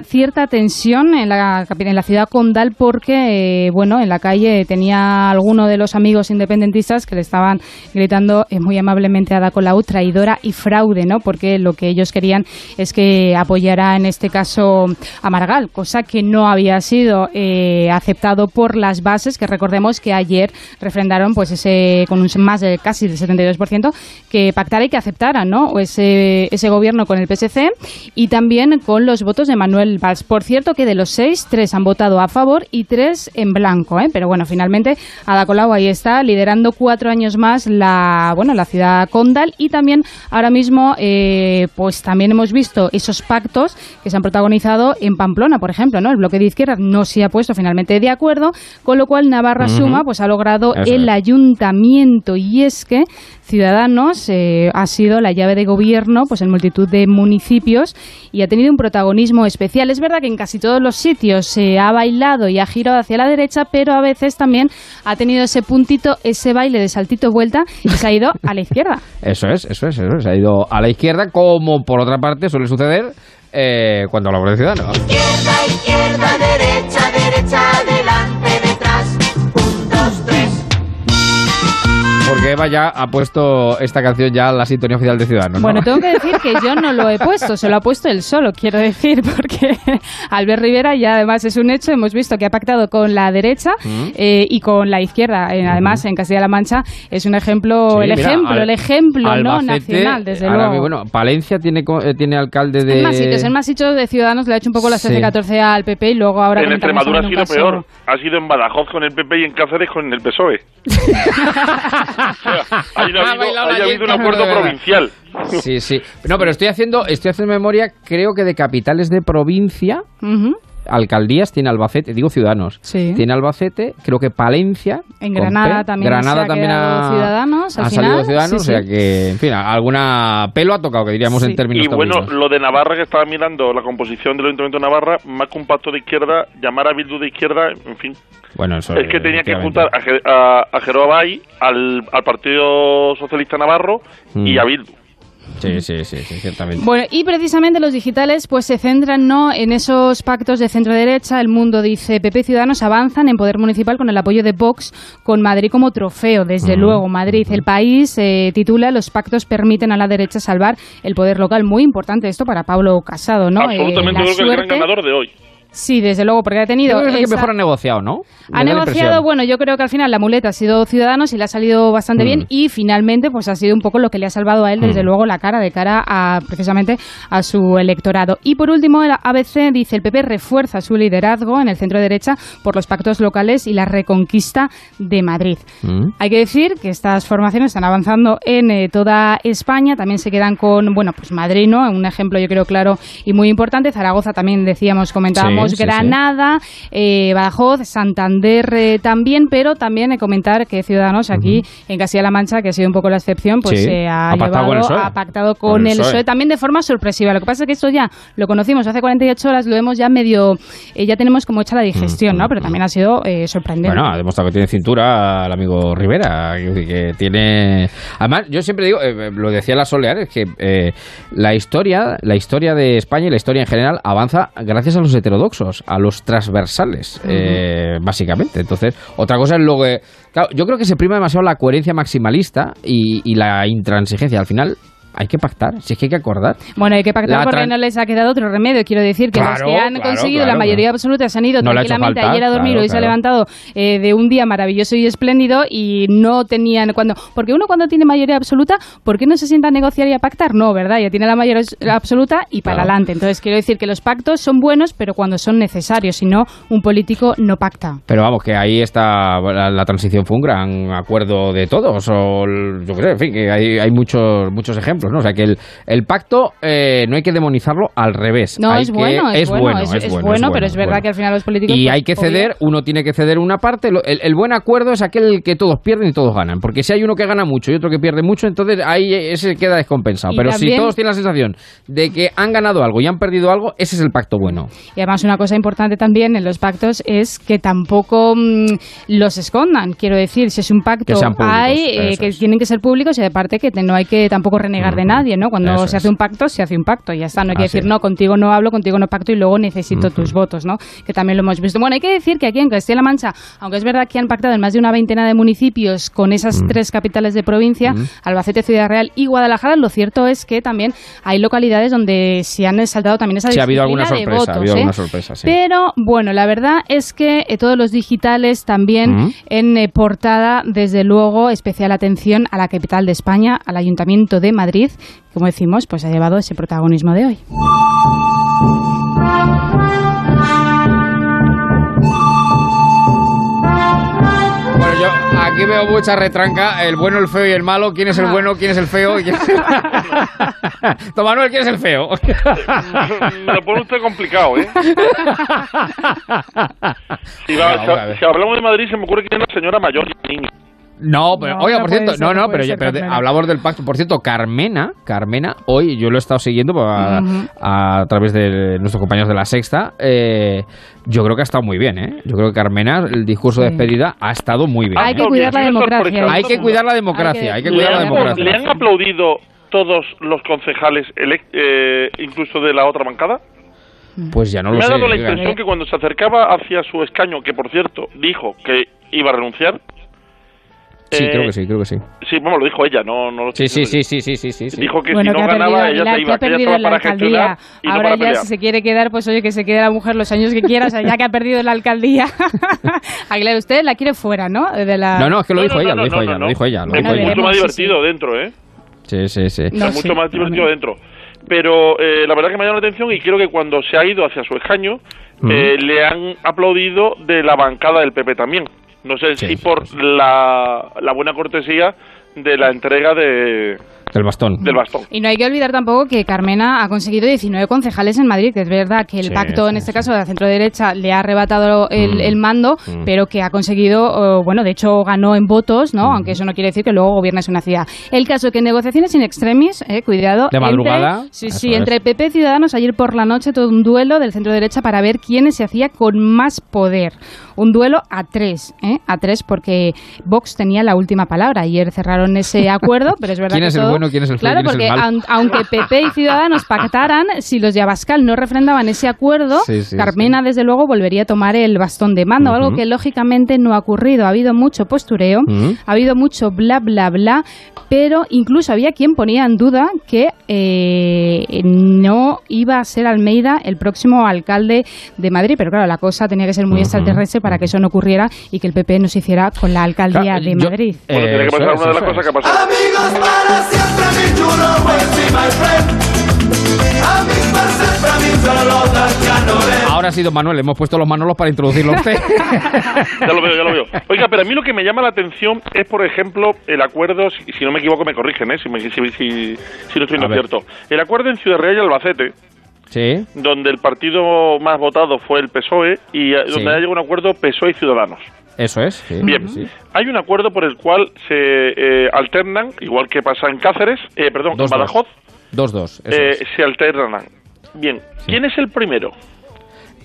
cierta tensión en la, en la ciudad condal porque, eh, bueno, en la calle tenía alguno de los amigos independentistas que le estaban gritando eh, muy amablemente a Ada Colau traidora y fraude, ¿no? Porque lo que ellos querían es que apoyara en este caso a Margal, cosa que no había sido eh, aceptado por las bases, que recordemos que ayer refrendaron pues ese con un más de casi del 72% que pactara y que aceptara, ¿no? Ese, ese gobierno con el PSC y también con los votos de Manuel Valls. Por cierto que de los seis, tres han votado a favor y tres en blanco, ¿eh? Pero bueno, finalmente Ada Colau ahí está liderando cuatro años más la bueno la ciudad condal y también ahora mismo eh, pues también hemos visto esos pactos que se han protagonizado en Pamplona, por ejemplo, ¿no? El bloque de izquierda no se ha puesto finalmente de acuerdo, con lo cual Navarra. Suma pues ha logrado Eso el es. ayuntamiento y es que Ciudadanos eh, ha sido la llave de gobierno pues en multitud de municipios y ha tenido un protagonismo especial. Es verdad que en casi todos los sitios se ha bailado y ha girado hacia la derecha, pero a veces también ha tenido ese puntito, ese baile de saltito vuelta y se ha ido a la izquierda. Eso es, eso es, eso es. Se ha ido a la izquierda, como por otra parte suele suceder eh, cuando hablamos de Ciudadanos. Izquierda, izquierda, derecha, derecha, Porque Eva ya ha puesto esta canción ya en la sintonía oficial de Ciudadanos. ¿no? Bueno, tengo que decir que yo no lo he puesto, se lo ha puesto él solo, quiero decir, porque Albert Rivera ya además es un hecho, hemos visto que ha pactado con la derecha Mm. eh, y con la izquierda. Eh, además, en Castilla-La Mancha es un ejemplo, Sí, el mira, ejemplo, Al- el ejemplo no nacional, desde ahora luego. Bueno, Palencia tiene, eh, tiene alcalde de... De Ciudadanos le ha hecho un poco la Sí. 13-14 al PP y luego ahora en Extremadura ha sido peor. Ha sido en Badajoz con el PP y en Cáceres con el PSOE. No ha habido, habido un acuerdo provincial. Sí, sí. No, pero estoy haciendo, estoy haciendo memoria, creo que de capitales de provincia, Ujú. Alcaldías tiene Albacete, digo ciudadanos. Sí. Tiene Albacete, creo que Palencia. En Granada P. también Granada se ha también ha, Ciudadanos, al ha salido final, Ciudadanos, sí, o sea que, en fin, alguna pelo ha tocado, que diríamos en términos Y bueno, lo de Navarra, que estaba mirando la composición del Ayuntamiento de Navarra, más que un pacto de izquierda, llamar a Bildu de izquierda, en fin. Bueno, eso Es que tenía que juntar a, a, a Jero Abay, al, al Partido Socialista Navarro y Mm. a Bildu. Sí, sí, sí, sí, ciertamente. Bueno, y precisamente los digitales pues se centran no en esos pactos de centro derecha. El mundo dice PP Ciudadanos avanzan en poder municipal con el apoyo de Vox, con Madrid como trofeo. Desde luego, Madrid, el país eh, titula los pactos permiten a la derecha salvar el poder local. Muy importante esto para Pablo Casado, ¿no? Eh, Absolutamente, la creo que el gran ganador de hoy. Sí, desde luego, porque ha Yo tenido. creo que es el que esa- mejor ha negociado, ¿no? Ha negociado, bueno, yo creo que al final la muleta ha sido Ciudadanos y le ha salido bastante Mm. bien y finalmente pues ha sido un poco lo que le ha salvado a él, desde Mm. luego, la cara de cara a precisamente a su electorado. Y por último, el ABC dice el PP refuerza su liderazgo en el centro derecha por los pactos locales y la reconquista de Madrid. Mm. Hay que decir que estas formaciones están avanzando en eh, toda España, también se quedan con, bueno, pues Madrid, ¿no? Un ejemplo yo creo claro y muy importante. Zaragoza también decíamos, comentábamos, Sí, sí, sí. Granada, eh, Badajoz, Santander eh, también, pero también comentar que Ciudadanos aquí en Castilla-La Mancha, que ha sido un poco la excepción, pues Sí, se ha, con llevado, PSOE. ha pactado con, Con el PSOE. PSOE también de forma sorpresiva. Lo que pasa es que esto ya lo conocimos hace 48 horas, lo hemos ya medio, eh, ya tenemos como hecha la digestión, ¿no? Pero también ha sido eh, sorprendente. Bueno, ha demostrado que tiene cintura el amigo Rivera, que tiene... Además, yo siempre digo, eh, lo decía la Soleares, que eh, la historia la historia de España y la historia en general avanza gracias a los heterodoxos, a los transversales, eh, básicamente. Entonces, otra cosa es lo que... Claro, yo creo que se prima demasiado la coherencia maximalista y, y la intransigencia. Al final, hay que pactar, si es que hay que acordar. Bueno, hay que pactar porque no les ha quedado otro remedio. Quiero decir que los que han claro, conseguido claro, la mayoría absoluta se han ido No tranquilamente falta, ayer a dormir, hoy se ha levantado eh, de un día maravilloso y espléndido y no tenían cuando porque uno cuando tiene mayoría absoluta, ¿por qué no se sienta a negociar y a pactar? No, ¿verdad? Ya tiene la mayoría absoluta y para adelante. Entonces quiero decir que los pactos son buenos, pero cuando son necesarios, si no un político no pacta. Pero vamos, que ahí está, la, la transición fue un gran acuerdo de todos, o yo creo, en fin, que hay, hay muchos, muchos ejemplos, ¿no? O sea, que el, el pacto eh, no hay que demonizarlo al revés. No, Hay es que- bueno, es, bueno, es, bueno, pero es verdad bueno. que al final los políticos Y pues, hay que ceder, uno tiene que ceder una parte. El, el buen acuerdo es aquel que todos pierden y todos ganan. Porque si hay uno que gana mucho y otro que pierde mucho, entonces ahí ese queda descompensado. Y Pero si todos tienen la sensación de que han ganado algo y han perdido algo, ese es el pacto bueno. Y además una cosa importante también en los pactos es que tampoco mm, los escondan. Quiero decir, si es un pacto Que hay eh, que tienen que ser públicos y aparte que no hay que tampoco renegar de nadie, ¿no? Cuando Eso se es. hace un pacto, se hace un pacto y ya está. No hay que decir, no, contigo no hablo, contigo no pacto y luego necesito tus votos, ¿no? Que también lo hemos visto. Bueno, hay que decir que aquí en Castilla-La Mancha, aunque es verdad que han pactado en más de una veintena de municipios con esas tres capitales de provincia. Albacete, Ciudad Real y Guadalajara, lo cierto es que también hay localidades donde se han saltado también esa Sí, ha habido alguna disciplina de sorpresa, ha votos, habido ¿eh? alguna sorpresa, sí. Pero bueno, la verdad es que eh, todos los digitales también en eh, portada, desde luego, especial atención a la capital de España, al Ayuntamiento de Madrid, como decimos, pues ha llevado ese protagonismo de hoy. Bueno, yo aquí veo mucha retranca, el bueno, el feo y el malo. ¿Quién es el bueno? ¿Quién es el feo? ¿Quién es- Don Manuel, ¿quién es el feo? Me lo pone usted complicado, ¿eh? Si, va- hablamos de Madrid, se me ocurre que es una señora mayor y un niño. No, pero, No, oiga, no por cierto, ser, no, no pero, pero hablamos del pacto. Por cierto, Carmena, Carmena, hoy yo lo he estado siguiendo a, través de nuestros compañeros de la Sexta. eh, yo creo que ha estado muy bien, ¿eh? Yo creo que Carmena, el discurso de despedida, ha estado muy bien. Hay que ¿eh? cuidar la democracia. Hay que cuidar la democracia, hay que ¿Le cuidar la han, democracia. le han aplaudido todos los concejales, elec- eh, incluso de la otra bancada? Pues ya no lo Me ha sé. dado la impresión que cuando se acercaba hacia su escaño, que por cierto dijo que iba a renunciar. Sí, eh, creo que sí, creo que sí. Sí, vamos, lo dijo ella, no, no lo Sí, sí, sí, sí, sí, sí, sí. Dijo que bueno, si no que ha ganaba, perdido, ella la- se que iba, ha que ella perdido la para alcaldía. gestionar y no Ahora ya pelear. si se quiere quedar, pues oye, que se quede la mujer los años que quiera, o sea, ya que ha perdido la alcaldía. Aguilar, usted la quiere fuera, ¿no? De la... No, no, es que lo No, dijo no, ella, no, lo dijo no, ella, no, lo dijo ella, Es ella. mucho más divertido dentro, ¿eh? Sí, sí, sí. No, es mucho más divertido dentro. Pero eh, la verdad que me ha llamado la atención y creo que cuando se ha ido hacia su escaño, Mm. eh, le han aplaudido de la bancada del PP también. No sé si por La, la buena cortesía de la entrega de, Del bastón. del bastón. Y no hay que olvidar tampoco que Carmena ha conseguido 19 concejales en Madrid, que es verdad que el Sí, pacto, en sí, este caso de la centro-derecha, le ha arrebatado el, Mm. el mando, Mm. pero que ha conseguido, eh, bueno, de hecho ganó en votos, ¿no? Aunque eso no quiere decir que luego gobiernes una ciudad. El caso es que en negociaciones in extremis, eh, cuidado. De madrugada, Entre, sí, sí, es. entre PP y Ciudadanos, ayer por la noche todo un duelo del centro-derecha para ver quiénes se hacía con más poder. Un duelo a tres, ¿eh? A tres porque Vox tenía la última palabra. Ayer cerraron ese acuerdo, pero es verdad ¿Quién que es el bueno, quién es el feo, Claro, quién es el porque aun- aunque PP y Ciudadanos pactaran, si los de Abascal no refrendaban ese acuerdo, Sí, sí, Carmena, desde luego, volvería a tomar el bastón de mando, algo que lógicamente no ha ocurrido. Ha habido mucho postureo, ha habido mucho bla, bla, bla, pero incluso había quien ponía en duda que eh, no iba a ser Almeida el próximo alcalde de Madrid. Pero claro, la cosa tenía que ser muy Ujú. extraterrestre para que eso no ocurriera y que el PP no se hiciera con la alcaldía Claro, de yo- Madrid. Bueno, tiene que Eso pasar es, una de las cosas es. que ha pasado. Amigos para siempre, my friend. Ya Ahora sí, don Manuel, hemos puesto los manolos para introducirlo a usted. ya lo veo, ya lo veo. Oiga, pero a mí lo que me llama la atención es, por ejemplo, el acuerdo, si, si no me equivoco me corrigen, ¿eh? si, me- si, si- si no estoy en A lo ver. cierto. El acuerdo en Ciudad Real y Albacete, sí. donde el partido más votado fue el PSOE y eh, donde Sí. ha llegado un acuerdo PSOE y Ciudadanos. Eso es. sí, Bien, sí. hay un acuerdo por el cual se eh, alternan, igual que pasa en Cáceres, eh, perdón, Dos, en Badajoz, Dos, dos. eso eh, es. se alternan. Bien, ¿quién es el primero?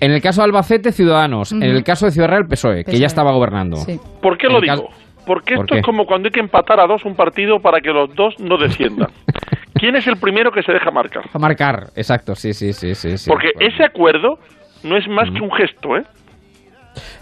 En el caso de Albacete, Ciudadanos. En el caso de Ciudad Real, PSOE, que ya estaba gobernando. ¿Por qué En lo digo? Porque ¿Por esto qué? es como cuando hay que empatar a dos un partido para que los dos no desciendan. ¿Quién es el primero que se deja marcar? A marcar, exacto, sí, sí, sí, sí. sí. Porque ese acuerdo no es más que un gesto, ¿eh?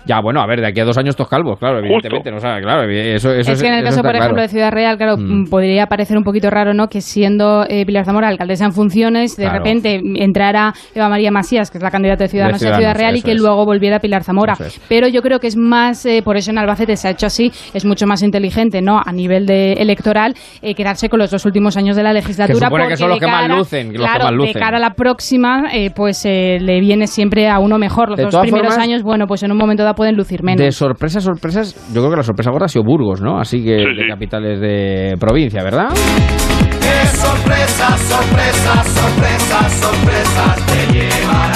Ya, bueno, a ver, de aquí a dos años estos calvos, claro, evidentemente. No, o sea, claro, eso, eso es que en el caso, por ejemplo, claro. de Ciudad Real, claro, Mm. mm, podría parecer un poquito raro, ¿no? Que siendo eh, Pilar Zamora alcaldesa en funciones, de Claro. repente entrara Eva María Masías, que es la candidata de Ciudadanos, De a Ciudad Real, y que es. luego volviera Pilar Zamora. Es. Pero yo creo que es más, eh, por eso en Albacete se ha hecho así, es mucho más inteligente, ¿no? A nivel de electoral, eh, quedarse con los dos últimos años de la legislatura. supone que porque son los que más cara- lucen, los que claro, más de lucen. cara a la próxima, eh, pues eh, le viene siempre a uno mejor. Los De dos primeros formas, años, bueno, pues en un momento dado pueden lucir menos. De sorpresas, sorpresas, yo creo que la sorpresa gorda ha sido Burgos, ¿no? Así que Sí, de sí. capitales de provincia, ¿verdad? ¡Qué sorpresa, sorpresa, sorpresa, sorpresa te llevarás!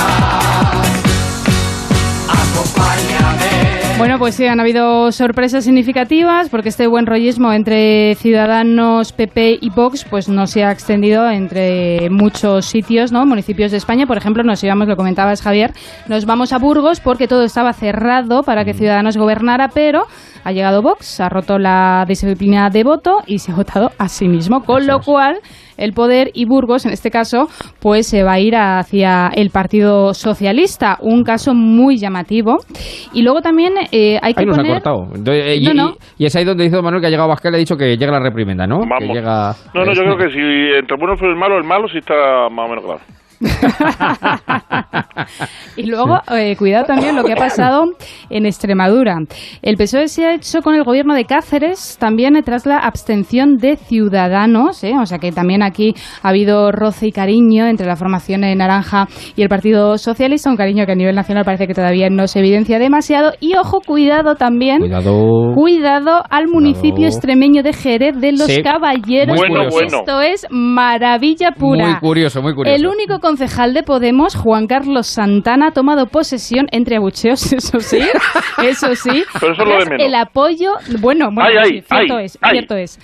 Bueno, pues sí, han habido sorpresas significativas porque este buen rollismo entre Ciudadanos, PP y Vox pues no se ha extendido entre muchos sitios, ¿no? Municipios de España, por ejemplo, nos íbamos, lo comentabas Javier, nos vamos a Burgos porque todo estaba cerrado para que Ciudadanos gobernara, pero ha llegado Vox, ha roto la disciplina de voto y se ha votado a sí mismo, con lo cual el poder y Burgos, en este caso, pues se va a ir hacia el Partido Socialista, un caso muy llamativo. Y luego también eh, hay que Ahí nos ha poner... cortado. Entonces, eh, y, No, no. y- es ahí donde dice Manuel que ha llegado Vázquez le ha dicho que llega la reprimenda, ¿no? Que Vamos. llega... No, no, yo creo que si entre el bueno y el malo, el malo sí está más o menos claro. Y luego, eh, cuidado también lo que ha pasado en Extremadura. El PSOE se ha hecho con el gobierno de Cáceres también tras la abstención de Ciudadanos, ¿eh? o sea que también aquí ha habido roce y cariño entre la formación de Naranja y el Partido Socialista, un cariño que a nivel nacional parece que todavía no se evidencia demasiado. Y ojo, cuidado también. Cuidado. Cuidado al municipio extremeño de Jerez de los Sí. Caballeros. Bueno, bueno. Esto es maravilla pura. Muy curioso, muy curioso. El único concejal de Podemos, Juan Carlos Santana, ha tomado posesión entre abucheos, eso sí, eso sí. Pero eso es lo de tras menos. El apoyo, bueno, bueno, Ay, ay, sí, cierto ay, es, cierto es.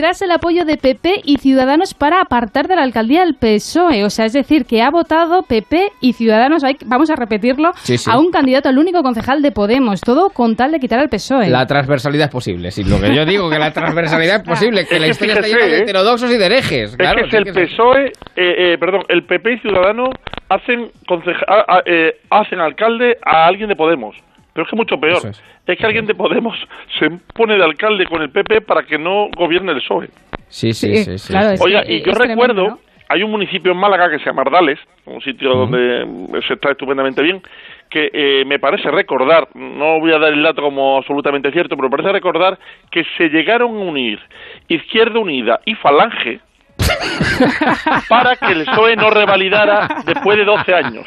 Tras el apoyo de PP y Ciudadanos para apartar de la alcaldía al PSOE, E. o sea, es decir, que ha votado PP y Ciudadanos, hay- vamos a repetirlo, Sí, sí. a un candidato al único concejal de Podemos, todo con tal de quitar al PSOE. La transversalidad es posible, sí, lo que yo digo, que la transversalidad es posible, que Es la que historia está llena de ¿eh? heterodoxos y de herejes. Es claro, que es sí el que PSOE, eh, eh, perdón, el PP y Ciudadanos hacen, conceja- eh, hacen alcalde a alguien de Podemos. Pero es que mucho peor. Es. es. que alguien de Podemos se pone de alcalde con el PP para que no gobierne el PSOE. Sí, sí, sí. sí, claro, sí. es Oiga, y yo recuerdo, tremendo, ¿no? hay un municipio en Málaga que se llama Ardales, un sitio donde se está estupendamente bien, que eh, me parece recordar, no voy a dar el dato como absolutamente cierto, pero me parece recordar que se llegaron a unir Izquierda Unida y Falange para que el PSOE no revalidara después de 12 años.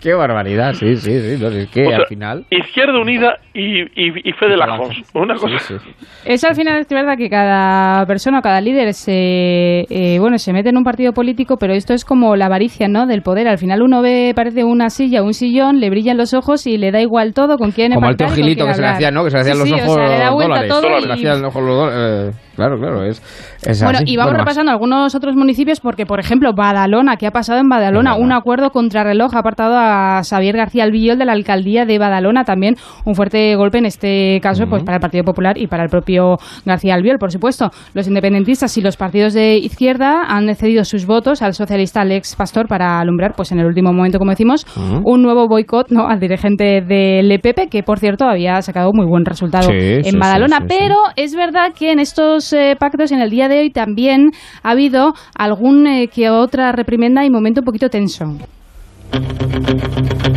Qué barbaridad, sí, sí, sí. No, es que O sea, al final... Izquierda Unida y, y, y Fede Lajos. Una cosa. Sí, sí. Es al final es verdad que cada persona o cada líder se eh, bueno se mete en un partido político, pero esto es como la avaricia, ¿no? Del poder. Al final uno ve parece una silla, un sillón, le brillan los ojos y le da igual todo con quién Como el y Gilito que se le hacía, ¿no? Que se le hacían Sí, los sí, o ojos sea, le da vuelta dólares. todo Se le y- hacían los ojos los dólares. eh, claro, claro, es, es Bueno, así. y vamos Bueno, más. repasando algunos otros municipios porque, por ejemplo, Badalona, ¿qué ha pasado en Badalona? Un acuerdo contrarreloj ha apartado a Xavier García Albiol de la alcaldía de Badalona. También un fuerte golpe en este caso pues para el Partido Popular y para el propio García Albiol, por supuesto. Los independentistas y los partidos de izquierda han cedido sus votos al socialista Alex Pastor para alumbrar, pues en el último momento, como decimos, un nuevo boicot ¿no? al dirigente del EPP, que por cierto había sacado muy buen resultado Sí, en sí, Badalona. sí. pero es verdad que en estos eh, pactos, en el día de hoy, también ha habido algún eh, que otra reprimenda y momento un poquito tenso.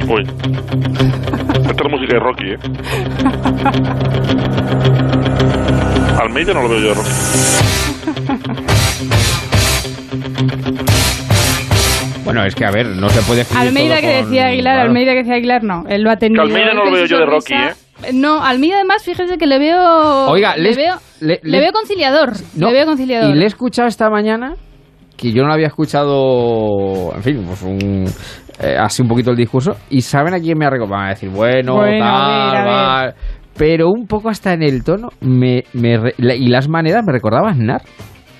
Uy. Esta es música de Rocky, ¿eh? Almeida no lo veo yo de Rocky. Bueno, es que a ver, no se puede Almeida todo que con- decía Aguilar, claro. Almeida que decía Aguilar, no, él lo ha tenido. Que Almeida no lo veo yo de Rocky, sonrisa. No, Almeida además, fíjese que le veo. Oiga, le, les- veo, le- le le- veo conciliador. No, le veo conciliador. Y le he escuchado esta mañana, que yo no lo había escuchado, en fin, pues un, eh, así un poquito el discurso, y ¿saben a quién me ha recordado? Van a decir, bueno, Bueno, a tal, ver, a va- pero un poco hasta en el tono, me, me y las maneras me recordaba a Aznar.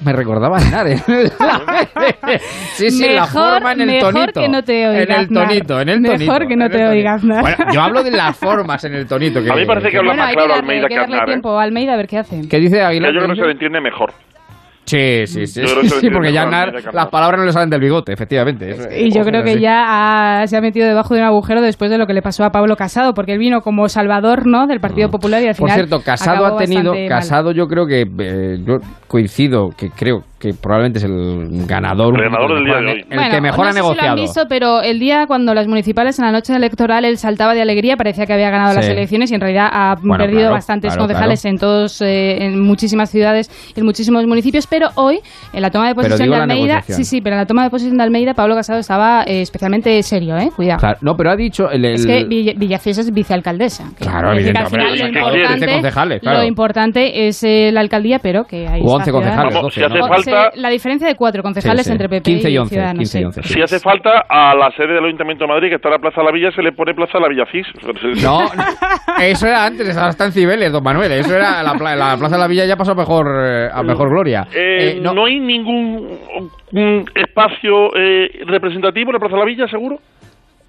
Me recordaba a Aznar. ¿eh? sí, sí, la Mejor- forma en el mejor tonito. que no te oiga, En el tonito, en el Mejor tonito. que no te el tonito. oiga, Aznar. Bueno, yo hablo de las formas en el tonito. Que, A mí parece que habla bueno, más claro que darle, Almeida hay que que darle Aznar, ¿eh? tiempo a Almeida a ver qué hace. ¿Qué dice Que Aguilar? yo creo ¿Qué que se le entiende mejor. Sí, sí, sí. Sí, porque ya las palabras no le salen del bigote, efectivamente. Y yo creo que ya ha- se ha metido debajo de un agujero después de lo que le pasó a Pablo Casado, porque él vino como salvador ¿no? del Partido Popular y al Mm. Por final. cierto, Casado acabó ha tenido, mal. Casado yo creo que, eh, yo coincido, que creo que probablemente es el ganador. El ganador del día de hoy. El Bueno, que mejor no ha sé si lo han negociado. visto, pero el día cuando las municipales en la noche electoral él saltaba de alegría, parecía que había ganado las Sí. elecciones y en realidad ha Bueno, perdido claro, bastantes claro, concejales en todos, eh, en muchísimas ciudades, en muchísimos municipios, pero hoy en la toma de posesión de Almeida, sí, sí, pero en la toma de posesión de Almeida Pablo Casado estaba eh, especialmente serio, eh, cuidado. Claro, no, pero ha dicho el, el- Es que Villa- Villacés es vicealcaldesa. Claro, evidente, final lo importante, claro. lo importante es eh, la alcaldía, pero que hay O 11 concejales, Vamos, si 12, hace ¿no? Falta, la diferencia de cuatro concejales Sí, sí. entre PP 15 y 11, Ciudadanos. 15 y sí. 11, sí. si hace falta, a la sede del Ayuntamiento de Madrid, que está en la Plaza de la Villa, se le pone Plaza de la Villa Cis. No, eso era antes, ahora está en Cibeles, don Manuel. Eso era la, la Plaza de la Villa ya pasó a mejor, eh, a mejor gloria. Eh, Eh, no. hay ningún mm, espacio eh, representativo en la Plaza de la Villa, seguro?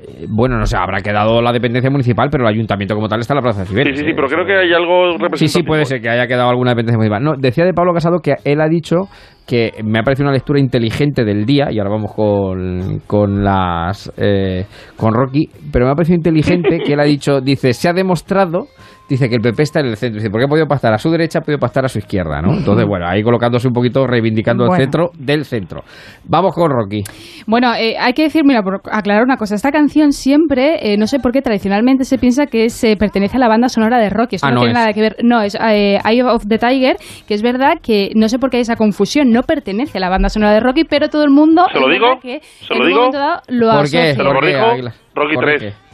Eh, Bueno, no sé, habrá quedado la dependencia municipal, pero el ayuntamiento como tal está en la Plaza de Cibeles. Sí, sí, sí, pero creo que hay algo representativo. Sí, sí, puede ser que haya quedado alguna dependencia municipal. No, decía de Pablo Casado que él ha dicho que me ha parecido una lectura inteligente del día, y ahora vamos con, con las eh, con Rocky, pero me ha parecido inteligente que él ha dicho, dice, se ha demostrado, dice que el PP está en el centro, dice, porque ha podido pasar a su derecha, ha podido pasar a su izquierda, ¿no? Entonces, bueno, ahí colocándose un poquito, reivindicando Bueno. el centro del centro. Vamos con Rocky. Bueno, eh, hay que decir, mira, por aclarar una cosa. Esta canción siempre, eh, no sé por qué, tradicionalmente se piensa que se pertenece a la banda sonora de Rocky. Esto Ah, no, no tiene es. nada que ver. No, es eh, Eye of the Tiger, que es verdad que no sé por qué hay esa confusión. No pertenece a la banda sonora de Rocky, pero todo el mundo. ¿Se lo digo? que ¿Se lo digo? momento dado lo ¿Por qué? asocia. ¿Se lo ¿Por qué, corrijo? Águila? Rocky ¿Por 3.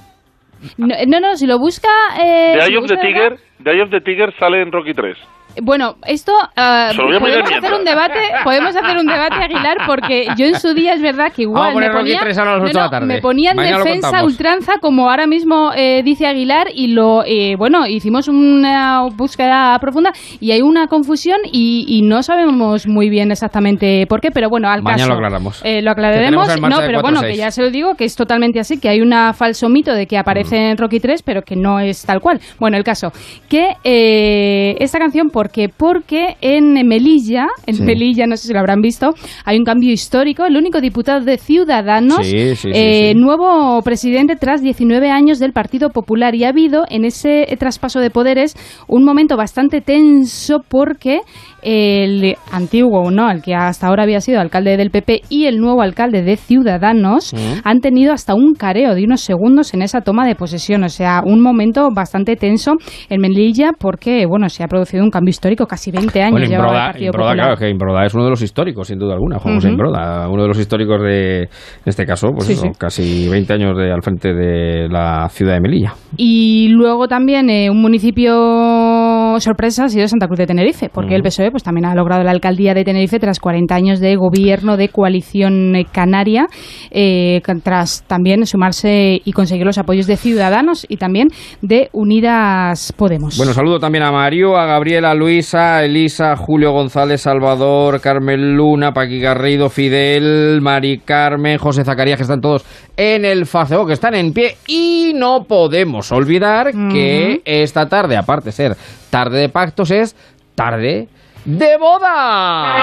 No, no, no, si lo busca. Eh, The Eye of the Tiger, The Eye of the Tiger sale en Rocky 3. Bueno, esto lo poner podemos hacer un debate, podemos hacer un debate Aguilar porque yo en su día es verdad que igual me ponía, a las ocho de la tarde. me ponía en Mañana lo defensa ultranza como ahora mismo eh, dice Aguilar y lo eh, bueno hicimos una búsqueda profunda y hay una confusión y, y no sabemos muy bien exactamente por qué, pero bueno al Mañana caso lo aclaramos. eh, lo Que tenemos aclararemos. No, pero bueno, 4-6. que ya se lo digo que es totalmente así, que hay un falso mito de que aparece Mm. en Rocky 3, pero que no es tal cual. Bueno, el caso, que eh, esta canción, ¿por qué? Porque en Melilla, en Sí. Melilla, no sé si lo habrán visto, hay un cambio histórico. El único diputado de Ciudadanos, Sí, sí, sí, eh, nuevo presidente tras 19 años del Partido Popular. Y ha habido en ese traspaso de poderes un momento bastante tenso porque el antiguo, ¿no? El que hasta ahora había sido alcalde del PP y el nuevo alcalde de Ciudadanos Mm. han tenido hasta un careo de unos segundos en esa toma de posesión. O sea, un momento bastante tenso en Melilla porque, bueno, se ha producido un cambio histórico, casi 20 años Bueno, llevaba el Imbroda, Partido Imbroda, Popular. claro, que Imbroda es uno de los históricos, sin duda alguna. Juan José. Imbroda, uno de los históricos de, en este caso, pues Sí, eso, sí. casi 20 años de, al frente de la ciudad de Melilla. Y luego también eh, un municipio sorpresa ha sido Santa Cruz de Tenerife, porque el. PSOE pues, también ha logrado la alcaldía de Tenerife tras 40 años de gobierno de coalición eh, canaria, eh, tras también sumarse y conseguir los apoyos de Ciudadanos y también de Unidas Podemos. Bueno, saludo también a Mario, a Gabriela, a Luisa, a Elisa, a Julio González, Salvador, Carmen Luna, Paqui Garrido, Fidel, Mari Carmen, José Zacarías, que están todos en el Facebook, que están en pie. Y no podemos olvidar que esta tarde, aparte de ser tarde de pactos, es tarde de boda.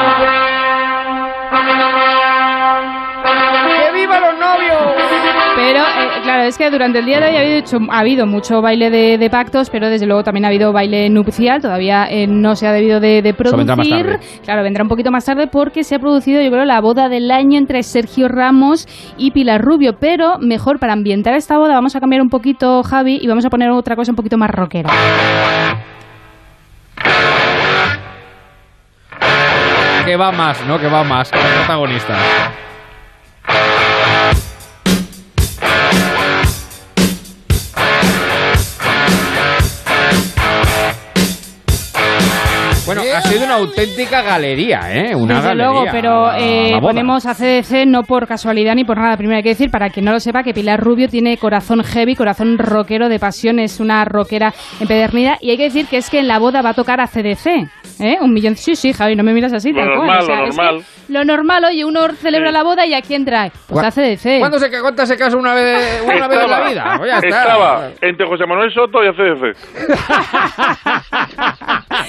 ¡Que viva los novios! Pero, eh, claro, es que durante el día de hoy ha habido, hecho- ha habido mucho baile de, de pactos, pero desde luego también ha habido baile nupcial. Todavía eh, no se ha debido de, de Eso vendrá más producir. tarde. Claro, vendrá un poquito más tarde porque se ha producido, yo creo, la boda del año entre Sergio Ramos y Pilar Rubio. Pero mejor para ambientar esta boda vamos a cambiar un poquito, Javi, y vamos a poner otra cosa un poquito más rockera. Que va más, ¿no? Que va más, que los protagonistas. Bueno, ha sido una auténtica galería, ¿eh? Una Desde galería. luego, pero eh, ponemos a CDC no por casualidad ni por nada. Primero hay que decir, para quien no lo sepa, que Pilar Rubio tiene corazón heavy, corazón rockero de pasión, es una rockera empedernida. Y hay que decir que es que en la boda va a tocar a CDC. ¿eh? Un millón. Sí, sí, Javi, no me miras así, tal cual. normal, O sea, lo es que normal. Lo normal, oye, uno celebra la boda y ¿a quién trae? Pues ¿Cuá- a CDC. ¿Cuándo se cuántas se casa una vez, una vez en la vida? Pues ya está. Estaba entre José Manuel Soto y ACDC.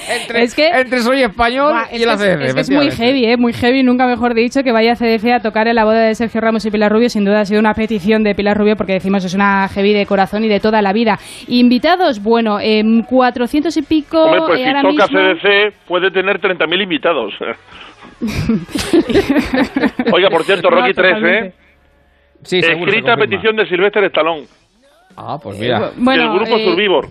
entre, es que- entre Soy Español y la que es- CDC. es que es muy heavy, ¿eh? muy heavy, nunca mejor dicho, que vaya CDC a tocar en la boda de Sergio Ramos y Pilar Rubio. Sin duda ha sido una petición de Pilar Rubio porque decimos es una heavy de corazón y de toda la vida. Invitados, bueno, em, 400 y pico. Hombre, pues eh, si ahora toca mismo. CDC puede tener 30.000 invitados. Oiga, por cierto, Rocky 3, totalmente. ¿eh? Sí, seguro, se Escrita a petición de Sylvester Stallone. Ah, pues mira. Bueno, del grupo eh, Survivor.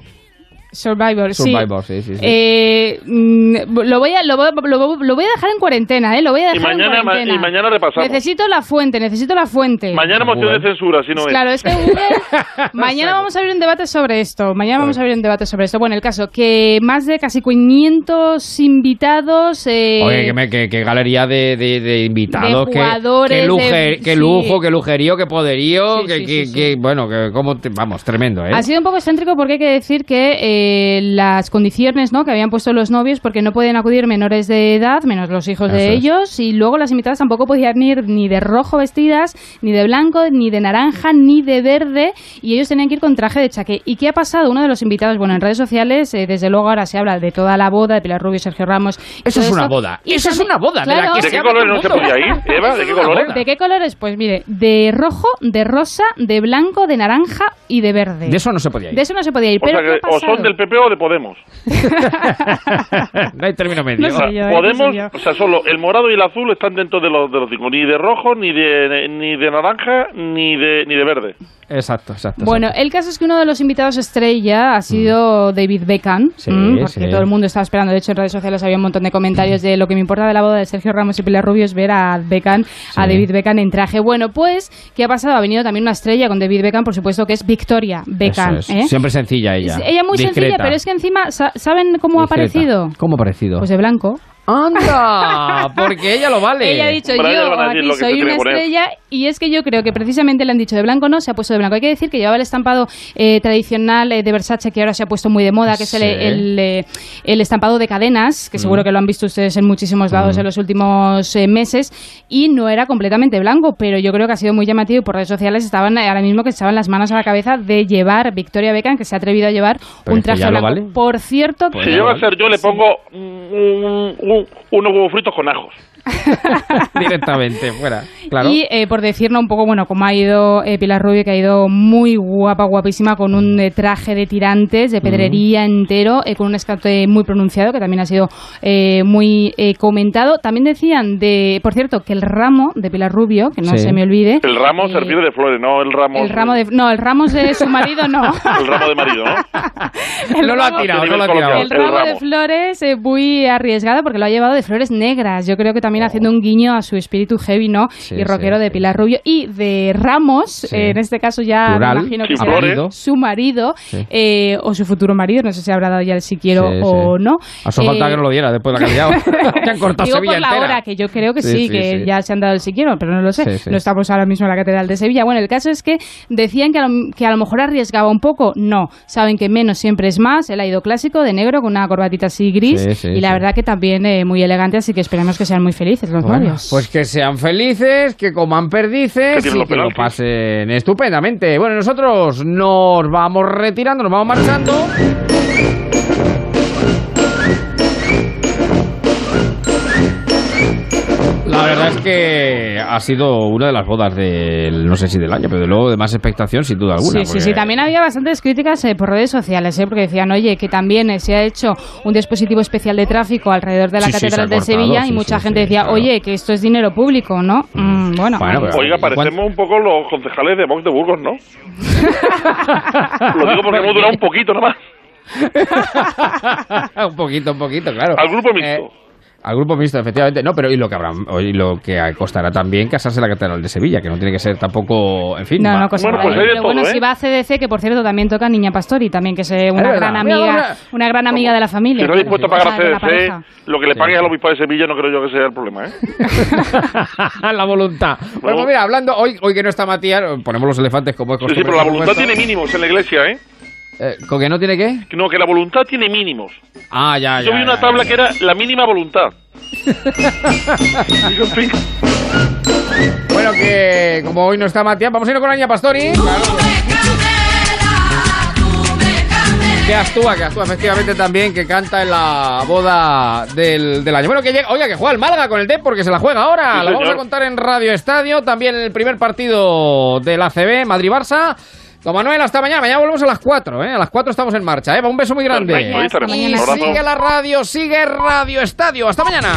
Survivor, sí. Survivor, sí, sí, sí. Eh, mm, lo, voy a, lo, voy, lo- lo voy a dejar en cuarentena, ¿eh? Lo voy a Y dejar mañana, en ma- cuarentena. y mañana repasamos. Necesito la fuente, necesito la fuente. Mañana moción de censura, si no es. Claro, es que Google- mañana vamos a abrir un debate sobre esto. Mañana vamos a abrir un debate sobre esto. Bueno, el caso que más de casi 500 invitados. eh, Oye, que, me- que- que galería de, de- de invitados, De que- jugadores, lujer- sí. lujo, que lujerío, que poderío, Sí, que, sí, que- sí, que- bueno, que como te- vamos, tremendo, ¿eh? Ha sido un poco excéntrico porque hay que decir que eh, las condiciones ¿no? que habían puesto los novios, porque no pueden acudir menores de edad, menos los hijos de es. ellos, y luego las invitadas tampoco podían ir ni de rojo vestidas, ni de blanco, ni de naranja, ni de verde, y ellos tenían que ir con traje de chaqué. ¿Y qué ha pasado? Uno de los invitados, bueno, en redes sociales, eh, desde luego ahora se habla de toda la boda de Pilar Rubio y Sergio Ramos. Eso es una boda. Y Eso es una boda de la claro. que ¿De se qué colores no se podía ir, Eva? ¿De qué colores? ¿De qué colores? Pues mire, de rojo, de rosa, de blanco, de naranja y de verde. De eso no se podía ir. De eso no se podía ir. O pero sea ¿qué que ha o son pasado? Del PP o de Podemos. no hay término medio. No sé yo, eh, no Podemos, sé yo. o sea, solo el morado y el azul están dentro de los, de los cinco. Ni de rojo, ni de, ni de naranja, ni de, ni de verde. Exacto, exacto. Bueno, el caso es que uno de los invitados estrella ha sido David Beckham, Mm. Sí, mm, porque sí. todo el mundo estaba esperando. De hecho, en redes sociales había un montón de comentarios de lo que me importa de la boda de Sergio Ramos y Pilar Rubio es ver a Beckham, a David Beckham en traje. Bueno, pues, ¿qué ha pasado? Ha venido también una estrella con David Beckham, por supuesto, que es Victoria Beckham. Eso es. ¿eh? Siempre sencilla ella. Ella muy Victoria sencilla, pero es que encima, sa- ¿saben cómo ha aparecido? ¿Cómo ha parecido? Pues de blanco. ¡Anda! Porque ella lo vale. Ella ha dicho, yo aquí soy una estrella y es que yo creo que precisamente le han dicho de blanco no, se ha puesto de blanco. Hay que decir que llevaba el estampado eh, tradicional eh, de Versace que ahora se ha puesto muy de moda, que es el, eh, el estampado de cadenas, que seguro Mm. que lo han visto ustedes en muchísimos lados Mm. en los últimos eh, meses y no era completamente blanco, pero yo creo que ha sido muy llamativo y por redes sociales estaban eh, ahora mismo que estaban las manos a la cabeza de llevar Victoria Beckham, que se ha atrevido a llevar Pero un traje blanco. vale. Por cierto, Si yo a ser yo, le pongo un- un- unos huevos fritos con ajos. Directamente, fuera. Claro. Y eh, por decirlo un poco, bueno, como ha ido eh, Pilar Rubio, que ha ido muy guapa, guapísima, con un eh, traje de tirantes, de pedrería entero, eh, con un escate muy pronunciado, que también ha sido eh, muy eh, comentado. También decían, de, por cierto, que el ramo de Pilar Rubio, que no Sí. se me olvide, El ramo se Eh, refiere de flores, no el ramo. el ramo de... No, el ramo de su marido no. El ramo de marido, ¿no? El no lo ha ramo- tirado, no lo ha tirado. El ramo de flores eh, muy arriesgado porque lo ha llevado de flores negras. Yo creo que también haciendo un guiño a su espíritu heavy, ¿no? Sí, y rockero sí, de Pilar Rubio. Y de Ramos, eh, en este caso ya Plural, me imagino que será su marido eh, o su futuro marido. No sé si habrá dado ya el si quiero o no. A eso falta que no lo diera después de la que han cortado Digo Sevilla por la entera. hora, que yo creo que Sí, que ya se han dado el si quiero, pero no lo sé. No estamos ahora mismo en la Catedral de Sevilla. Bueno, el caso es que decían que a, lo, que a lo mejor arriesgaba un poco. No, saben que menos siempre es más. Él ha ido clásico, de negro, con una corbatita así gris. Y la verdad que también eh, muy elegante, así que esperemos que sean muy felices los Bueno, novios. pues que sean felices, que coman Que perdices tienen y los que lo pasen estupendamente. Bueno, nosotros nos vamos retirando, nos vamos marchando. La verdad es que ha sido una de las bodas del, no sé si del año, pero de luego de más expectación sin duda alguna. Sí, sí, porque- sí. También había bastantes críticas eh, por redes sociales, eh, porque decían, oye, que también eh, se ha hecho un dispositivo especial de tráfico alrededor de la Sí, sí, se Catedral de cortado, Sevilla sí, y mucha sí, gente sí, decía, claro. oye, que esto es dinero público, ¿no? Mm, bueno, Bueno, pero- Oiga, ¿y cuán- parecemos un poco los concejales de Vox de Burgos, ¿no? Lo digo porque hemos durado un poquito nada más. un poquito, un poquito, claro. Al grupo mixto. Eh, al grupo mixto, efectivamente. No, pero y lo que habrá, y lo que costará también casarse en la Catedral de Sevilla, que no tiene que ser tampoco, en fin. No, no, cosa Bueno, pues Pero todo, bueno, ¿eh? si va a CDC, que por cierto también toca Niña Pastori, también que es eh, una gran amiga, una gran amiga de la familia. Si está dispuesto a pagar a CDC, lo que le pague al obispo de Sevilla no creo yo que sea el problema, ¿eh? la voluntad. Bueno, mira, hablando, hoy, hoy que no está Matías, ponemos los elefantes como es Sí, sí, costumbre pero la voluntad tiene mínimos en la iglesia, ¿eh? Eh, ¿Con que no tiene qué? No, que la voluntad tiene mínimos. Ah, ya, ya. Yo vi una ya, tabla ya. que era la mínima voluntad. Bueno, que como hoy no está Matías, vamos a ir con Aña Pastori. Que actúa, que actúa efectivamente también, que canta en la boda del, del año. Bueno, que llega, oiga, que juega el Málaga con el Dep porque se la juega ahora. Sí, la vamos a contar en Radio Estadio. También el primer partido del ACB, Madrid-Barça. Don Manuel, hasta mañana. Mañana volvemos a las 4, ¿eh? A las 4 estamos en marcha, ¿eh? Un beso muy grande. Perfecto, ahí estaremos. Y sigue la radio, sigue Radio Estadio. Hasta mañana.